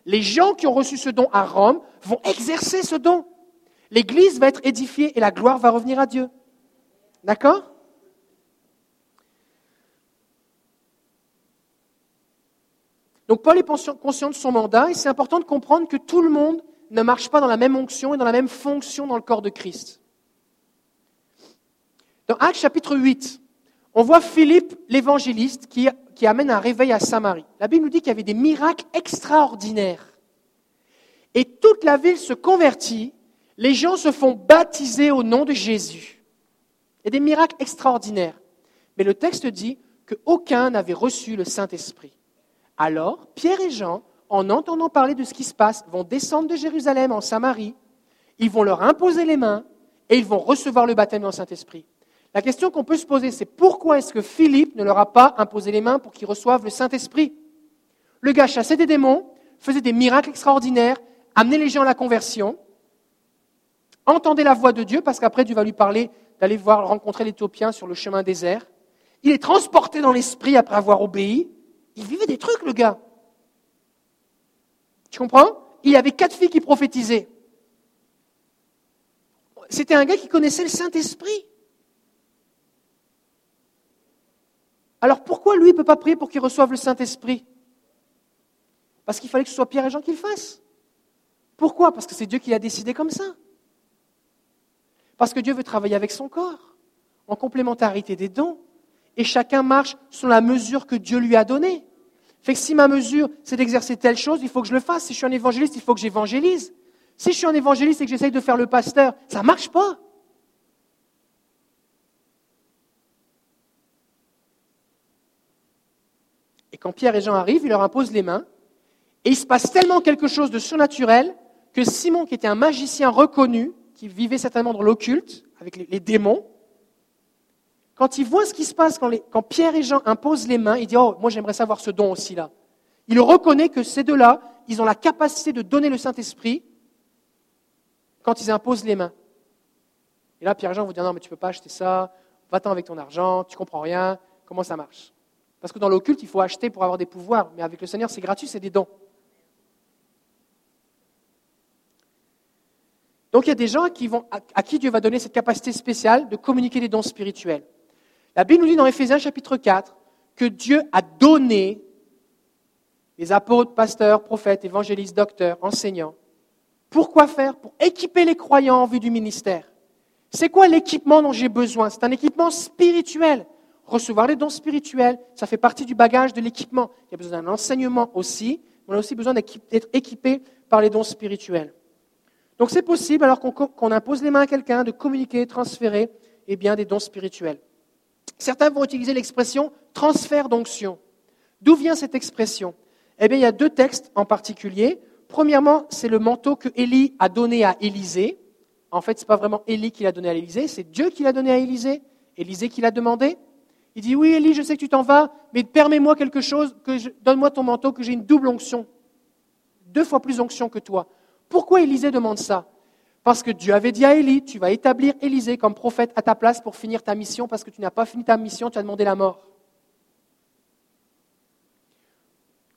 Les gens qui ont reçu ce don à Rome vont exercer ce don. L'Église va être édifiée et la gloire va revenir à Dieu. D'accord? Donc Paul est conscient de son mandat et c'est important de comprendre que tout le monde ne marche pas dans la même onction et dans la même fonction dans le corps de Christ. Dans Actes chapitre 8, on voit Philippe l'évangéliste qui, qui, amène un réveil à Samarie. La Bible nous dit qu'il y avait des miracles extraordinaires. Et toute la ville se convertit, les gens se font baptiser au nom de Jésus. Il y a des miracles extraordinaires. Mais le texte dit qu'aucun n'avait reçu le Saint-Esprit. Alors, Pierre et Jean, en entendant parler de ce qui se passe, vont descendre de Jérusalem en Samarie, ils vont leur imposer les mains et ils vont recevoir le baptême dans le Saint-Esprit. La question qu'on peut se poser, c'est pourquoi est-ce que Philippe ne leur a pas imposé les mains pour qu'ils reçoivent le Saint-Esprit? Le gars chassait des démons, faisait des miracles extraordinaires, amenait les gens à la conversion, entendait la voix de Dieu, parce qu'après Dieu va lui parler d'aller voir rencontrer l'Éthiopien sur le chemin désert. Il est transporté dans l'esprit après avoir obéi. Il vivait des trucs, le gars. Tu comprends? Il y avait quatre filles qui prophétisaient. C'était un gars qui connaissait le Saint-Esprit. Alors pourquoi lui ne peut pas prier pour qu'il reçoive le Saint-Esprit? Parce qu'il fallait que ce soit Pierre et Jean qui le fassent. Pourquoi? Parce que c'est Dieu qui l'a décidé comme ça. Parce que Dieu veut travailler avec son corps, en complémentarité des dons et chacun marche selon la mesure que Dieu lui a donnée. Fait que si ma mesure, c'est d'exercer telle chose, il faut que je le fasse. Si je suis un évangéliste, il faut que j'évangélise. Si je suis un évangéliste et que j'essaye de faire le pasteur, ça ne marche pas. Quand Pierre et Jean arrivent, il leur impose les mains. Et il se passe tellement quelque chose de surnaturel que Simon, qui était un magicien reconnu, qui vivait certainement dans l'occulte, avec les démons, quand il voit ce qui se passe quand, Pierre et Jean imposent les mains, il dit Oh, moi j'aimerais savoir ce don aussi là. Il reconnaît que ces deux-là, ils ont la capacité de donner le Saint-Esprit quand ils imposent les mains. Et là, Pierre et Jean vont dire Non, mais tu ne peux pas acheter ça, va-t'en avec ton argent, tu comprends rien, comment ça marche? Parce que dans l'occulte, il faut acheter pour avoir des pouvoirs, mais avec le Seigneur, c'est gratuit, c'est des dons. Donc il y a des gens à qui Dieu va donner cette capacité spéciale de communiquer des dons spirituels. La Bible nous dit dans Éphésiens chapitre 4 que Dieu a donné les apôtres, pasteurs, prophètes, évangélistes, docteurs, enseignants. Pourquoi faire? Pour équiper les croyants en vue du ministère. C'est quoi l'équipement dont j'ai besoin? C'est un équipement spirituel. Recevoir les dons spirituels, ça fait partie du bagage de l'équipement. Il y a besoin d'un enseignement aussi, mais on a aussi besoin d'être équipé par les dons spirituels. Donc c'est possible, alors qu'on impose les mains à quelqu'un, de communiquer, transférer eh bien, des dons spirituels. Certains vont utiliser l'expression transfert d'onction. D'où vient cette expression? Eh bien, il y a deux textes en particulier. Premièrement, c'est le manteau que Élie a donné à Élisée. en fait, ce n'est pas vraiment Élie qui l'a donné à Élisée, c'est Dieu qui l'a donné à Élisée, Élisée qui l'a demandé. Il dit, oui, Élie, je sais que tu t'en vas, mais permets-moi quelque chose, donne-moi ton manteau, que j'ai une double onction, deux fois plus onction que toi. Pourquoi Élisée demande ça? Parce que Dieu avait dit à Élie, tu vas établir Élisée comme prophète à ta place pour finir ta mission, parce que tu n'as pas fini ta mission, tu as demandé la mort.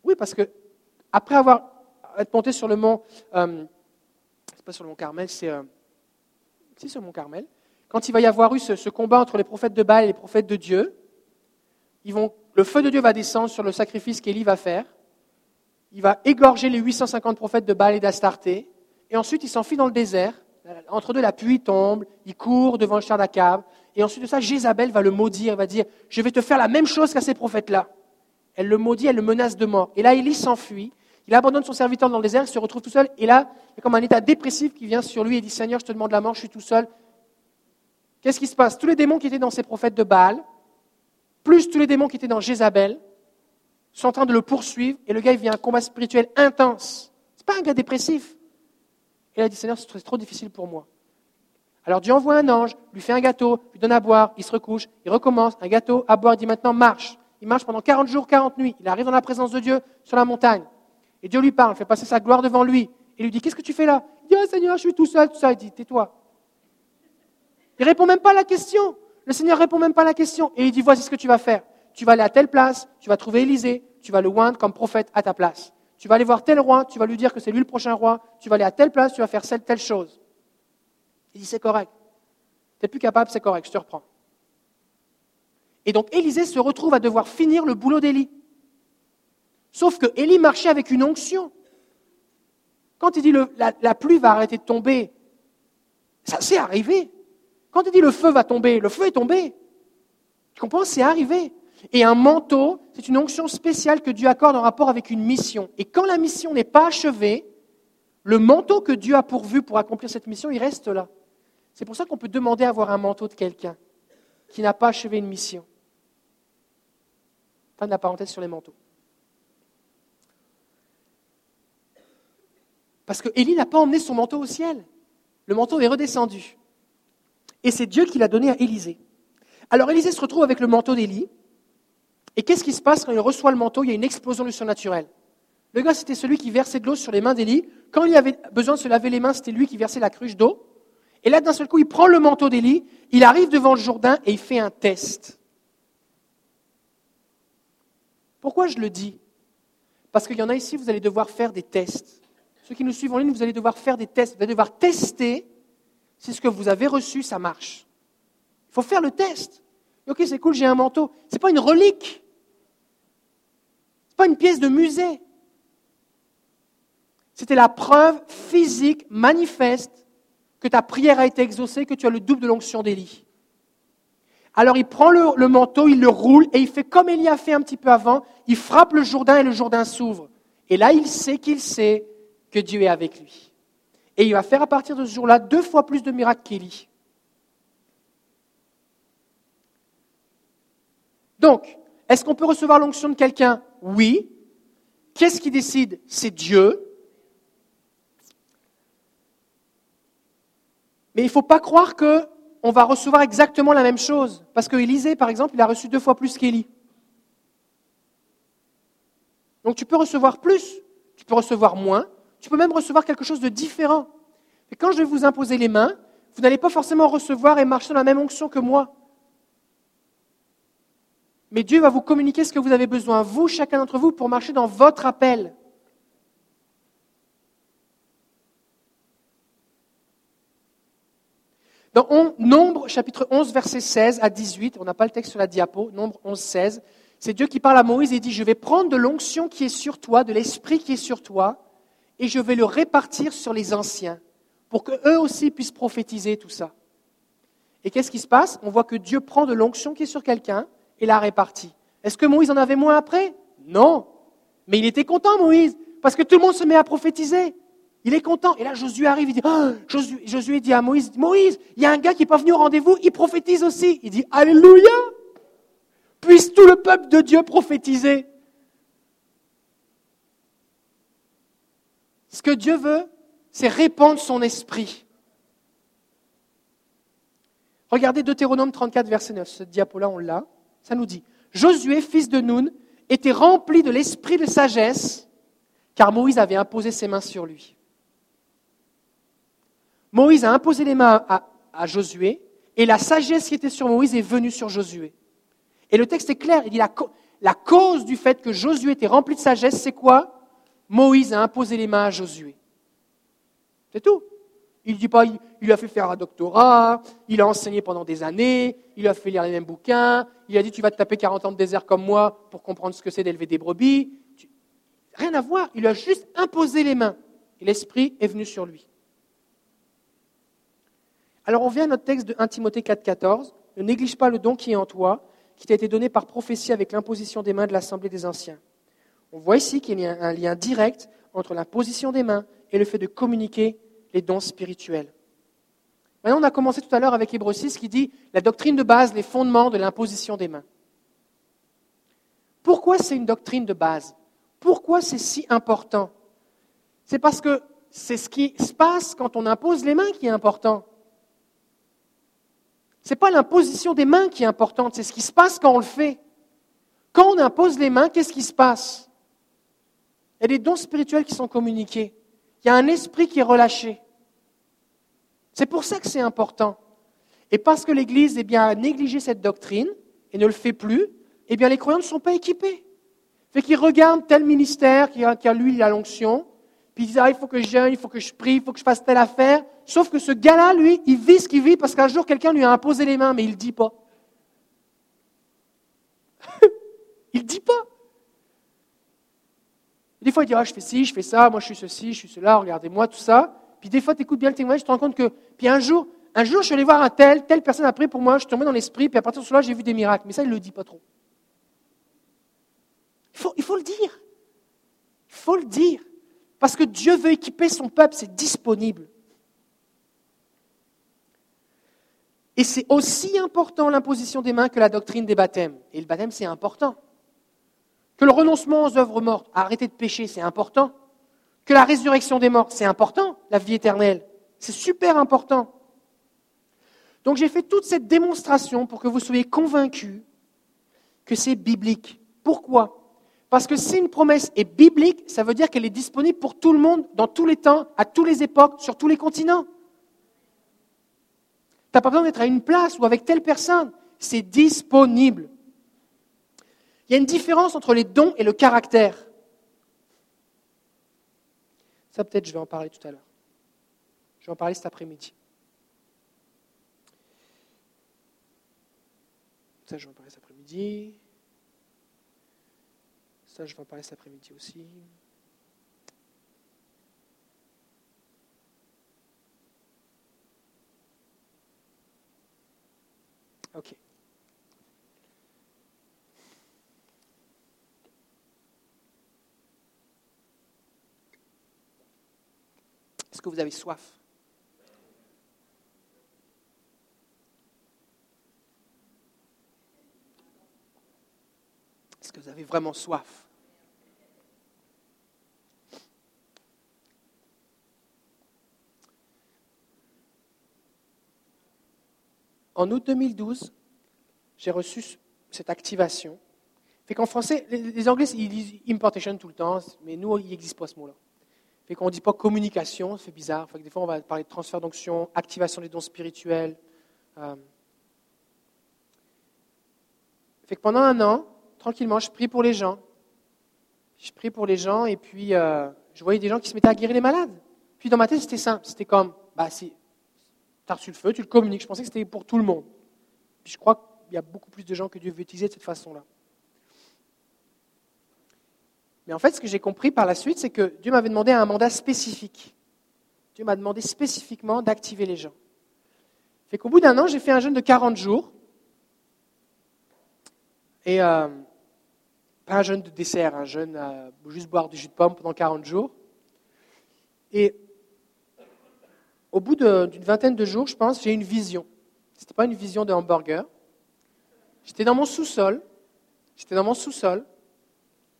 Oui, parce que après avoir été monté sur le mont, euh, c'est pas sur le mont Carmel, c'est euh, sur le mont Carmel, quand il va y avoir eu ce, combat entre les prophètes de Baal et les prophètes de Dieu, le feu de Dieu va descendre sur le sacrifice qu'Élie va faire. Il va égorger les 850 prophètes de Baal et d'Astarté. Et ensuite, il s'enfuit dans le désert. Entre deux, la pluie tombe. Il court devant le char d'Akab. Et ensuite de ça, Jézabel va le maudire. Elle va dire Je vais te faire la même chose qu'à ces prophètes-là. Elle le maudit, elle le menace de mort. Et là, Élie s'enfuit. Il abandonne son serviteur dans le désert, il se retrouve tout seul. Et là, il y a comme un état dépressif qui vient sur lui et dit Seigneur, je te demande la mort, je suis tout seul. Qu'est-ce qui se passe? Tous les démons qui étaient dans ces prophètes de Baal, plus tous les démons qui étaient dans Jézabel, sont en train de le poursuivre, et le gars, il vient un combat spirituel intense. Ce n'est pas un gars dépressif. Et il a dit, Seigneur, c'est trop difficile pour moi. Alors Dieu envoie un ange, lui fait un gâteau, lui donne à boire, il se recouche, il recommence, un gâteau, à boire, il dit maintenant marche. Il marche pendant 40 jours, 40 nuits. Il arrive dans la présence de Dieu sur la montagne. Et Dieu lui parle, fait passer sa gloire devant lui. Et lui dit, qu'est-ce que tu fais là? Il dit, oh, Seigneur, je suis tout seul, tout ça. Il dit, tais-toi. Il répond même pas à la question. Le Seigneur répond même pas à la question. Et il dit, voici ce que tu vas faire. Tu vas aller à telle place, tu vas trouver Élisée, tu vas le oindre comme prophète à ta place. Tu vas aller voir tel roi, tu vas lui dire que c'est lui le prochain roi, tu vas aller à telle place, tu vas faire telle, telle chose. Il dit, c'est correct. Tu n'es plus capable, c'est correct, je te reprends. Et donc Élisée se retrouve à devoir finir le boulot d'Élie. Sauf que Élie marchait avec une onction. Quand il dit la, la pluie va arrêter de tomber, ça s'est arrivé. Quand il dit le feu va tomber, le feu est tombé. Tu comprends? C'est arrivé. Et un manteau, c'est une onction spéciale que Dieu accorde en rapport avec une mission. Et quand la mission n'est pas achevée, le manteau que Dieu a pourvu pour accomplir cette mission, il reste là. C'est pour ça qu'on peut demander à avoir un manteau de quelqu'un qui n'a pas achevé une mission. Fin de la parenthèse sur les manteaux. Parce que Élie n'a pas emmené son manteau au ciel. Le manteau est redescendu. Et c'est Dieu qui l'a donné à Élisée. Alors Élisée se retrouve avec le manteau d'Élie. Et qu'est-ce qui se passe quand il reçoit le manteau? Il y a une explosion du surnaturel. Le gars, c'était celui qui versait de l'eau sur les mains d'Élie. Quand il avait besoin de se laver les mains, c'était lui qui versait la cruche d'eau. Et là, d'un seul coup, il prend le manteau d'Élie, il arrive devant le Jourdain et il fait un test. Pourquoi je le dis? Parce qu'il y en a ici, vous allez devoir faire des tests. Ceux qui nous suivent en ligne, vous allez devoir faire des tests. Vous allez devoir tester si ce que vous avez reçu, ça marche. Il faut faire le test. Ok, c'est cool, j'ai un manteau. Ce n'est pas une relique. Ce n'est pas une pièce de musée. C'était la preuve physique, manifeste, que ta prière a été exaucée, que tu as le double de l'onction d'Élie. Alors il prend le, le, manteau, il le roule et il fait comme Élie a fait un petit peu avant, il frappe le Jourdain et le Jourdain s'ouvre. Et là, il sait qu'il sait que Dieu est avec lui. Et il va faire à partir de ce jour-là deux fois plus de miracles qu'Élie. Donc, est-ce qu'on peut recevoir l'onction de quelqu'un? Oui. Qu'est-ce qui décide? C'est Dieu. Mais il ne faut pas croire qu'on va recevoir exactement la même chose. Parce que Élisée, par exemple, il a reçu deux fois plus qu'Élie. Donc tu peux recevoir plus, tu peux recevoir moins, tu peux même recevoir quelque chose de différent. Et quand je vais vous imposer les mains, vous n'allez pas forcément recevoir et marcher dans la même onction que moi. Mais Dieu va vous communiquer ce que vous avez besoin, vous, chacun d'entre vous, pour marcher dans votre appel. Dans Nombre, chapitre 11, verset 16 à 18, on n'a pas le texte sur la diapo, Nombre 11, 16, c'est Dieu qui parle à Moïse et dit, je vais prendre de l'onction qui est sur toi, de l'esprit qui est sur toi, et je vais le répartir sur les anciens, pour qu'eux aussi puissent prophétiser tout ça. Et qu'est-ce qui se passe? On voit que Dieu prend de l'onction qui est sur quelqu'un et la répartit. Est-ce que Moïse en avait moins après? Non. Mais il était content, Moïse, parce que tout le monde se met à prophétiser. Il est content. Et là, Josué arrive, il dit, oh, Josué, dit à Moïse, Moïse, il y a un gars qui n'est pas venu au rendez-vous, il prophétise aussi. Il dit, Alléluia Puisse tout le peuple de Dieu prophétiser. Ce que Dieu veut, c'est répandre son esprit. Regardez Deutéronome 34, verset 9. Ce diapo-là, on l'a. Ça nous dit Josué, fils de Nun, était rempli de l'esprit de sagesse, car Moïse avait imposé ses mains sur lui. Moïse a imposé les mains à, Josué, et la sagesse qui était sur Moïse est venue sur Josué. Et le texte est clair, il dit la cause du fait que Josué était rempli de sagesse, c'est quoi? Moïse a imposé les mains à Josué. C'est tout. Il ne dit pas, il, lui a fait faire un doctorat, il a enseigné pendant des années, il a fait lire les mêmes bouquins, il a dit tu vas te taper 40 ans de désert comme moi pour comprendre ce que c'est d'élever des brebis. Rien à voir, il lui a juste imposé les mains. Et l'Esprit est venu sur lui. Alors on vient à notre texte de 1 Timothée 4,14. Ne néglige pas le don qui est en toi, qui t'a été donné par prophétie avec l'imposition des mains de l'Assemblée des anciens. On voit ici qu'il y a un lien direct entre l'imposition des mains et le fait de communiquer les dons spirituels. Maintenant, on a commencé tout à l'heure avec Hébreu 6 qui dit la doctrine de base, les fondements de l'imposition des mains. Pourquoi c'est une doctrine de base? Pourquoi c'est si important? C'est parce que c'est ce qui se passe quand on impose les mains qui est important. Ce n'est pas l'imposition des mains qui est importante, c'est ce qui se passe quand on le fait. Quand on impose les mains, qu'est-ce qui se passe? Il y a des dons spirituels qui sont communiqués. Il y a un esprit qui est relâché. C'est pour ça que c'est important. Et parce que l'Église eh bien, a négligé cette doctrine et ne le fait plus, eh bien, les croyants ne sont pas équipés. Fait qu'ils regardent tel ministère qui a, a lui, la l'onction, puis ils disent, ah, il faut que je jeûne, il faut que je prie, il faut que je fasse telle affaire. Sauf que ce gars-là, lui, il vit ce qu'il vit parce qu'un jour, quelqu'un lui a imposé les mains, mais il ne dit pas. il ne dit pas. Des fois, il dit, ah, je fais ci, je fais ça, moi je suis ceci, je suis cela, regardez-moi, tout ça. Puis des fois, tu écoutes bien le témoignage, tu te rends compte que. Puis un jour, un jour, je suis allé voir un tel, telle personne a prié pour moi, je suis tombé dans l'esprit, puis à partir de cela, j'ai vu des miracles. Mais ça, il ne le dit pas trop. Il faut, il faut le dire. Il faut le dire. Parce que Dieu veut équiper son peuple, c'est disponible. Et c'est aussi important l'imposition des mains que la doctrine des baptêmes. Et le baptême, c'est important. Que le renoncement aux œuvres mortes, arrêter de pécher, c'est important que la résurrection des morts, c'est important, la vie éternelle. C'est super important. Donc j'ai fait toute cette démonstration pour que vous soyez convaincus que c'est biblique. Pourquoi? Parce que si une promesse est biblique, ça veut dire qu'elle est disponible pour tout le monde, dans tous les temps, à toutes les époques, sur tous les continents. Tu n'as pas besoin d'être à une place ou avec telle personne. C'est disponible. Il y a une différence entre les dons et le caractère. Ça, peut-être, je vais en parler tout à l'heure. Je vais en parler cet après-midi. Ça, je vais en parler cet après-midi. Ça, je vais en parler cet après-midi aussi. OK. Est-ce que vous avez soif? Est-ce que vous avez vraiment soif? En août 2012, j'ai reçu cette activation. Fait qu'en français, les, Anglais, ils disent importation tout le temps, mais nous, il n'existe pas ce mot-là. Fait qu'on ne dit pas communication, c'est bizarre. Fait que des fois, on va parler de transfert d'onction, activation des dons spirituels. Euh. Fait que pendant un an, tranquillement, je prie pour les gens. Je prie pour les gens et puis euh, je voyais des gens qui se mettaient à guérir les malades. Puis dans ma tête, c'était simple. C'était comme, bah si, tu as reçu le feu, tu le communiques. Je pensais que c'était pour tout le monde. Je crois qu'il y a beaucoup plus de gens que Dieu veut utiliser de cette façon-là. Mais en fait, ce que j'ai compris par la suite, c'est que Dieu m'avait demandé un mandat spécifique. Dieu m'a demandé spécifiquement d'activer les gens. Fait qu'au bout d'un an, j'ai fait un jeûne de 40 jours. Et euh, pas un jeûne de dessert, un jeûne à juste boire du jus de pomme pendant 40 jours. Et au bout d'une vingtaine de jours, je pense, j'ai une vision. Ce n'était pas une vision de hamburger. J'étais dans mon sous-sol. J'étais dans mon sous-sol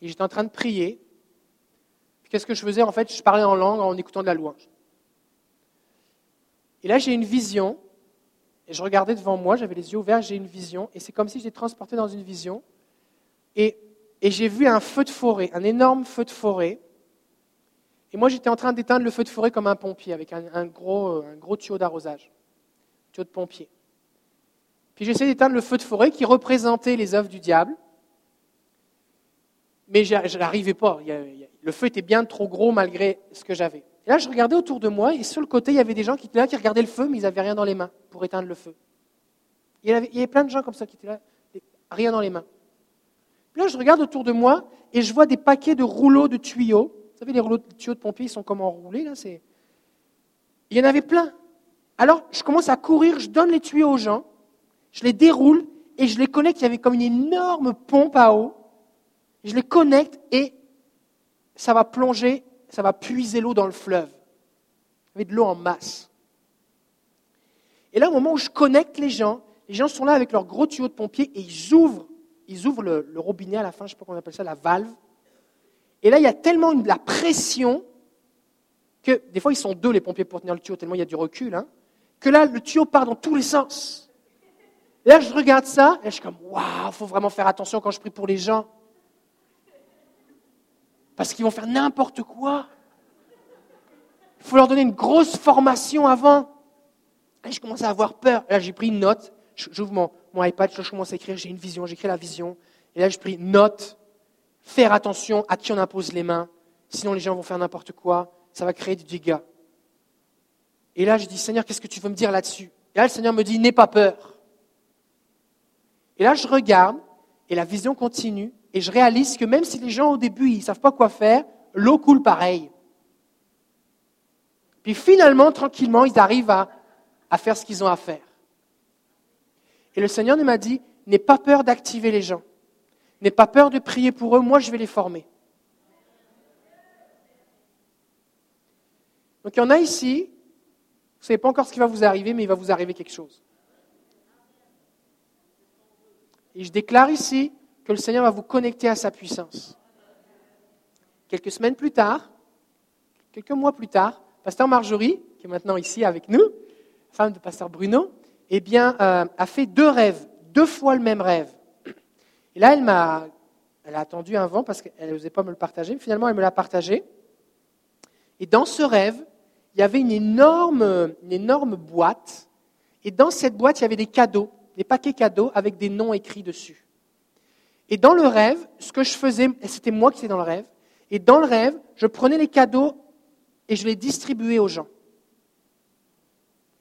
et j'étais en train de prier. qu'est-ce que je faisais? En fait, je parlais en langue en écoutant de la louange. Et là, j'ai une vision Et je regardais devant moi, j'avais les yeux ouverts, j'ai une vision, et c'est comme si j'étais transporté dans une vision. Et, j'ai vu un feu de forêt, un énorme feu de forêt. Et moi, j'étais en train d'éteindre le feu de forêt comme un pompier, avec un, gros, un gros tuyau d'arrosage, tuyau de pompier. Puis j'essayais d'éteindre le feu de forêt qui représentait les œuvres du diable. Mais je n'arrivais pas. Le feu était bien trop gros malgré ce que j'avais. Là, je regardais autour de moi, et sur le côté, il y avait des gens qui étaient là, qui regardaient le feu, mais ils n'avaient rien dans les mains pour éteindre le feu. Il y, avait, il y avait plein de gens comme ça qui étaient là, rien dans les mains. Puis là, je regarde autour de moi, et je vois des paquets de rouleaux de tuyaux. Vous savez, les rouleaux de tuyaux de pompiers, ils sont comme enroulés, là. C'est... Il y en avait plein. Alors, je commence à courir, je donne les tuyaux aux gens, je les déroule, et je les connecte. Il y avait comme une énorme pompe à eau. Je les connecte, et ça va plonger ça va puiser l'eau dans le fleuve. Avait de l'eau en masse. Et là, au moment où je connecte les gens, les gens sont là avec leurs gros tuyaux de pompier et ils ouvrent, ils ouvrent le, robinet à la fin, je ne sais pas comment on appelle ça, la valve. Et là, il y a tellement de la pression que des fois, ils sont deux les pompiers pour tenir le tuyau, tellement il y a du recul, hein, que là, le tuyau part dans tous les sens. Et là, je regarde ça et je suis comme, waouh, il faut vraiment faire attention quand je prie pour les gens. Parce qu'ils vont faire n'importe quoi. Il faut leur donner une grosse formation avant. Et je commence à avoir peur. là, j'ai pris une note. J'ouvre mon, mon iPad, je commence à écrire. J'ai une vision, j'écris la vision. Et là, je pris note. Faire attention à qui on impose les mains. Sinon, les gens vont faire n'importe quoi. Ça va créer du dégâts. Et là, je dis, Seigneur, qu'est-ce que tu veux me dire là-dessus? Et là, le Seigneur me dit, n'aie pas peur. Et là, je regarde, et la vision continue, et je réalise que même si les gens au début ils ne savent pas quoi faire, l'eau coule pareil. Puis finalement, tranquillement, ils arrivent à, faire ce qu'ils ont à faire. Et le Seigneur m'a dit, n'aie pas peur d'activer les gens. N'aie pas peur de prier pour eux, moi je vais les former. Donc il y en a ici, vous ne savez pas encore ce qui va vous arriver, mais il va vous arriver quelque chose. Et je déclare ici que le Seigneur va vous connecter à sa puissance. Quelques semaines plus tard, quelques mois plus tard, Pasteur Marjorie, qui est maintenant ici avec nous, femme de Pasteur Bruno, eh bien, euh, a fait deux rêves, deux fois le même rêve. Et là, elle m'a, elle a attendu un vent parce qu'elle n'osait pas me le partager. Finalement, elle me l'a partagé. Et dans ce rêve, il y avait une énorme, une énorme boîte. Et dans cette boîte, il y avait des cadeaux, des paquets cadeaux avec des noms écrits dessus. Et dans le rêve, ce que je faisais, c'était moi qui étais dans le rêve, et dans le rêve, je prenais les cadeaux et je les distribuais aux gens.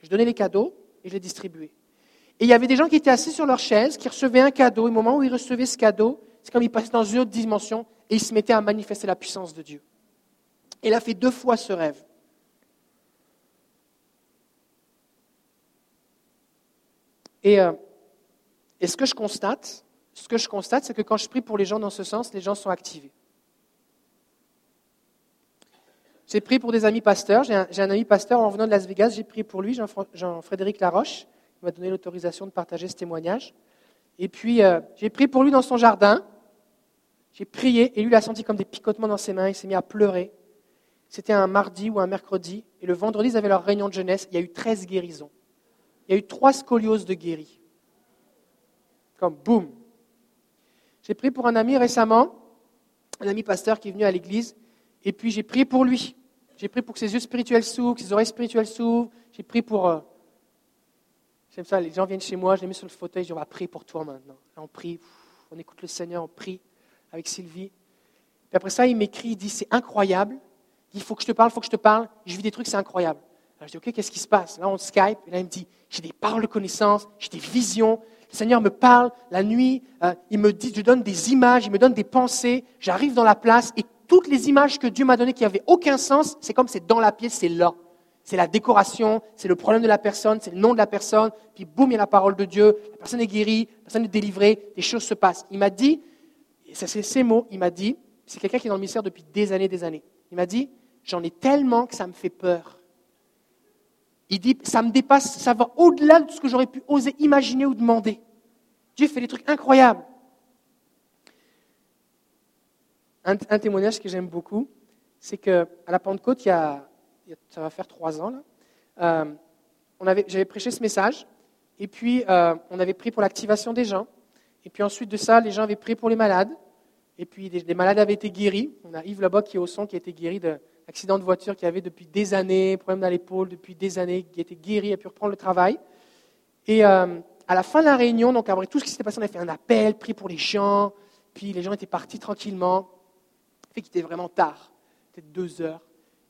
Je donnais les cadeaux et je les distribuais. Et il y avait des gens qui étaient assis sur leur chaise, qui recevaient un cadeau, et au moment où ils recevaient ce cadeau, c'est comme ils passaient dans une autre dimension et ils se mettaient à manifester la puissance de Dieu. Et il a fait deux fois ce rêve. Et, euh, et ce que je constate, ce que je constate, c'est que quand je prie pour les gens dans ce sens, les gens sont activés. J'ai prié pour des amis pasteurs. J'ai un, ami pasteur en venant de Las Vegas. J'ai prié pour lui, Jean-Frédéric Laroche. Il m'a donné l'autorisation de partager ce témoignage. Et puis, euh, j'ai prié pour lui dans son jardin. J'ai prié et lui, il a senti comme des picotements dans ses mains. Il s'est mis à pleurer. C'était un mardi ou un mercredi. Et le vendredi, ils avaient leur réunion de jeunesse. Il y a eu 13 guérisons. Il y a eu trois scolioses de guéris. Comme boum, j'ai prié pour un ami récemment, un ami pasteur qui est venu à l'église, et puis j'ai prié pour lui. J'ai prié pour que ses yeux spirituels s'ouvrent, que ses oreilles spirituelles s'ouvrent. J'ai prié pour. Euh, j'aime ça, les gens viennent chez moi, je les mets sur le fauteuil, je dis on va prier pour toi maintenant. on prie, on écoute le Seigneur, on prie avec Sylvie. Puis après ça, il m'écrit, il dit c'est incroyable. Il faut que je te parle, il faut que je te parle. Je vis des trucs, c'est incroyable. Alors je dis ok, qu'est-ce qui se passe? Là, on Skype, et là, il me dit j'ai des paroles de connaissance, j'ai des visions, le Seigneur me parle la nuit, euh, il me dit, je donne des images, il me donne des pensées, j'arrive dans la place et toutes les images que Dieu m'a données qui n'avaient aucun sens, c'est comme c'est dans la pièce, c'est là. C'est la décoration, c'est le problème de la personne, c'est le nom de la personne, puis boum, il y a la parole de Dieu, la personne est guérie, la personne est délivrée, des choses se passent. Il m'a dit, c'est ces mots, il m'a dit, c'est quelqu'un qui est dans le ministère depuis des années, des années. Il m'a dit, j'en ai tellement que ça me fait peur. Il dit, ça me dépasse, ça va au-delà de ce que j'aurais pu oser imaginer ou demander. Dieu fait des trucs incroyables. Un, témoignage que j'aime beaucoup, c'est qu'à la Pentecôte, il y, a, ça va faire trois ans, euh, j'avais prêché ce message, Et puis, euh, on avait prié pour l'activation des gens. Et puis ensuite de ça, les gens avaient prié pour les malades. Et puis, des, malades avaient été guéris. On a Yves là qui est au son, qui a été guéri d'un accident de voiture qui avait depuis des années, problème dans l'épaule depuis des années, qui été guéri, a pu reprendre le travail. Et euh, à la fin de la réunion, donc après tout ce qui s'était passé, on a fait un appel, prié pour les gens. Puis les gens étaient partis tranquillement. Fait qu'il était vraiment tard, peut-être deux heures.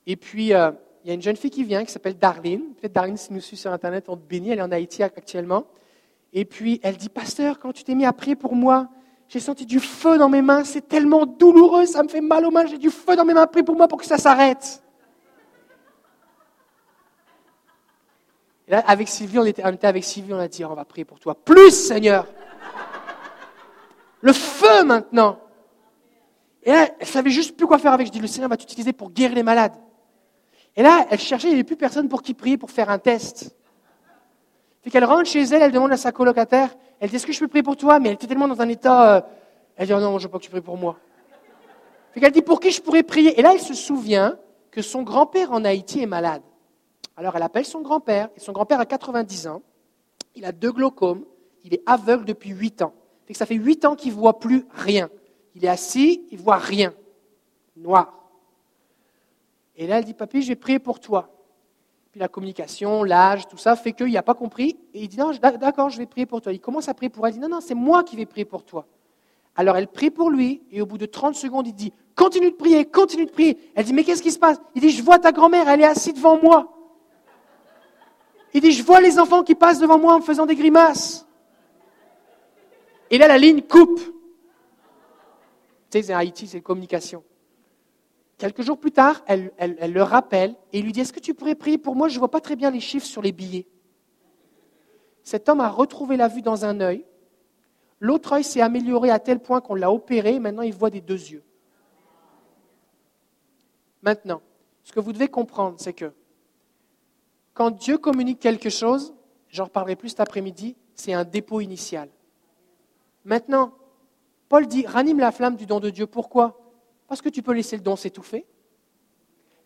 Et puis, euh, il y a une jeune fille qui vient, qui s'appelle Darlene. Peut-être Darlene, si nous suit sur Internet, on te bénit. Elle est en Haïti actuellement. Et puis, elle dit, Pasteur, quand tu t'es mis à prier pour moi, j'ai senti du feu dans mes mains. C'est tellement douloureux, ça me fait mal aux mains. J'ai du feu dans mes mains. Prie pour moi pour que ça s'arrête. Et là, avec Sylvie, on était, on était avec Sylvie, on a dit, on va prier pour toi. Plus, Seigneur. Le feu maintenant. Et là, elle savait juste plus quoi faire avec. Je dis, le Seigneur va t'utiliser pour guérir les malades. Et là, elle cherchait, il n'y avait plus personne pour qui prier, pour faire un test. Puis qu'elle rentre chez elle, elle demande à sa colocataire, elle dit, est-ce que je peux prier pour toi? Mais elle était tellement dans un état, euh, elle dit, oh non, je ne veux pas que tu pries pour moi. Puis qu'elle dit, pour qui je pourrais prier? Et là, elle se souvient que son grand-père en Haïti est malade. Alors elle appelle son grand-père, et son grand-père a 90 ans, il a deux glaucomes, il est aveugle depuis 8 ans. que ça fait 8 ans qu'il ne voit plus rien. Il est assis, il ne voit rien. Noir. Et là, elle dit, papy, je vais prier pour toi. Puis la communication, l'âge, tout ça fait qu'il n'a pas compris. Et il dit, non, d'accord, je vais prier pour toi. Il commence à prier pour elle. Il dit, non, non, c'est moi qui vais prier pour toi. Alors elle prie pour lui. Et au bout de 30 secondes, il dit, continue de prier, continue de prier. Elle dit, mais qu'est-ce qui se passe? Il dit, je vois ta grand-mère, elle est assise devant moi. Il dit, je vois les enfants qui passent devant moi en me faisant des grimaces. Et là, la ligne coupe. Tu sais, c'est Haïti, c'est communication. Quelques jours plus tard, elle, le rappelle et lui dit Est-ce que tu pourrais prier pour moi? Je ne vois pas très bien les chiffres sur les billets. Cet homme a retrouvé la vue dans un œil. L'autre œil s'est amélioré à tel point qu'on l'a opéré. Maintenant, il voit des deux yeux. Maintenant, ce que vous devez comprendre, c'est que quand Dieu communique quelque chose, j'en reparlerai plus cet après-midi, c'est un dépôt initial. Maintenant, Paul dit ranime la flamme du don de Dieu. Pourquoi? Parce que tu peux laisser le don s'étouffer.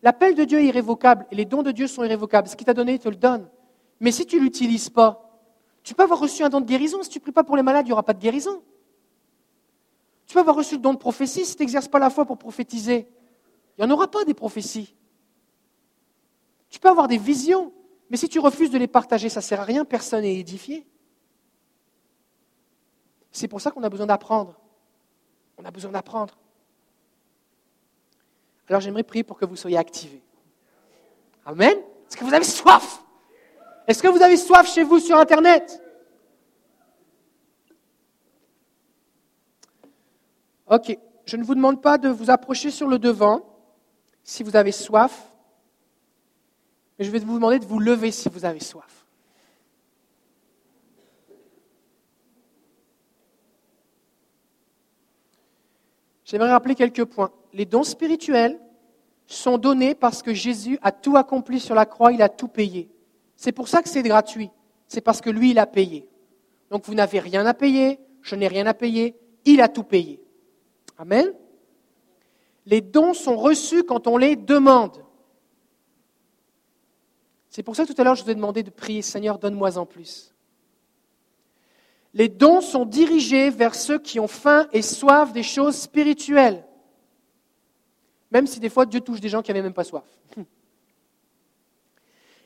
L'appel de Dieu est irrévocable et les dons de Dieu sont irrévocables. Ce qu'il t'a donné, il te le donne. Mais si tu ne l'utilises pas, tu peux avoir reçu un don de guérison. Si tu ne pries pas pour les malades, il n'y aura pas de guérison. Tu peux avoir reçu le don de prophétie. Si tu n'exerces pas la foi pour prophétiser, il n'y en aura pas des prophéties. Tu peux avoir des visions, mais si tu refuses de les partager, ça ne sert à rien, personne n'est édifié. C'est pour ça qu'on a besoin d'apprendre. On a besoin d'apprendre. Alors j'aimerais prier pour que vous soyez activés. Amen. Est-ce que vous avez soif? Est-ce que vous avez soif chez vous sur Internet? Ok, je ne vous demande pas de vous approcher sur le devant si vous avez soif, mais je vais vous demander de vous lever si vous avez soif. J'aimerais rappeler quelques points les dons spirituels sont donnés parce que Jésus a tout accompli sur la croix, il a tout payé. C'est pour ça que c'est gratuit. C'est parce que lui, il a payé. Donc vous n'avez rien à payer, je n'ai rien à payer, il a tout payé. Amen. Les dons sont reçus quand on les demande. C'est pour ça que tout à l'heure je vous ai demandé de prier, Seigneur, donne-moi en plus. Les dons sont dirigés vers ceux qui ont faim et soif des choses spirituelles. Même si des fois Dieu touche des gens qui n'avaient même pas soif.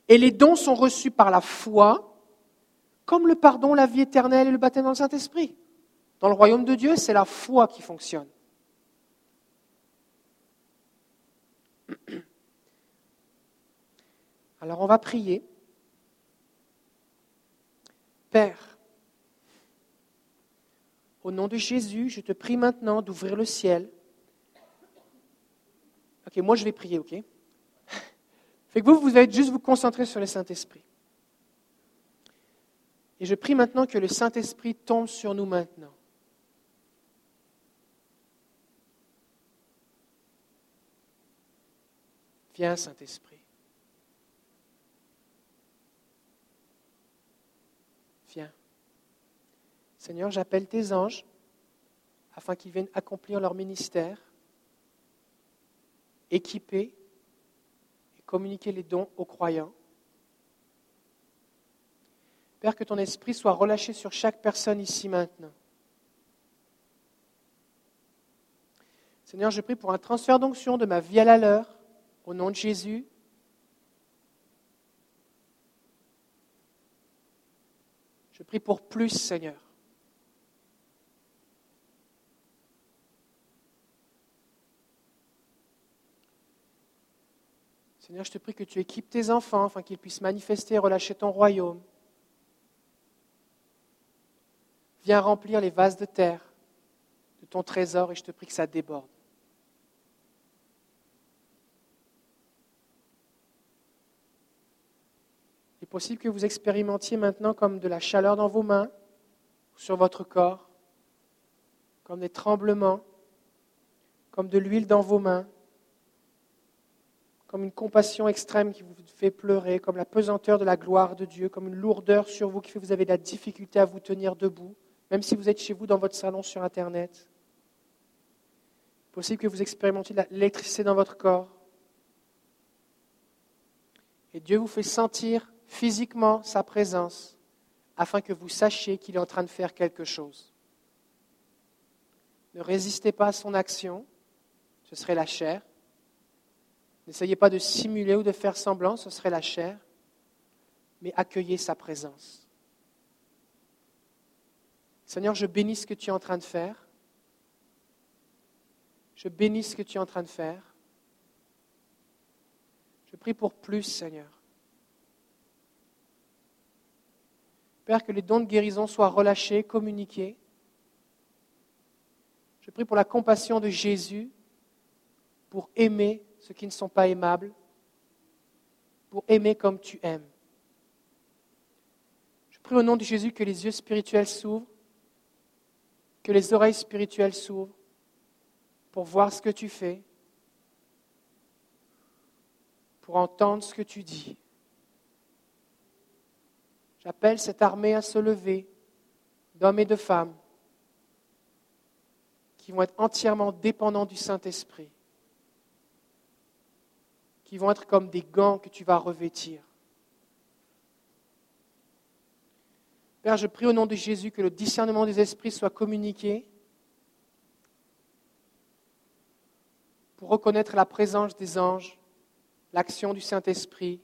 Et les dons sont reçus par la foi, comme le pardon, la vie éternelle et le baptême dans le Saint-Esprit. Dans le royaume de Dieu, c'est la foi qui fonctionne. Alors on va prier. Père, au nom de Jésus, je te prie maintenant d'ouvrir le ciel Ok, moi je vais prier, ok? Fait que vous, vous allez juste vous concentrer sur le Saint-Esprit. Et je prie maintenant que le Saint-Esprit tombe sur nous maintenant. Viens, Saint-Esprit. Viens. Seigneur, j'appelle tes anges afin qu'ils viennent accomplir leur ministère équiper et communiquer les dons aux croyants. Père, que ton esprit soit relâché sur chaque personne ici maintenant. Seigneur, je prie pour un transfert d'onction de ma vie à la leur, au nom de Jésus. Je prie pour plus, Seigneur. Seigneur, je te prie que tu équipes tes enfants afin qu'ils puissent manifester et relâcher ton royaume. Viens remplir les vases de terre de ton trésor et je te prie que ça déborde. Il est possible que vous expérimentiez maintenant comme de la chaleur dans vos mains, sur votre corps, comme des tremblements, comme de l'huile dans vos mains comme une compassion extrême qui vous fait pleurer, comme la pesanteur de la gloire de Dieu, comme une lourdeur sur vous qui fait que vous avez de la difficulté à vous tenir debout, même si vous êtes chez vous dans votre salon sur Internet. Possible que vous expérimentiez l'électricité dans votre corps. Et Dieu vous fait sentir physiquement sa présence afin que vous sachiez qu'il est en train de faire quelque chose. Ne résistez pas à son action, ce serait la chair. N'essayez pas de simuler ou de faire semblant, ce serait la chair, mais accueillez sa présence. Seigneur, je bénis ce que tu es en train de faire. Je bénis ce que tu es en train de faire. Je prie pour plus, Seigneur. Père, que les dons de guérison soient relâchés, communiqués. Je prie pour la compassion de Jésus, pour aimer ceux qui ne sont pas aimables, pour aimer comme tu aimes. Je prie au nom de Jésus que les yeux spirituels s'ouvrent, que les oreilles spirituelles s'ouvrent pour voir ce que tu fais, pour entendre ce que tu dis. J'appelle cette armée à se lever, d'hommes et de femmes, qui vont être entièrement dépendants du Saint-Esprit qui vont être comme des gants que tu vas revêtir. Père, je prie au nom de Jésus que le discernement des esprits soit communiqué pour reconnaître la présence des anges, l'action du Saint-Esprit,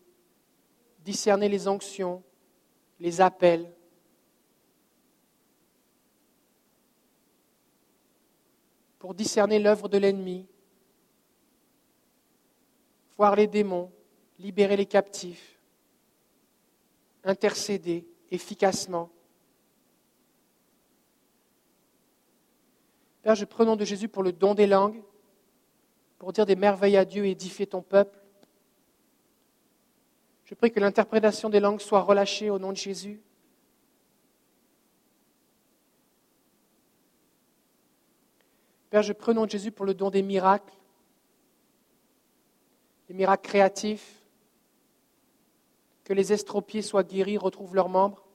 discerner les onctions, les appels. Pour discerner l'œuvre de l'ennemi, voir les démons, libérer les captifs, intercéder efficacement. Père, je prie au nom de Jésus pour le don des langues, pour dire des merveilles à Dieu et édifier ton peuple. Je prie que l'interprétation des langues soit relâchée au nom de Jésus. Père, je prie au nom de Jésus pour le don des miracles, les miracles créatifs, que les estropiés soient guéris, retrouvent leurs membres.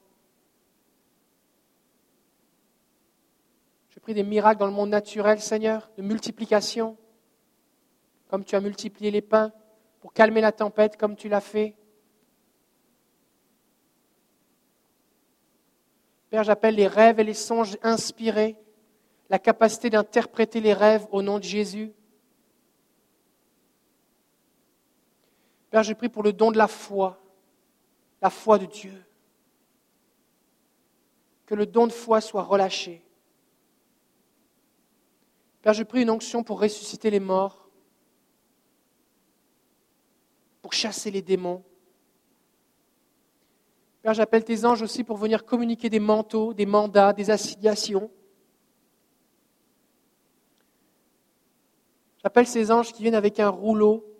Je prie des miracles dans le monde naturel, Seigneur, de multiplication, comme tu as multiplié les pains pour calmer la tempête, comme tu l'as fait. Père, j'appelle les rêves et les songes inspirés, la capacité d'interpréter les rêves au nom de Jésus. Père, je prie pour le don de la foi, la foi de Dieu. Que le don de foi soit relâché. Père, je prie une onction pour ressusciter les morts, pour chasser les démons. Père, j'appelle tes anges aussi pour venir communiquer des manteaux, des mandats, des assignations. J'appelle ces anges qui viennent avec un rouleau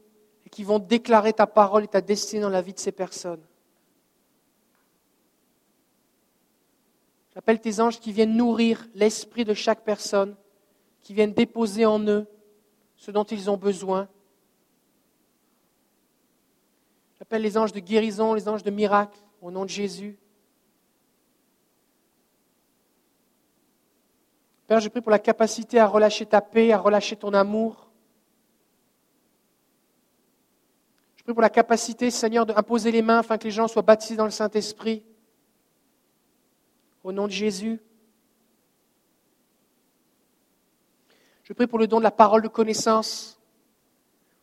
qui vont déclarer ta parole et ta destinée dans la vie de ces personnes. J'appelle tes anges qui viennent nourrir l'esprit de chaque personne, qui viennent déposer en eux ce dont ils ont besoin. J'appelle les anges de guérison, les anges de miracle, au nom de Jésus. Père, je prie pour la capacité à relâcher ta paix, à relâcher ton amour, Je prie pour la capacité, Seigneur, d'imposer les mains afin que les gens soient baptisés dans le Saint-Esprit. Au nom de Jésus. Je prie pour le don de la parole de connaissance.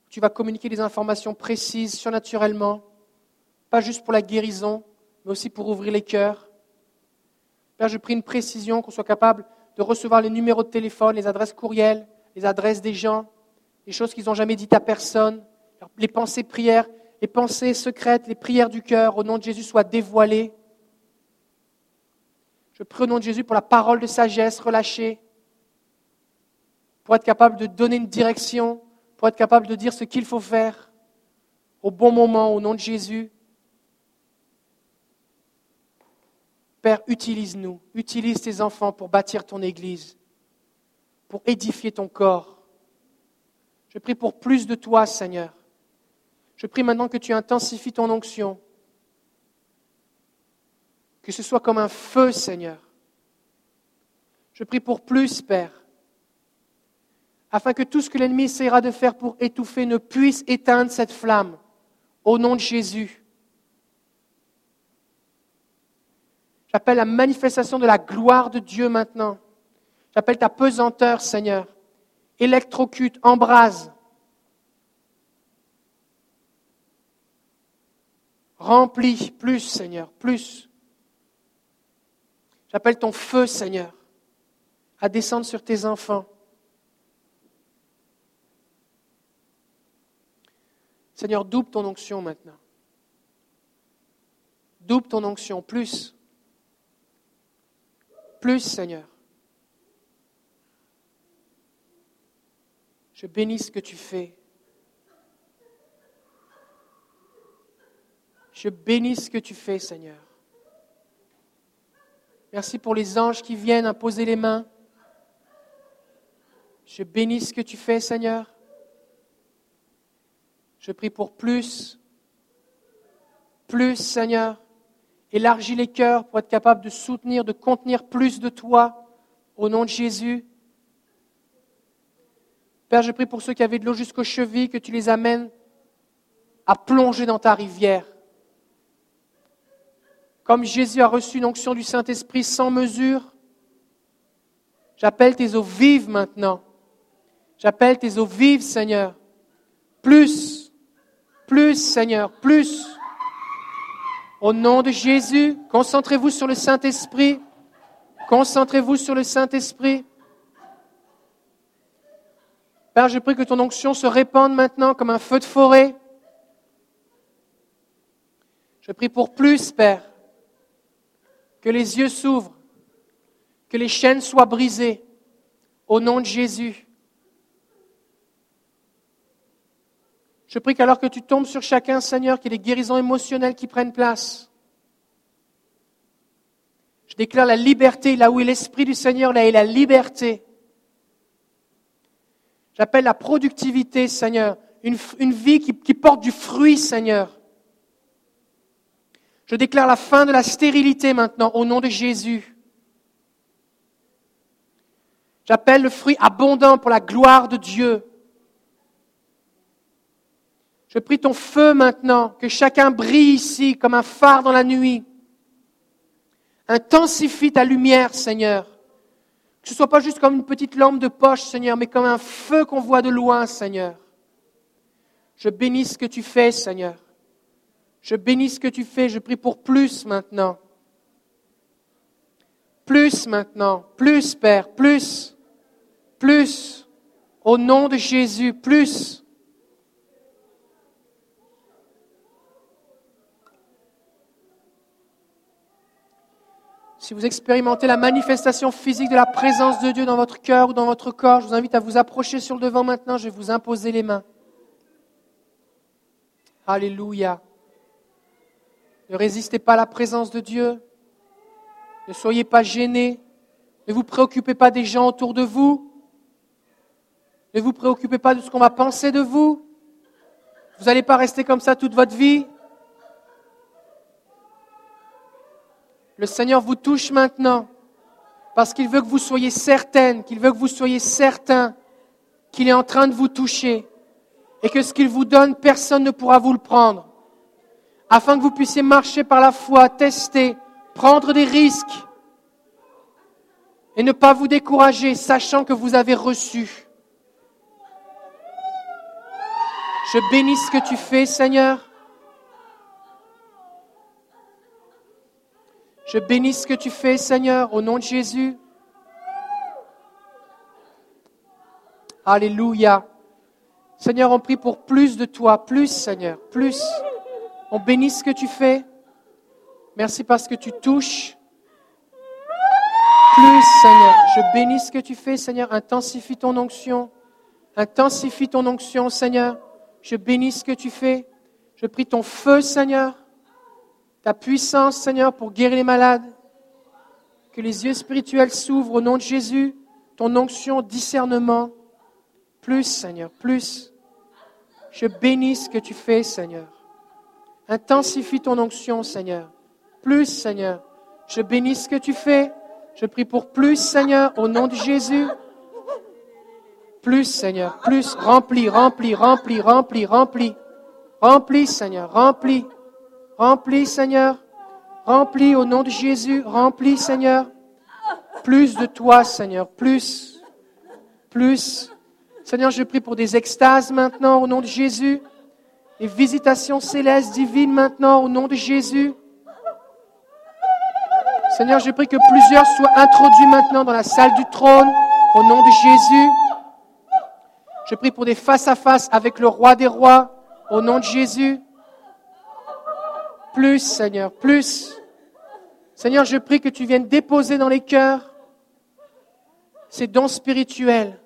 Tu vas communiquer des informations précises, surnaturellement, pas juste pour la guérison, mais aussi pour ouvrir les cœurs. Père, je prie une précision, qu'on soit capable de recevoir les numéros de téléphone, les adresses courriels, les adresses des gens, les choses qu'ils n'ont jamais dites à personne, les pensées prières, les pensées secrètes, les prières du cœur, au nom de Jésus, soient dévoilées. Je prie au nom de Jésus pour la parole de sagesse relâchée, pour être capable de donner une direction, pour être capable de dire ce qu'il faut faire au bon moment, au nom de Jésus. Père, utilise-nous, utilise tes enfants pour bâtir ton Église, pour édifier ton corps. Je prie pour plus de toi, Seigneur. Je prie maintenant que tu intensifies ton onction, que ce soit comme un feu, Seigneur. Je prie pour plus, Père, afin que tout ce que l'ennemi essaiera de faire pour étouffer ne puisse éteindre cette flamme. Au nom de Jésus. J'appelle la manifestation de la gloire de Dieu maintenant. J'appelle ta pesanteur, Seigneur. Électrocute, embrase. Remplis plus, Seigneur, plus. J'appelle ton feu, Seigneur, à descendre sur tes enfants. Seigneur, double ton onction maintenant. Double ton onction, plus. Plus, Seigneur. Je bénis ce que tu fais. Je bénis ce que tu fais, Seigneur. Merci pour les anges qui viennent imposer les mains. Je bénis ce que tu fais, Seigneur. Je prie pour plus, plus, Seigneur. Élargis les cœurs pour être capable de soutenir, de contenir plus de toi, au nom de Jésus. Père, je prie pour ceux qui avaient de l'eau jusqu'aux chevilles, que tu les amènes à plonger dans ta rivière. Comme Jésus a reçu une onction du Saint-Esprit sans mesure, j'appelle tes eaux vives maintenant. J'appelle tes eaux vives, Seigneur. Plus, plus, Seigneur, plus. Au nom de Jésus, concentrez-vous sur le Saint-Esprit. Concentrez-vous sur le Saint-Esprit. Père, je prie que ton onction se répande maintenant comme un feu de forêt. Je prie pour plus, Père. Que les yeux s'ouvrent, que les chaînes soient brisées. Au nom de Jésus. Je prie qu'alors que tu tombes sur chacun, Seigneur, qu'il y ait des guérisons émotionnelles qui prennent place. Je déclare la liberté, là où est l'Esprit du Seigneur, là est la liberté. J'appelle la productivité, Seigneur, une, vie qui porte du fruit, Seigneur. Je déclare la fin de la stérilité maintenant, au nom de Jésus. J'appelle le fruit abondant pour la gloire de Dieu. Je prie ton feu maintenant, que chacun brille ici comme un phare dans la nuit. Intensifie ta lumière, Seigneur. Que ce ne soit pas juste comme une petite lampe de poche, Seigneur, mais comme un feu qu'on voit de loin, Seigneur. Je bénis ce que tu fais, Seigneur. Je bénis ce que tu fais. Je prie pour plus maintenant. Plus maintenant. Plus, Père. Plus. Plus. Au nom de Jésus. Plus. Si vous expérimentez la manifestation physique de la présence de Dieu dans votre cœur ou dans votre corps, je vous invite à vous approcher sur le devant maintenant. Je vais vous imposer les mains. Alléluia. Ne résistez pas à la présence de Dieu. Ne soyez pas gênés. Ne vous préoccupez pas des gens autour de vous. Ne vous préoccupez pas de ce qu'on va penser de vous. Vous n'allez pas rester comme ça toute votre vie. Le Seigneur vous touche maintenant parce qu'il veut que vous soyez certaine, qu'il veut que vous soyez certain qu'il est en train de vous toucher et que ce qu'il vous donne, personne ne pourra vous le prendre. Afin que vous puissiez marcher par la foi, tester, prendre des risques Et ne pas vous décourager, sachant que vous avez reçu. Je bénis ce que tu fais, Seigneur. Je bénis ce que tu fais, Seigneur, au nom de Jésus. Alléluia. Seigneur, on prie pour plus de toi, plus, Seigneur, plus. On bénit ce que tu fais. Merci parce que tu touches. Plus, Seigneur. Je bénis ce que tu fais, Seigneur. Intensifie ton onction. Intensifie ton onction, Seigneur. Je bénis ce que tu fais. Je prie ton feu, Seigneur. Ta puissance, Seigneur, pour guérir les malades. Que les yeux spirituels s'ouvrent au nom de Jésus. Ton onction, discernement. Plus, Seigneur, plus. Je bénis ce que tu fais, Seigneur. Intensifie ton onction, Seigneur. Plus, Seigneur. Je bénis ce que tu fais. Je prie pour plus, Seigneur, au nom de Jésus. Plus, Seigneur, plus. Remplis, remplis, remplis, remplis, remplis. Remplis, Seigneur, remplis. Remplis, Seigneur. Remplis au nom de Jésus. Remplis, Seigneur. Plus de toi, Seigneur. Plus. Plus. Seigneur, je prie pour des extases maintenant au nom de Jésus. Des visitations célestes, divines maintenant au nom de Jésus. Seigneur, je prie que plusieurs soient introduits maintenant dans la salle du trône au nom de Jésus. Je prie pour des face-à-face avec le roi des rois au nom de Jésus. Plus, Seigneur, plus. Seigneur, je prie que tu viennes déposer dans les cœurs ces dons spirituels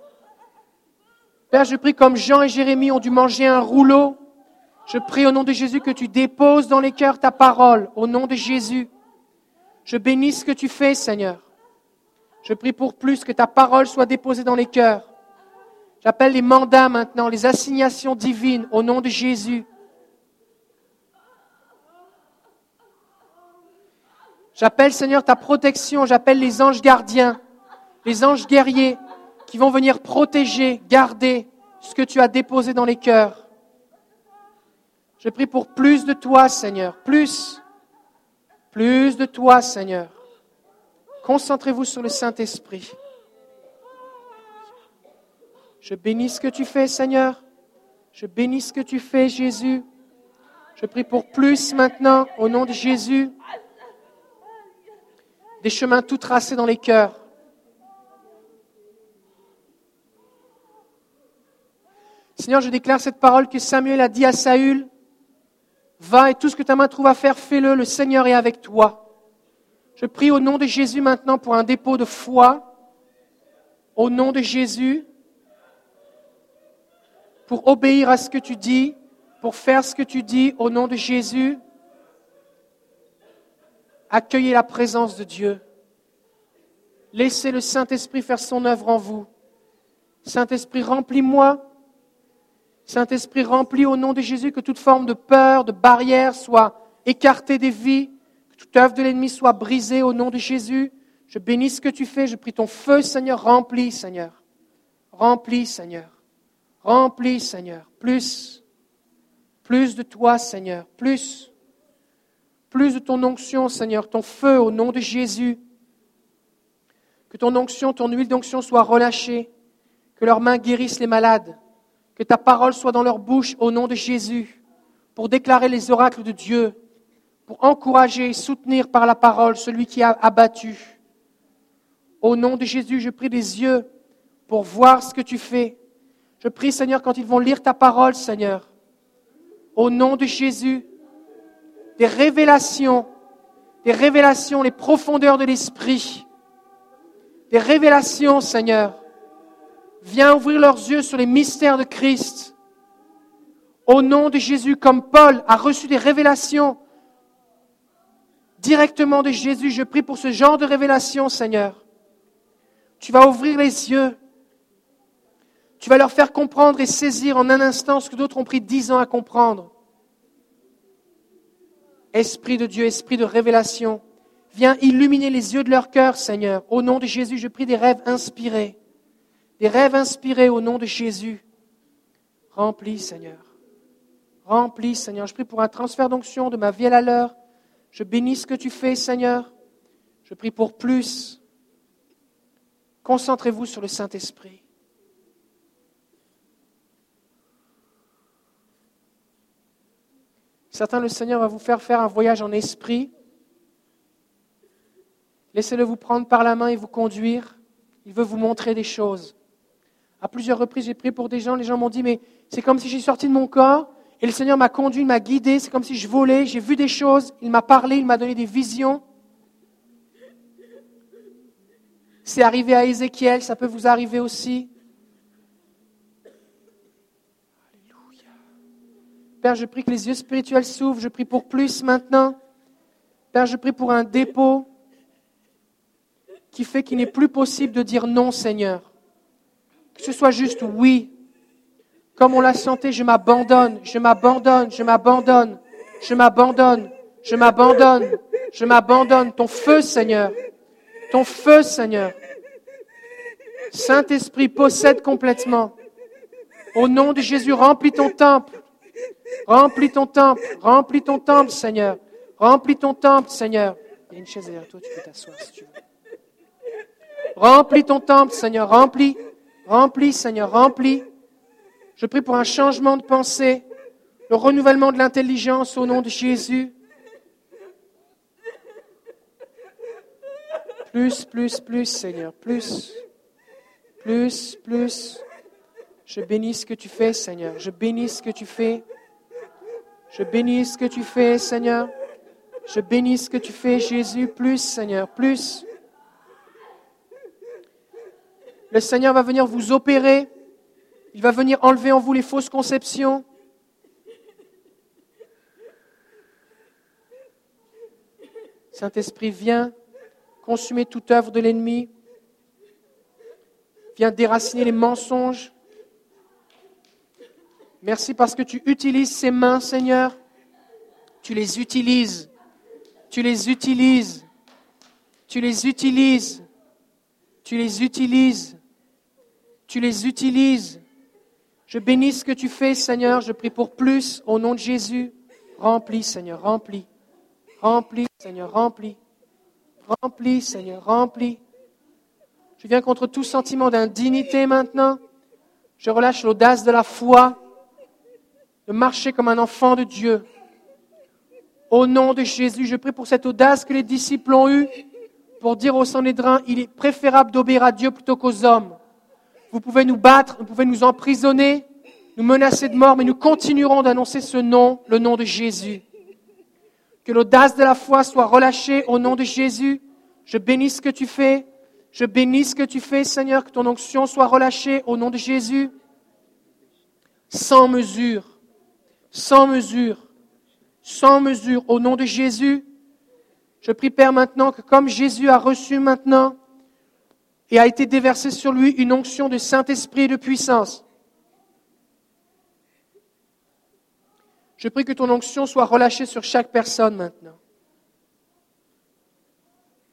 Père, je prie comme Jean et Jérémie ont dû manger un rouleau. Je prie au nom de Jésus que tu déposes dans les cœurs ta parole, au nom de Jésus. Je bénis ce que tu fais, Seigneur. Je prie pour plus que ta parole soit déposée dans les cœurs. J'appelle les mandats maintenant, les assignations divines, au nom de Jésus. J'appelle, Seigneur, ta protection. J'appelle les anges gardiens, les anges guerriers, qui vont venir protéger, garder ce que tu as déposé dans les cœurs. Je prie pour plus de toi, Seigneur, plus, plus de toi, Seigneur. Concentrez-vous sur le Saint-Esprit. Je bénis ce que tu fais, Seigneur. Je bénis ce que tu fais, Jésus. Je prie pour plus maintenant, au nom de Jésus. Des chemins tout tracés dans les cœurs. Seigneur, je déclare cette parole que Samuel a dit à Saül. Va et tout ce que ta main trouve à faire, fais-le. Le Seigneur est avec toi. Je prie au nom de Jésus maintenant pour un dépôt de foi. Au nom de Jésus. Pour obéir à ce que tu dis. Pour faire ce que tu dis. Au nom de Jésus. Accueillez la présence de Dieu. Laissez le Saint-Esprit faire son œuvre en vous. Saint-Esprit, remplis-moi Saint-Esprit, remplis au nom de Jésus que toute forme de peur, de barrière soit écartée des vies, que toute œuvre de l'ennemi soit brisée au nom de Jésus. Je bénis ce que tu fais, je prie ton feu, Seigneur, remplis, Seigneur. Remplis, Seigneur. Remplis, Seigneur. Plus, plus de toi, Seigneur. Plus, plus de ton onction, Seigneur, ton feu au nom de Jésus. Que ton onction, ton huile d'onction soit relâchée. Que leurs mains guérissent les malades que ta parole soit dans leur bouche au nom de Jésus, pour déclarer les oracles de Dieu, pour encourager et soutenir par la parole celui qui a abattu. Au nom de Jésus, je prie des yeux pour voir ce que tu fais. Je prie, Seigneur, quand ils vont lire ta parole, Seigneur, au nom de Jésus, des révélations, des révélations, les profondeurs de l'esprit, des révélations, Seigneur, Viens ouvrir leurs yeux sur les mystères de Christ. Au nom de Jésus, comme Paul a reçu des révélations directement de Jésus, je prie pour ce genre de révélation, Seigneur. Tu vas ouvrir les yeux. Tu vas leur faire comprendre et saisir en un instant ce que d'autres ont pris dix ans à comprendre. Esprit de Dieu, esprit de révélation, viens illuminer les yeux de leur cœur, Seigneur. Au nom de Jésus, je prie des rêves inspirés des rêves inspirés au nom de Jésus. Remplis, Seigneur. Remplis, Seigneur. Je prie pour un transfert d'onction de ma vie à l'heure. Je bénis ce que tu fais, Seigneur. Je prie pour plus. Concentrez-vous sur le Saint-Esprit. Certains, le Seigneur va vous faire faire un voyage en esprit. Laissez-le vous prendre par la main et vous conduire. Il veut vous montrer des choses. À plusieurs reprises, j'ai prié pour des gens. Les gens m'ont dit, mais c'est comme si j'ai sorti de mon corps et le Seigneur m'a conduit, m'a guidé. C'est comme si je volais. J'ai vu des choses. Il m'a parlé, il m'a donné des visions. C'est arrivé à Ézéchiel, ça peut vous arriver aussi. Alléluia. Père, je prie que les yeux spirituels s'ouvrent. Je prie pour plus maintenant. Père, je prie pour un dépôt qui fait qu'il n'est plus possible de dire non, Seigneur. Que ce soit juste oui. Comme on l'a chanté, je m'abandonne, je m'abandonne, je m'abandonne, je m'abandonne, je m'abandonne, je m'abandonne. Ton feu, Seigneur. Ton feu, Seigneur. Saint-Esprit, possède complètement. Au nom de Jésus, remplis ton temple. Remplis ton temple. Remplis ton temple, Seigneur. Remplis ton temple, Seigneur. Il y a une chaise derrière toi, tu peux t'asseoir si tu veux. Remplis ton temple, Seigneur. Remplis. Remplis, Seigneur. Remplis. Je prie pour un changement de pensée, le renouvellement de l'intelligence au nom de Jésus. Plus, plus, plus, Seigneur, plus, plus, plus. Je bénis ce que tu fais, Seigneur. Je bénis ce que tu fais. Je bénis ce que tu fais, Seigneur. Je bénis ce que tu fais, Jésus. Plus, Seigneur, plus. Le Seigneur va venir vous opérer. Il va venir enlever en vous les fausses conceptions. Saint-Esprit, viens consumer toute œuvre de l'ennemi. Viens déraciner les mensonges. Merci parce que tu utilises ces mains, Seigneur. Tu les utilises. Tu les utilises. Tu les utilises. Tu les utilises. Tu les utilises. Je bénis ce que tu fais, Seigneur. Je prie pour plus au nom de Jésus. Remplis, Seigneur, remplis. Remplis, Seigneur, remplis. Remplis, Seigneur, remplis. Je viens contre tout sentiment d'indignité maintenant. Je relâche l'audace de la foi, de marcher comme un enfant de Dieu. Au nom de Jésus, je prie pour cette audace que les disciples ont eue pour dire au Sanhédrin, il est préférable d'obéir à Dieu plutôt qu'aux hommes. Vous pouvez nous battre, vous pouvez nous emprisonner, nous menacer de mort, mais nous continuerons d'annoncer ce nom, le nom de Jésus. Que l'audace de la foi soit relâchée au nom de Jésus. Je bénis ce que tu fais. Je bénis ce que tu fais, Seigneur, que ton onction soit relâchée au nom de Jésus. Sans mesure, sans mesure, sans mesure, au nom de Jésus. Je prie, Père, maintenant que comme Jésus a reçu maintenant et a été déversé sur lui une onction de Saint-Esprit et de puissance, Je prie que ton onction soit relâchée sur chaque personne maintenant.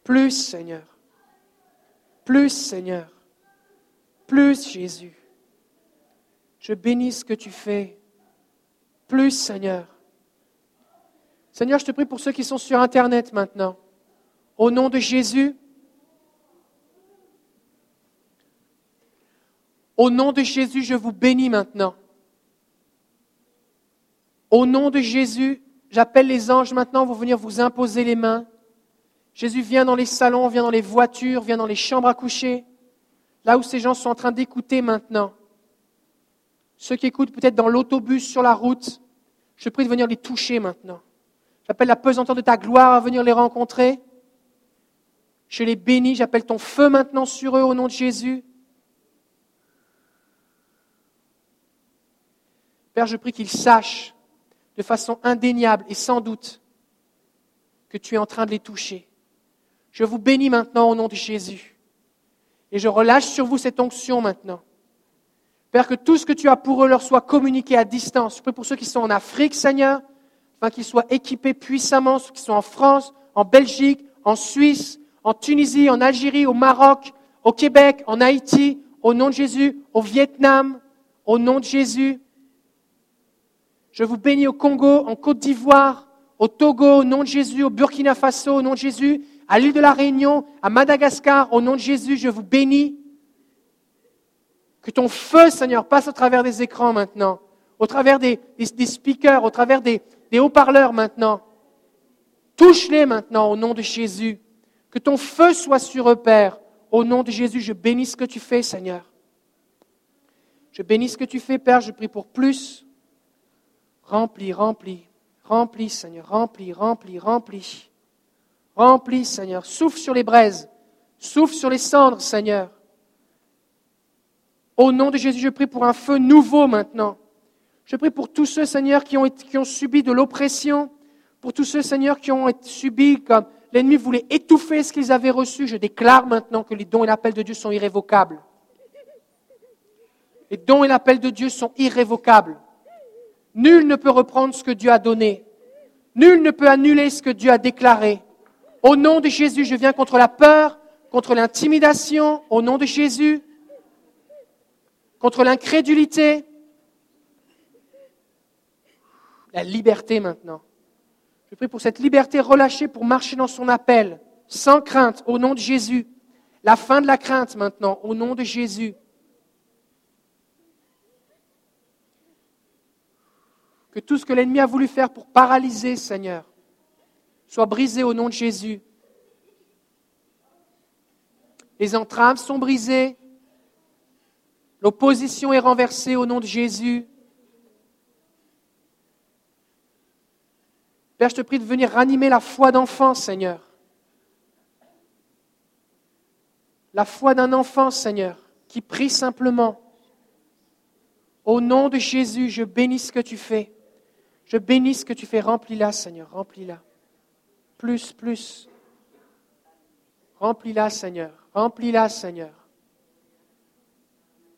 Plus, Seigneur. Plus, Seigneur. Plus, Jésus. Je bénis ce que tu fais. Plus, Seigneur. Seigneur, je te prie pour ceux qui sont sur Internet maintenant. Au nom de Jésus. Au nom de Jésus, je vous bénis maintenant. Au nom de Jésus, j'appelle les anges maintenant vont venir vous imposer les mains. Jésus vient dans les salons, vient dans les voitures, vient dans les chambres à coucher, là où ces gens sont en train d'écouter maintenant. Ceux qui écoutent peut-être dans l'autobus, sur la route, je prie de venir les toucher maintenant. J'appelle la pesanteur de ta gloire à venir les rencontrer. Je les bénis, j'appelle ton feu maintenant sur eux au nom de Jésus. Père, je prie qu'ils sachent de façon indéniable et sans doute que tu es en train de les toucher. Je vous bénis maintenant au nom de Jésus. Et je relâche sur vous cette onction maintenant. Père, que tout ce que tu as pour eux leur soit communiqué à distance. Je prie pour ceux qui sont en Afrique, Seigneur, afin qu'ils soient équipés puissamment, ceux qui sont en France, en Belgique, en Suisse, en Tunisie, en Algérie, au Maroc, au Québec, en Haïti, au nom de Jésus, au Vietnam, au nom de Jésus. Je vous bénis au Congo, en Côte d'Ivoire, au Togo, au nom de Jésus, au Burkina Faso, au nom de Jésus, à l'île de la Réunion, à Madagascar, au nom de Jésus, je vous bénis. Que ton feu, Seigneur, passe au travers des écrans maintenant, au travers des, speakers, au travers des, des haut-parleurs maintenant. Touche-les maintenant au nom de Jésus. Que ton feu soit sur eux, Père. Au nom de Jésus, je bénis ce que tu fais, Seigneur. Je bénis ce que tu fais, Père. Je prie pour plus. Remplis, remplis, remplis, Seigneur. Remplis, remplis, remplis. Remplis, Seigneur. Souffle sur les braises. Souffle sur les cendres, Seigneur. Au nom de Jésus, je prie pour un feu nouveau maintenant. Je prie pour tous ceux, Seigneur, qui ont, qui ont subi de l'oppression, pour tous ceux, Seigneur, qui ont subi comme l'ennemi voulait étouffer ce qu'ils avaient reçu. Je déclare maintenant que les dons et l'appel de Dieu sont irrévocables. Les dons et l'appel de Dieu sont irrévocables. Nul ne peut reprendre ce que Dieu a donné. Nul ne peut annuler ce que Dieu a déclaré. Au nom de Jésus, je viens contre la peur, contre l'intimidation, au nom de Jésus, contre l'incrédulité. La liberté maintenant. Je prie pour cette liberté relâchée pour marcher dans son appel, sans crainte, au nom de Jésus. La fin de la crainte maintenant, au nom de Jésus. Que tout ce que l'ennemi a voulu faire pour paralyser, Seigneur, soit brisé au nom de Jésus. Les entraves sont brisées. L'opposition est renversée au nom de Jésus. Père, je te prie de venir ranimer la foi d'enfant, Seigneur. La foi d'un enfant, Seigneur, qui prie simplement. Au nom de Jésus, je bénis ce que tu fais. Je bénis ce que tu fais. Remplis-la, Seigneur. Remplis-la. Plus, plus. Remplis-la, Seigneur. Remplis-la, Seigneur.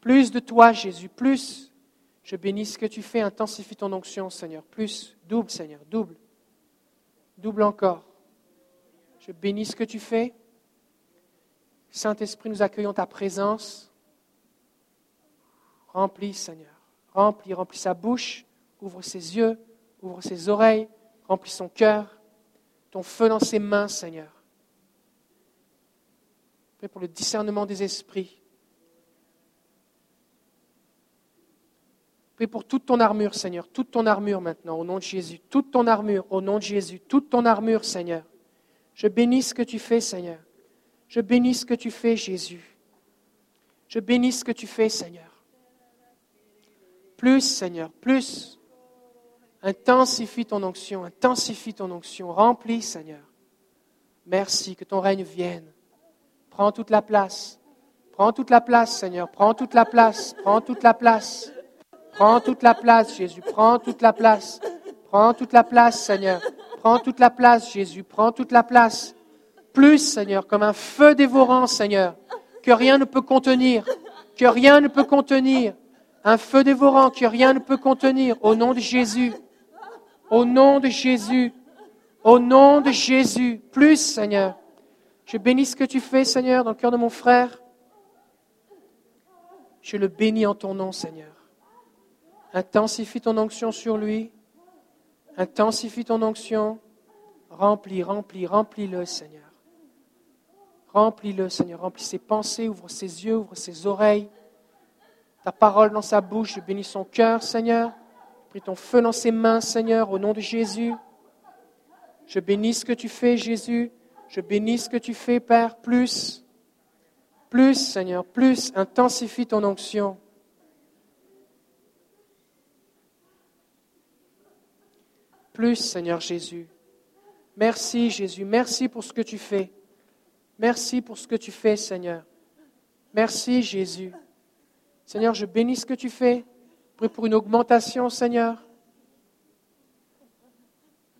Plus de toi, Jésus. Plus. Je bénis ce que tu fais. Intensifie ton onction, Seigneur. Plus. Double, Seigneur. Double. Double encore. Je bénis ce que tu fais. Saint-Esprit, nous accueillons ta présence. Remplis, Seigneur. Remplis, remplis sa bouche. Ouvre ses yeux ouvre ses oreilles, remplis son cœur, ton feu dans ses mains, Seigneur. Prie pour le discernement des esprits. Prie pour toute ton armure, Seigneur, toute ton armure maintenant, au nom de Jésus, toute ton armure, au nom de Jésus, toute ton armure, Seigneur. Je bénis ce que tu fais, Seigneur. Je bénis ce que tu fais, Jésus. Je bénis ce que tu fais, Seigneur. Plus, Seigneur, plus. Intensifie ton onction, intensifie ton onction, remplis, Seigneur. Merci, que ton règne vienne. Prends toute la place. Prends toute la place, Seigneur. Prends toute la place. Prends toute la place. Prends toute la place, Jésus. Prends toute la place. Prends toute la place, Seigneur. Prends toute la place, Jésus. Prends toute la place. Plus, Seigneur, comme un feu dévorant, Seigneur, que rien ne peut contenir. Que rien ne peut contenir. Un feu dévorant que rien ne peut contenir. Au nom de Jésus. Au nom de Jésus. Au nom de Jésus. Plus, Seigneur. Je bénis ce que tu fais, Seigneur, dans le cœur de mon frère. Je le bénis en ton nom, Seigneur. Intensifie ton onction sur lui. Intensifie ton onction. Remplis, remplis, remplis-le, Seigneur. Remplis-le, Seigneur. Remplis ses pensées, ouvre ses yeux, ouvre ses oreilles. Ta parole dans sa bouche, je bénis son cœur, Seigneur. Prie ton feu dans ses mains, Seigneur, au nom de Jésus. Je bénis ce que tu fais, Jésus. Je bénis ce que tu fais, Père. Plus, plus, Seigneur, plus. Intensifie ton onction. Plus, Seigneur Jésus. Merci, Jésus. Merci pour ce que tu fais. Merci pour ce que tu fais, Seigneur. Merci, Jésus. Seigneur, je bénis ce que tu fais pour une augmentation, Seigneur.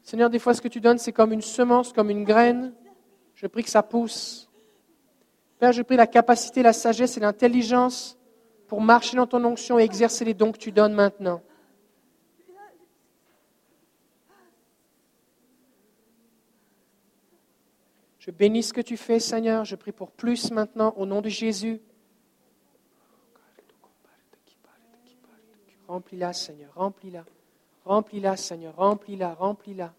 Seigneur, des fois, ce que tu donnes, c'est comme une semence, comme une graine. Je prie que ça pousse. Père, je prie la capacité, la sagesse et l'intelligence pour marcher dans ton onction et exercer les dons que tu donnes maintenant. Je bénis ce que tu fais, Seigneur. Je prie pour plus maintenant, au nom de Jésus. Remplis-la, Seigneur, remplis-la. Remplis-la, Seigneur, remplis-la, remplis-la.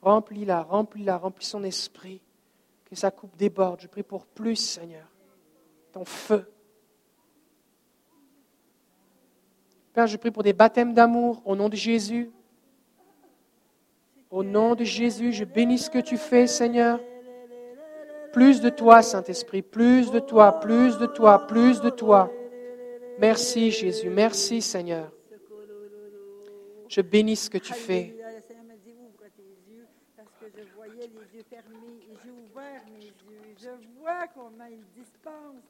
Remplis-la, remplis-la, remplis son esprit. Que sa coupe déborde. Je prie pour plus, Seigneur. Ton feu. Père, je prie pour des baptêmes d'amour au nom de Jésus. Au nom de Jésus, je bénis ce que tu fais, Seigneur. Plus de toi, Saint-Esprit, plus de toi, plus de toi, plus de toi. Merci, Jésus. Merci, Seigneur. Je bénis ce que tu fais. Le Seigneur m'a dit ouvre tes yeux parce que je voyais les yeux fermés et j'ai ouvert mes yeux. Je vois comment il dispense.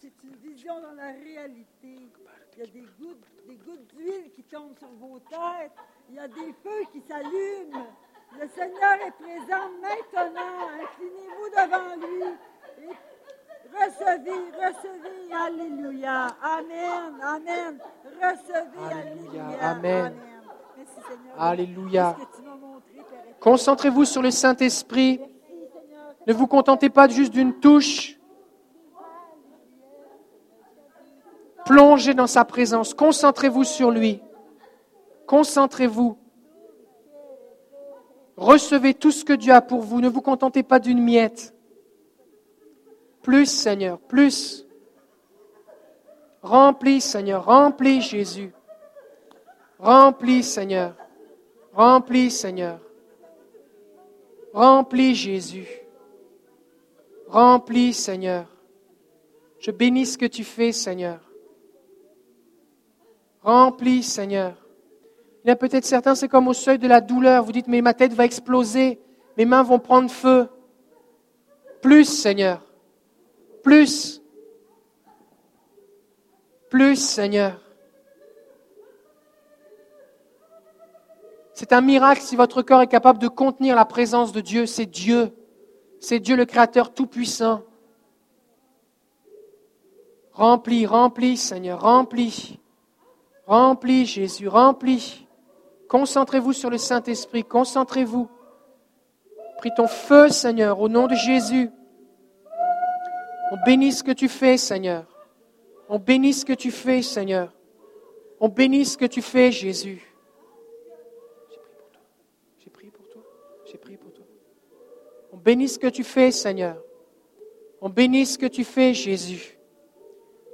C'est une vision dans la réalité. Il y a des gouttes, des gouttes d'huile qui tombent sur vos têtes. Il y a des feux qui s'allument. Le Seigneur est présent maintenant. Inclinez-vous devant lui. Et recevez, recevez. Alléluia. Amen. Amen. Recevez. Alléluia. Alléluia. Amen. Alléluia. Concentrez-vous sur le Saint-Esprit. Ne vous contentez pas juste d'une touche. Plongez dans sa présence. Concentrez-vous sur lui. Concentrez-vous. Recevez tout ce que Dieu a pour vous. Ne vous contentez pas d'une miette. Plus, Seigneur, plus. Remplis, Seigneur, remplis, Jésus. Remplis, Seigneur. Remplis, Seigneur. Remplis, Jésus. Remplis, Seigneur. Je bénis ce que tu fais, Seigneur. Remplis, Seigneur. Il y a peut-être certains, c'est comme au seuil de la douleur. Vous dites, mais ma tête va exploser, mes mains vont prendre feu. Plus, Seigneur. Plus. Plus, Seigneur. C'est un miracle si votre corps est capable de contenir la présence de Dieu. C'est Dieu. C'est Dieu le Créateur Tout-Puissant. Remplis, remplis, Seigneur, remplis. Remplis, Jésus, remplis. Concentrez-vous sur le Saint-Esprit, concentrez-vous. Prie ton feu, Seigneur, au nom de Jésus. On bénit ce que tu fais, Seigneur. On bénit ce que tu fais, Seigneur. On bénit ce que tu fais, Jésus. J'ai prié pour toi. J'ai prié pour toi. J'ai prié pour toi. On bénit ce que tu fais, Seigneur. On bénit ce que tu fais, Jésus.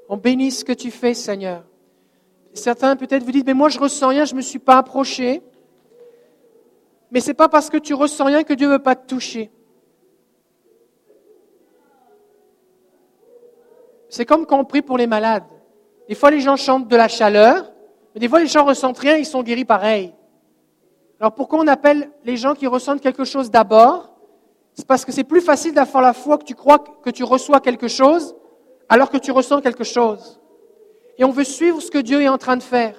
On bénit ce que tu fais, Seigneur. Certains peut-être vous dites, mais moi je ressens rien, je ne me suis pas approché. Mais ce n'est pas parce que tu ressens rien que Dieu ne veut pas te toucher. C'est comme quand on prie pour les malades. Des fois les gens chantent de la chaleur, mais des fois les gens ressentent rien, ils sont guéris pareil. Alors pourquoi on appelle les gens qui ressentent quelque chose d'abord C'est parce que c'est plus facile d'avoir la foi que tu crois que tu reçois quelque chose alors que tu ressens quelque chose et on veut suivre ce que Dieu est en train de faire.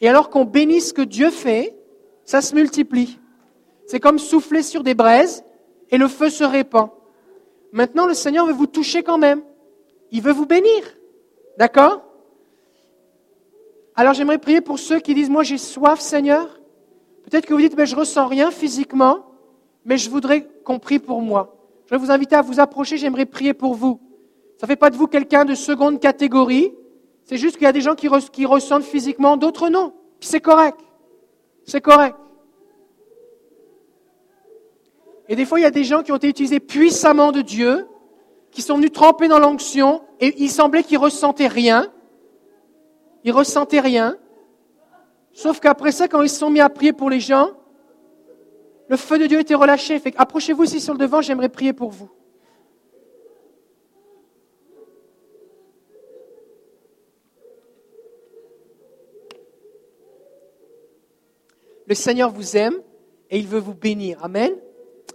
Et alors qu'on bénit ce que Dieu fait, ça se multiplie. C'est comme souffler sur des braises et le feu se répand. Maintenant, le Seigneur veut vous toucher quand même. Il veut vous bénir. D'accord? Alors j'aimerais prier pour ceux qui disent, moi j'ai soif Seigneur. Peut-être que vous dites, mais je ressens rien physiquement, mais je voudrais qu'on prie pour moi. Je vais vous inviter à vous approcher, j'aimerais prier pour vous. Ça ne fait pas de vous quelqu'un de seconde catégorie, c'est juste qu'il y a des gens qui, re- qui ressentent physiquement, d'autres non. C'est correct. C'est correct. Et des fois, il y a des gens qui ont été utilisés puissamment de Dieu, qui sont venus tremper dans l'onction, et il semblait qu'ils ressentaient rien. Ils ressentaient rien. Sauf qu'après ça, quand ils se sont mis à prier pour les gens, le feu de Dieu était relâché. Approchez-vous ici sur le devant, j'aimerais prier pour vous. Le Seigneur vous aime et il veut vous bénir. Amen.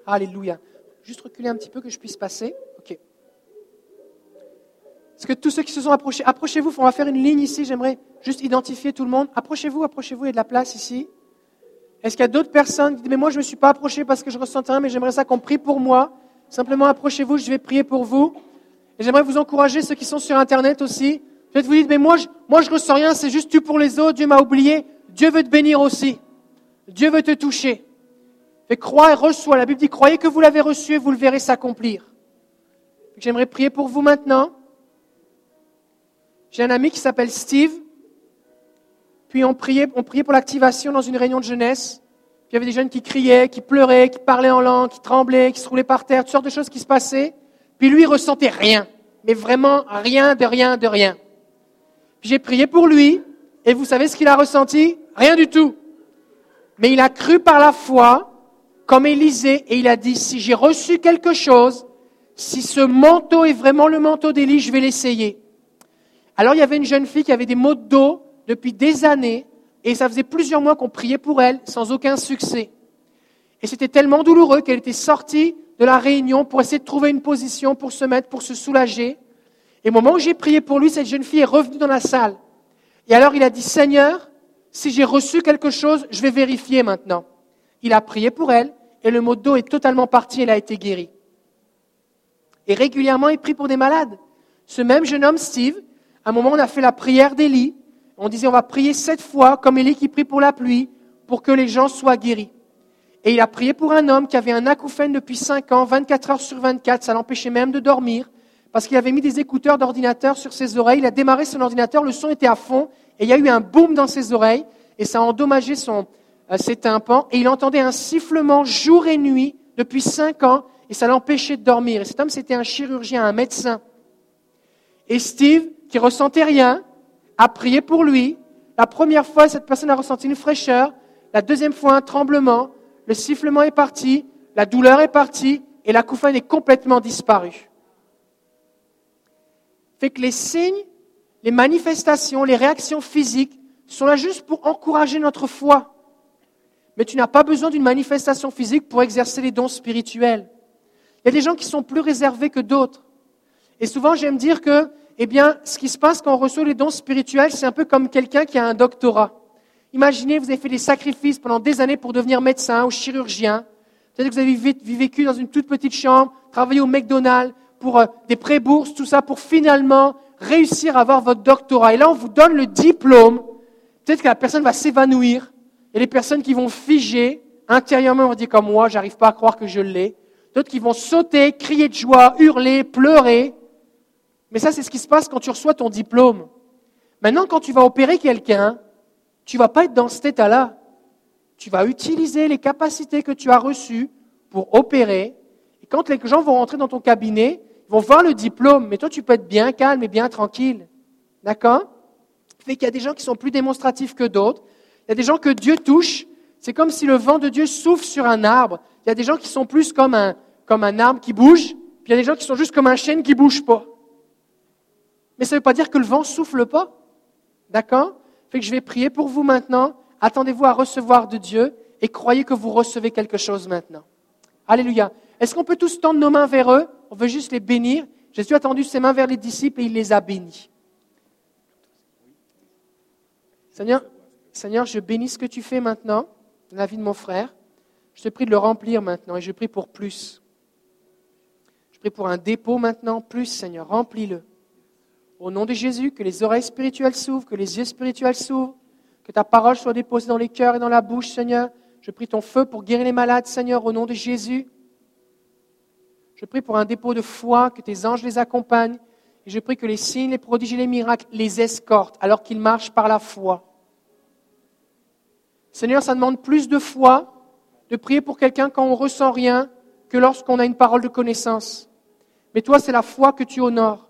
Alléluia. Juste reculer un petit peu que je puisse passer. OK. Est-ce que tous ceux qui se sont approchés, approchez-vous, on va faire une ligne ici, j'aimerais juste identifier tout le monde. Approchez-vous, approchez-vous, il y a de la place ici. Est-ce qu'il y a d'autres personnes qui disent, mais moi je ne me suis pas approché parce que je ressentais rien, mais j'aimerais ça qu'on prie pour moi. Simplement approchez-vous, je vais prier pour vous. Et j'aimerais vous encourager, ceux qui sont sur Internet aussi. Peut-être vous dites, mais moi je, moi je ressens rien, c'est juste tu pour les autres, Dieu m'a oublié. Dieu veut te bénir aussi. Dieu veut te toucher. Fait crois et reçois. La Bible dit, croyez que vous l'avez reçu et vous le verrez s'accomplir. J'aimerais prier pour vous maintenant. J'ai un ami qui s'appelle Steve. Puis on priait, pour l'activation dans une réunion de jeunesse. Puis il y avait des jeunes qui criaient, qui pleuraient, qui parlaient en langue, qui tremblaient, qui se roulaient par terre, toutes sortes de choses qui se passaient. Puis lui, il ressentait rien. Mais vraiment rien, de rien, de rien. J'ai prié pour lui. Et vous savez ce qu'il a ressenti? Rien du tout. Mais il a cru par la foi, comme Élisée, et il a dit, si j'ai reçu quelque chose, si ce manteau est vraiment le manteau d'Élie, je vais l'essayer. Alors il y avait une jeune fille qui avait des maux de dos depuis des années, et ça faisait plusieurs mois qu'on priait pour elle, sans aucun succès. Et c'était tellement douloureux qu'elle était sortie de la réunion pour essayer de trouver une position pour se mettre, pour se soulager. Et au moment où j'ai prié pour lui, cette jeune fille est revenue dans la salle. Et alors il a dit, Seigneur, si j'ai reçu quelque chose, je vais vérifier maintenant. Il a prié pour elle et le mot d'eau est totalement parti, elle a été guérie. Et régulièrement, il prie pour des malades. Ce même jeune homme, Steve, à un moment, on a fait la prière d'Élie. On disait, on va prier sept fois, comme Élie qui prie pour la pluie, pour que les gens soient guéris. Et il a prié pour un homme qui avait un acouphène depuis cinq ans, 24 heures sur 24, ça l'empêchait même de dormir, parce qu'il avait mis des écouteurs d'ordinateur sur ses oreilles. Il a démarré son ordinateur, le son était à fond, et il y a eu un boom dans ses oreilles, et ça a endommagé euh, ses tympans, et il entendait un sifflement jour et nuit depuis cinq ans, et ça l'empêchait de dormir. Et cet homme, c'était un chirurgien, un médecin. Et Steve, qui ressentait rien, a prié pour lui. La première fois, cette personne a ressenti une fraîcheur. La deuxième fois, un tremblement. Le sifflement est parti. La douleur est partie. Et la couffane est complètement disparue. Fait que les signes les manifestations, les réactions physiques sont là juste pour encourager notre foi. Mais tu n'as pas besoin d'une manifestation physique pour exercer les dons spirituels. Il y a des gens qui sont plus réservés que d'autres. Et souvent, j'aime dire que, eh bien, ce qui se passe quand on reçoit les dons spirituels, c'est un peu comme quelqu'un qui a un doctorat. Imaginez, vous avez fait des sacrifices pendant des années pour devenir médecin ou chirurgien. Peut-être que vous avez vécu dans une toute petite chambre, travaillé au McDonald's pour euh, des pré-bourses, tout ça, pour finalement réussir à avoir votre doctorat. Et là, on vous donne le diplôme. Peut-être que la personne va s'évanouir. A des personnes qui vont figer intérieurement, on dire comme moi, j'arrive pas à croire que je l'ai. D'autres qui vont sauter, crier de joie, hurler, pleurer. Mais ça, c'est ce qui se passe quand tu reçois ton diplôme. Maintenant, quand tu vas opérer quelqu'un, tu vas pas être dans cet état-là. Tu vas utiliser les capacités que tu as reçues pour opérer. Et quand les gens vont rentrer dans ton cabinet, ils vont voir le diplôme, mais toi, tu peux être bien calme et bien tranquille. D'accord? Fait qu'il y a des gens qui sont plus démonstratifs que d'autres. Il y a des gens que Dieu touche. C'est comme si le vent de Dieu souffle sur un arbre. Il y a des gens qui sont plus comme un, comme un arbre qui bouge, puis il y a des gens qui sont juste comme un chêne qui ne bouge pas. Mais ça ne veut pas dire que le vent souffle pas. D'accord? Fait que je vais prier pour vous maintenant. Attendez-vous à recevoir de Dieu et croyez que vous recevez quelque chose maintenant. Alléluia. Est-ce qu'on peut tous tendre nos mains vers eux? On veut juste les bénir. Jésus a tendu ses mains vers les disciples et il les a bénis. Seigneur, Seigneur, je bénis ce que tu fais maintenant dans la vie de mon frère. Je te prie de le remplir maintenant et je prie pour plus. Je prie pour un dépôt maintenant, plus, Seigneur, remplis-le. Au nom de Jésus, que les oreilles spirituelles s'ouvrent, que les yeux spirituels s'ouvrent, que ta parole soit déposée dans les cœurs et dans la bouche, Seigneur. Je prie ton feu pour guérir les malades, Seigneur, au nom de Jésus. Je prie pour un dépôt de foi, que tes anges les accompagnent. Et je prie que les signes, les prodiges et les miracles les escortent alors qu'ils marchent par la foi. Seigneur, ça demande plus de foi de prier pour quelqu'un quand on ressent rien que lorsqu'on a une parole de connaissance. Mais toi, c'est la foi que tu honores.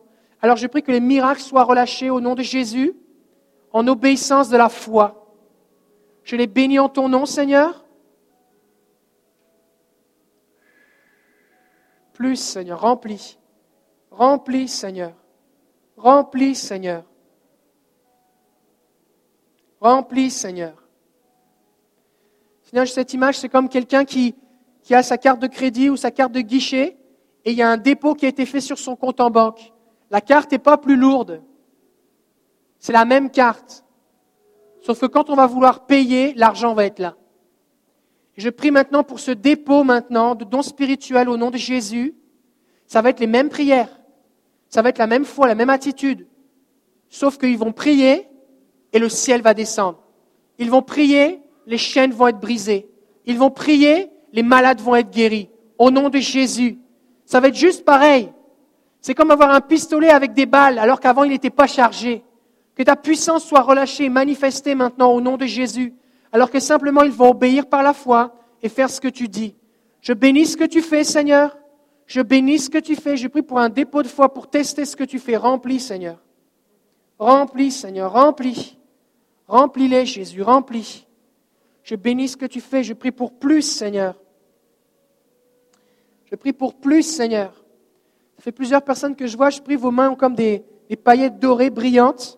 Alors je prie que les miracles soient relâchés au nom de Jésus en obéissance de la foi. Je les bénis en ton nom, Seigneur. Plus, Seigneur, remplis. Remplis, Seigneur. Remplis, Seigneur. Remplis, Seigneur. Seigneur, cette image, c'est comme quelqu'un qui, qui a sa carte de crédit ou sa carte de guichet et il y a un dépôt qui a été fait sur son compte en banque. La carte n'est pas plus lourde. C'est la même carte. Sauf que quand on va vouloir payer, l'argent va être là. Je prie maintenant pour ce dépôt maintenant de dons spirituels au nom de Jésus. Ça va être les mêmes prières. Ça va être la même foi, la même attitude. Sauf qu'ils vont prier et le ciel va descendre. Ils vont prier, les chaînes vont être brisées. Ils vont prier, les malades vont être guéris. Au nom de Jésus. Ça va être juste pareil. C'est comme avoir un pistolet avec des balles alors qu'avant il n'était pas chargé. Que ta puissance soit relâchée, manifestée maintenant au nom de Jésus alors que simplement ils vont obéir par la foi et faire ce que tu dis. Je bénis ce que tu fais, Seigneur. Je bénis ce que tu fais. Je prie pour un dépôt de foi pour tester ce que tu fais. Remplis, Seigneur. Remplis, Seigneur. Remplis. Remplis-les, Jésus, remplis. Je bénis ce que tu fais. Je prie pour plus, Seigneur. Je prie pour plus, Seigneur. Fait plusieurs personnes que je vois. Je prie vos mains comme des, paillettes dorées brillantes.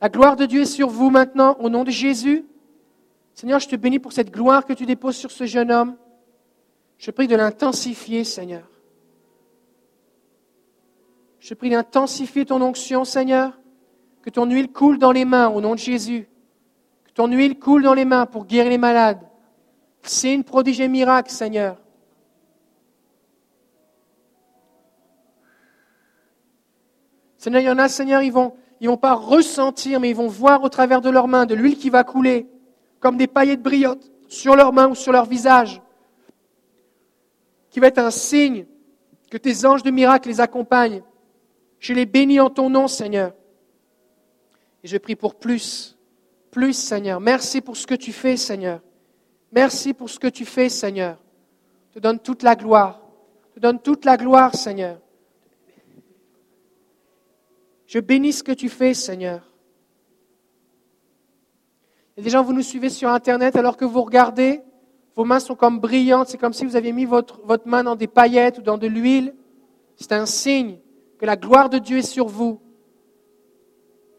La gloire de Dieu est sur vous maintenant, au nom de Jésus. Seigneur, je te bénis pour cette gloire que tu déposes sur ce jeune homme. Je prie de l'intensifier, Seigneur. Je prie d'intensifier ton onction, Seigneur. Que ton huile coule dans les mains, au nom de Jésus. Que ton huile coule dans les mains pour guérir les malades. C'est une et miracle, Seigneur. Seigneur, il y en a, Seigneur, ils vont, ils vont pas ressentir, mais ils vont voir au travers de leurs mains de l'huile qui va couler, comme des paillettes brillantes, sur leurs mains ou sur leur visage, qui va être un signe que tes anges de miracle les accompagnent. Je les bénis en ton nom, Seigneur. Et je prie pour plus, plus, Seigneur. Merci pour ce que tu fais, Seigneur. Merci pour ce que tu fais, Seigneur. Je te donne toute la gloire. Je te donne toute la gloire, Seigneur. Je bénis ce que tu fais, Seigneur. Il y a des gens, vous nous suivez sur Internet alors que vous regardez, vos mains sont comme brillantes, c'est comme si vous aviez mis votre, main dans des paillettes ou dans de l'huile. C'est un signe que la gloire de Dieu est sur vous.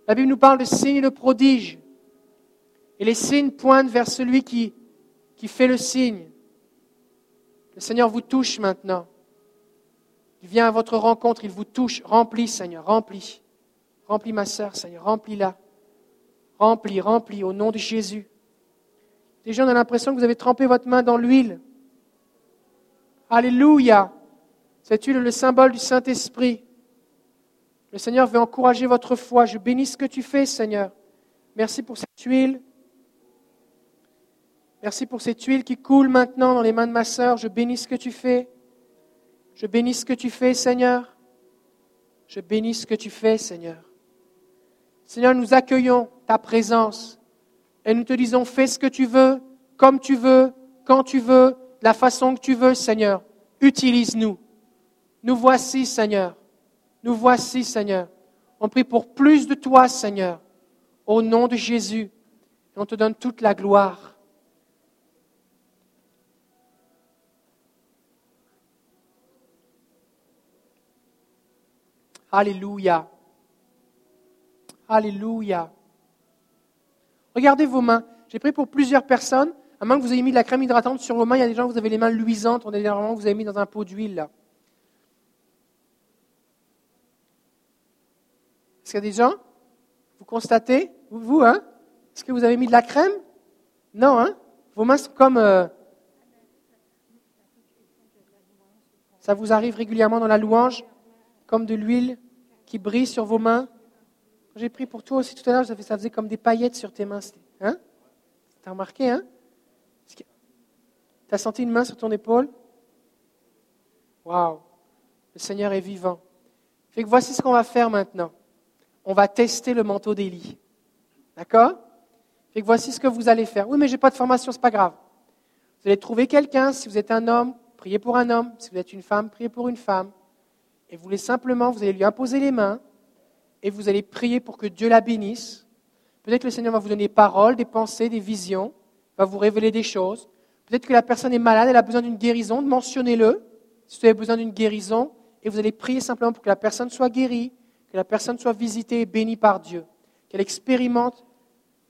La Bible nous parle de signes et de prodiges. Et les signes pointent vers celui qui, qui fait le signe. Le Seigneur vous touche maintenant. Il vient à votre rencontre, il vous touche. Remplis, Seigneur, remplis. Remplis ma sœur, Seigneur, remplis-la. Remplis, remplis, au nom de Jésus. Déjà, on a l'impression que vous avez trempé votre main dans l'huile. Alléluia. Cette huile est le symbole du Saint-Esprit. Le Seigneur veut encourager votre foi. Je bénis ce que tu fais, Seigneur. Merci pour cette huile. Merci pour cette huile qui coule maintenant dans les mains de ma sœur. Je bénis ce que tu fais. Je bénis ce que tu fais, Seigneur. Je bénis ce que tu fais, Seigneur. Seigneur, nous accueillons ta présence et nous te disons, fais ce que tu veux, comme tu veux, quand tu veux, de la façon que tu veux, Seigneur. Utilise-nous. Nous voici, Seigneur. Nous voici, Seigneur. On prie pour plus de toi, Seigneur, au nom de Jésus. On te donne toute la gloire. Alléluia. Alléluia. Regardez vos mains. J'ai pris pour plusieurs personnes, à moins que vous ayez mis de la crème hydratante sur vos mains, il y a des gens, vous avez les mains luisantes, on a des gens vous avez mis dans un pot d'huile. Est-ce qu'il y a des gens? Vous constatez? Vous, hein? Est-ce que vous avez mis de la crème? Non, hein? Vos mains sont comme... Euh, ça vous arrive régulièrement dans la louange, comme de l'huile qui brille sur vos mains? J'ai pris pour toi aussi tout à l'heure, ça faisait comme des paillettes sur tes mains. Hein? T'as remarqué, hein? T'as senti une main sur ton épaule? Waouh Le Seigneur est vivant. Fait que voici ce qu'on va faire maintenant on va tester le manteau d'Élie. D'accord? Fait que voici ce que vous allez faire. Oui, mais je n'ai pas de formation, ce n'est pas grave. Vous allez trouver quelqu'un, si vous êtes un homme, priez pour un homme. Si vous êtes une femme, priez pour une femme. Et vous voulez simplement, vous allez lui imposer les mains et vous allez prier pour que Dieu la bénisse. Peut-être que le Seigneur va vous donner des paroles, des pensées, des visions, va vous révéler des choses. Peut-être que la personne est malade, elle a besoin d'une guérison, mentionnez-le. Si vous avez besoin d'une guérison, et vous allez prier simplement pour que la personne soit guérie, que la personne soit visitée et bénie par Dieu, qu'elle expérimente.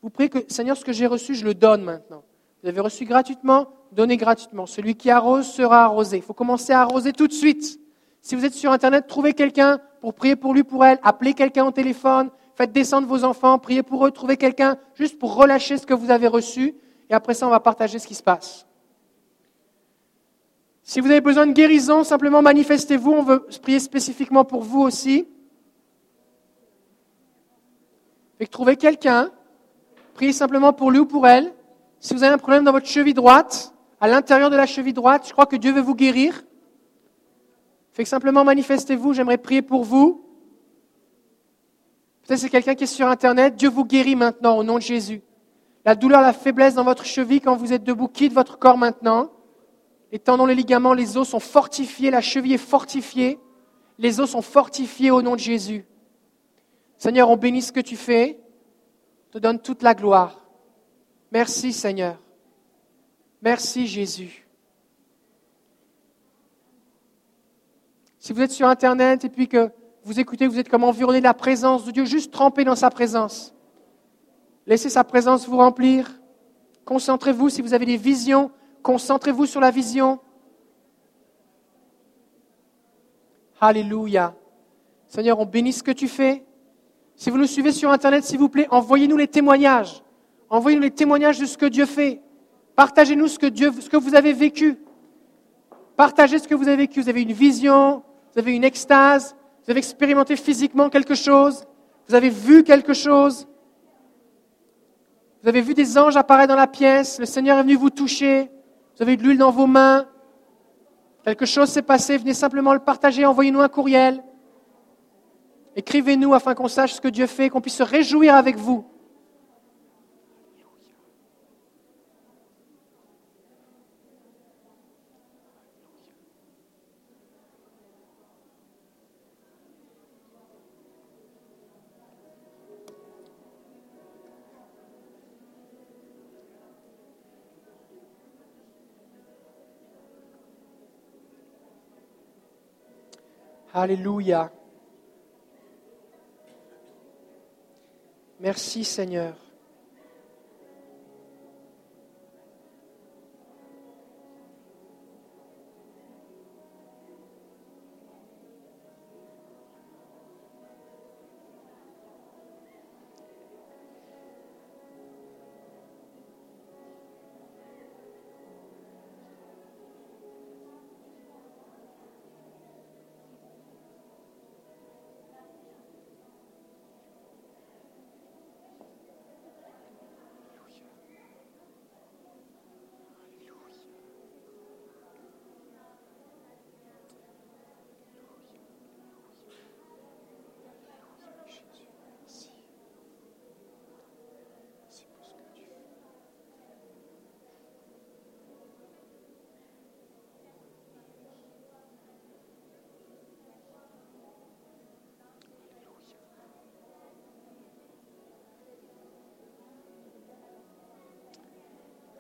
Vous priez que, Seigneur, ce que j'ai reçu, je le donne maintenant. Vous avez reçu gratuitement, donnez gratuitement. Celui qui arrose sera arrosé. Il faut commencer à arroser tout de suite. Si vous êtes sur Internet, trouvez quelqu'un pour prier pour lui, pour elle. Appelez quelqu'un au téléphone. Faites descendre vos enfants. Priez pour eux. Trouvez quelqu'un juste pour relâcher ce que vous avez reçu. Et après ça, on va partager ce qui se passe. Si vous avez besoin de guérison, simplement manifestez-vous. On veut prier spécifiquement pour vous aussi. Fait que trouvez quelqu'un, priez simplement pour lui ou pour elle. Si vous avez un problème dans votre cheville droite, à l'intérieur de la cheville droite, je crois que Dieu veut vous guérir. Fait que simplement manifestez-vous, j'aimerais prier pour vous. Peut-être c'est quelqu'un qui est sur Internet, Dieu vous guérit maintenant au nom de Jésus. La douleur, la faiblesse dans votre cheville quand vous êtes debout quitte votre corps maintenant. Les tendons, les ligaments, les os sont fortifiés, la cheville est fortifiée. Les os sont fortifiés au nom de Jésus. Seigneur, on bénit ce que tu fais. On te donne toute la gloire. Merci Seigneur. Merci Jésus. Si vous êtes sur Internet et puis que vous écoutez, vous êtes comme environné de la présence de Dieu, juste trempé dans sa présence. Laissez sa présence vous remplir. Concentrez-vous si vous avez des visions, concentrez-vous sur la vision. Alléluia. Seigneur, on bénit ce que tu fais. Si vous nous suivez sur Internet, s'il vous plaît, envoyez-nous les témoignages. Envoyez-nous les témoignages de ce que Dieu fait. Partagez-nous ce que, Dieu, ce que vous avez vécu. Partagez ce que vous avez vécu. Vous avez une vision, vous avez une extase, vous avez expérimenté physiquement quelque chose, vous avez vu quelque chose, vous avez vu des anges apparaître dans la pièce, le Seigneur est venu vous toucher, vous avez eu de l'huile dans vos mains, quelque chose s'est passé, venez simplement le partager, envoyez-nous un courriel. Écrivez-nous afin qu'on sache ce que Dieu fait, qu'on puisse se réjouir avec vous. Alléluia. Merci Seigneur.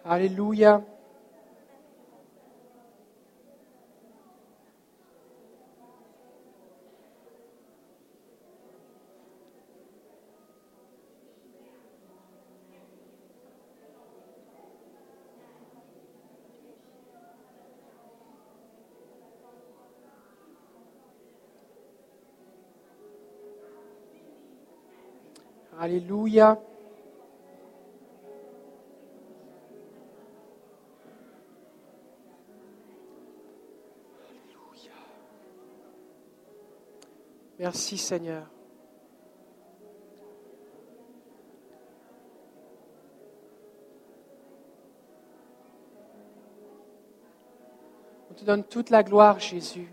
Alléluia. Alléluia. Merci Seigneur. On te donne toute la gloire, Jésus.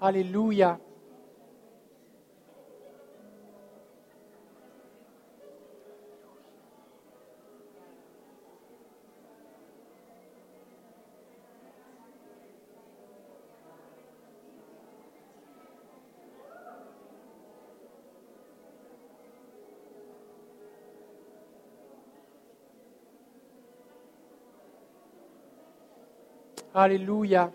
Alléluia. Alléluia.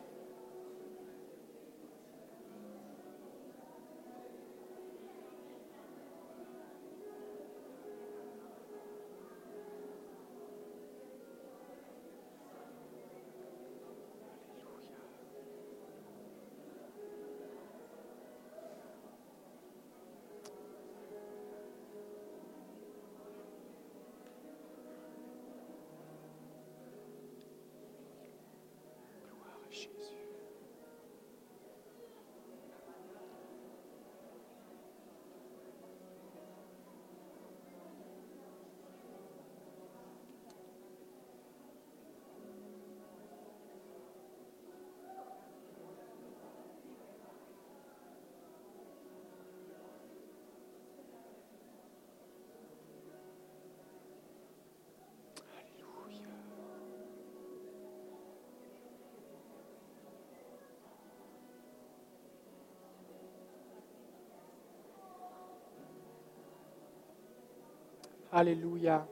Alléluia.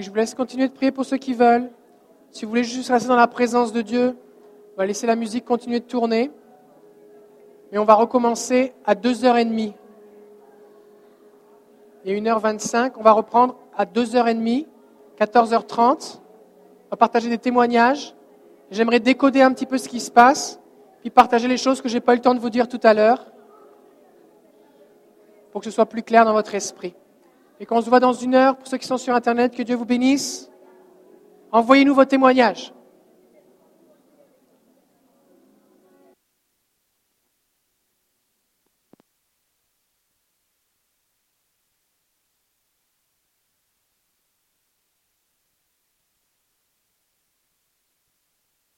Je vous laisse continuer de prier pour ceux qui veulent. Si vous voulez juste rester dans la présence de Dieu, on va laisser la musique continuer de tourner. Et on va recommencer à 2h30. Et 1h25, on va reprendre à 2h30, 14h30. On va partager des témoignages. J'aimerais décoder un petit peu ce qui se passe, puis partager les choses que je n'ai pas eu le temps de vous dire tout à l'heure, pour que ce soit plus clair dans votre esprit. Et qu'on se voit dans une heure, pour ceux qui sont sur Internet, que Dieu vous bénisse. Envoyez-nous vos témoignages.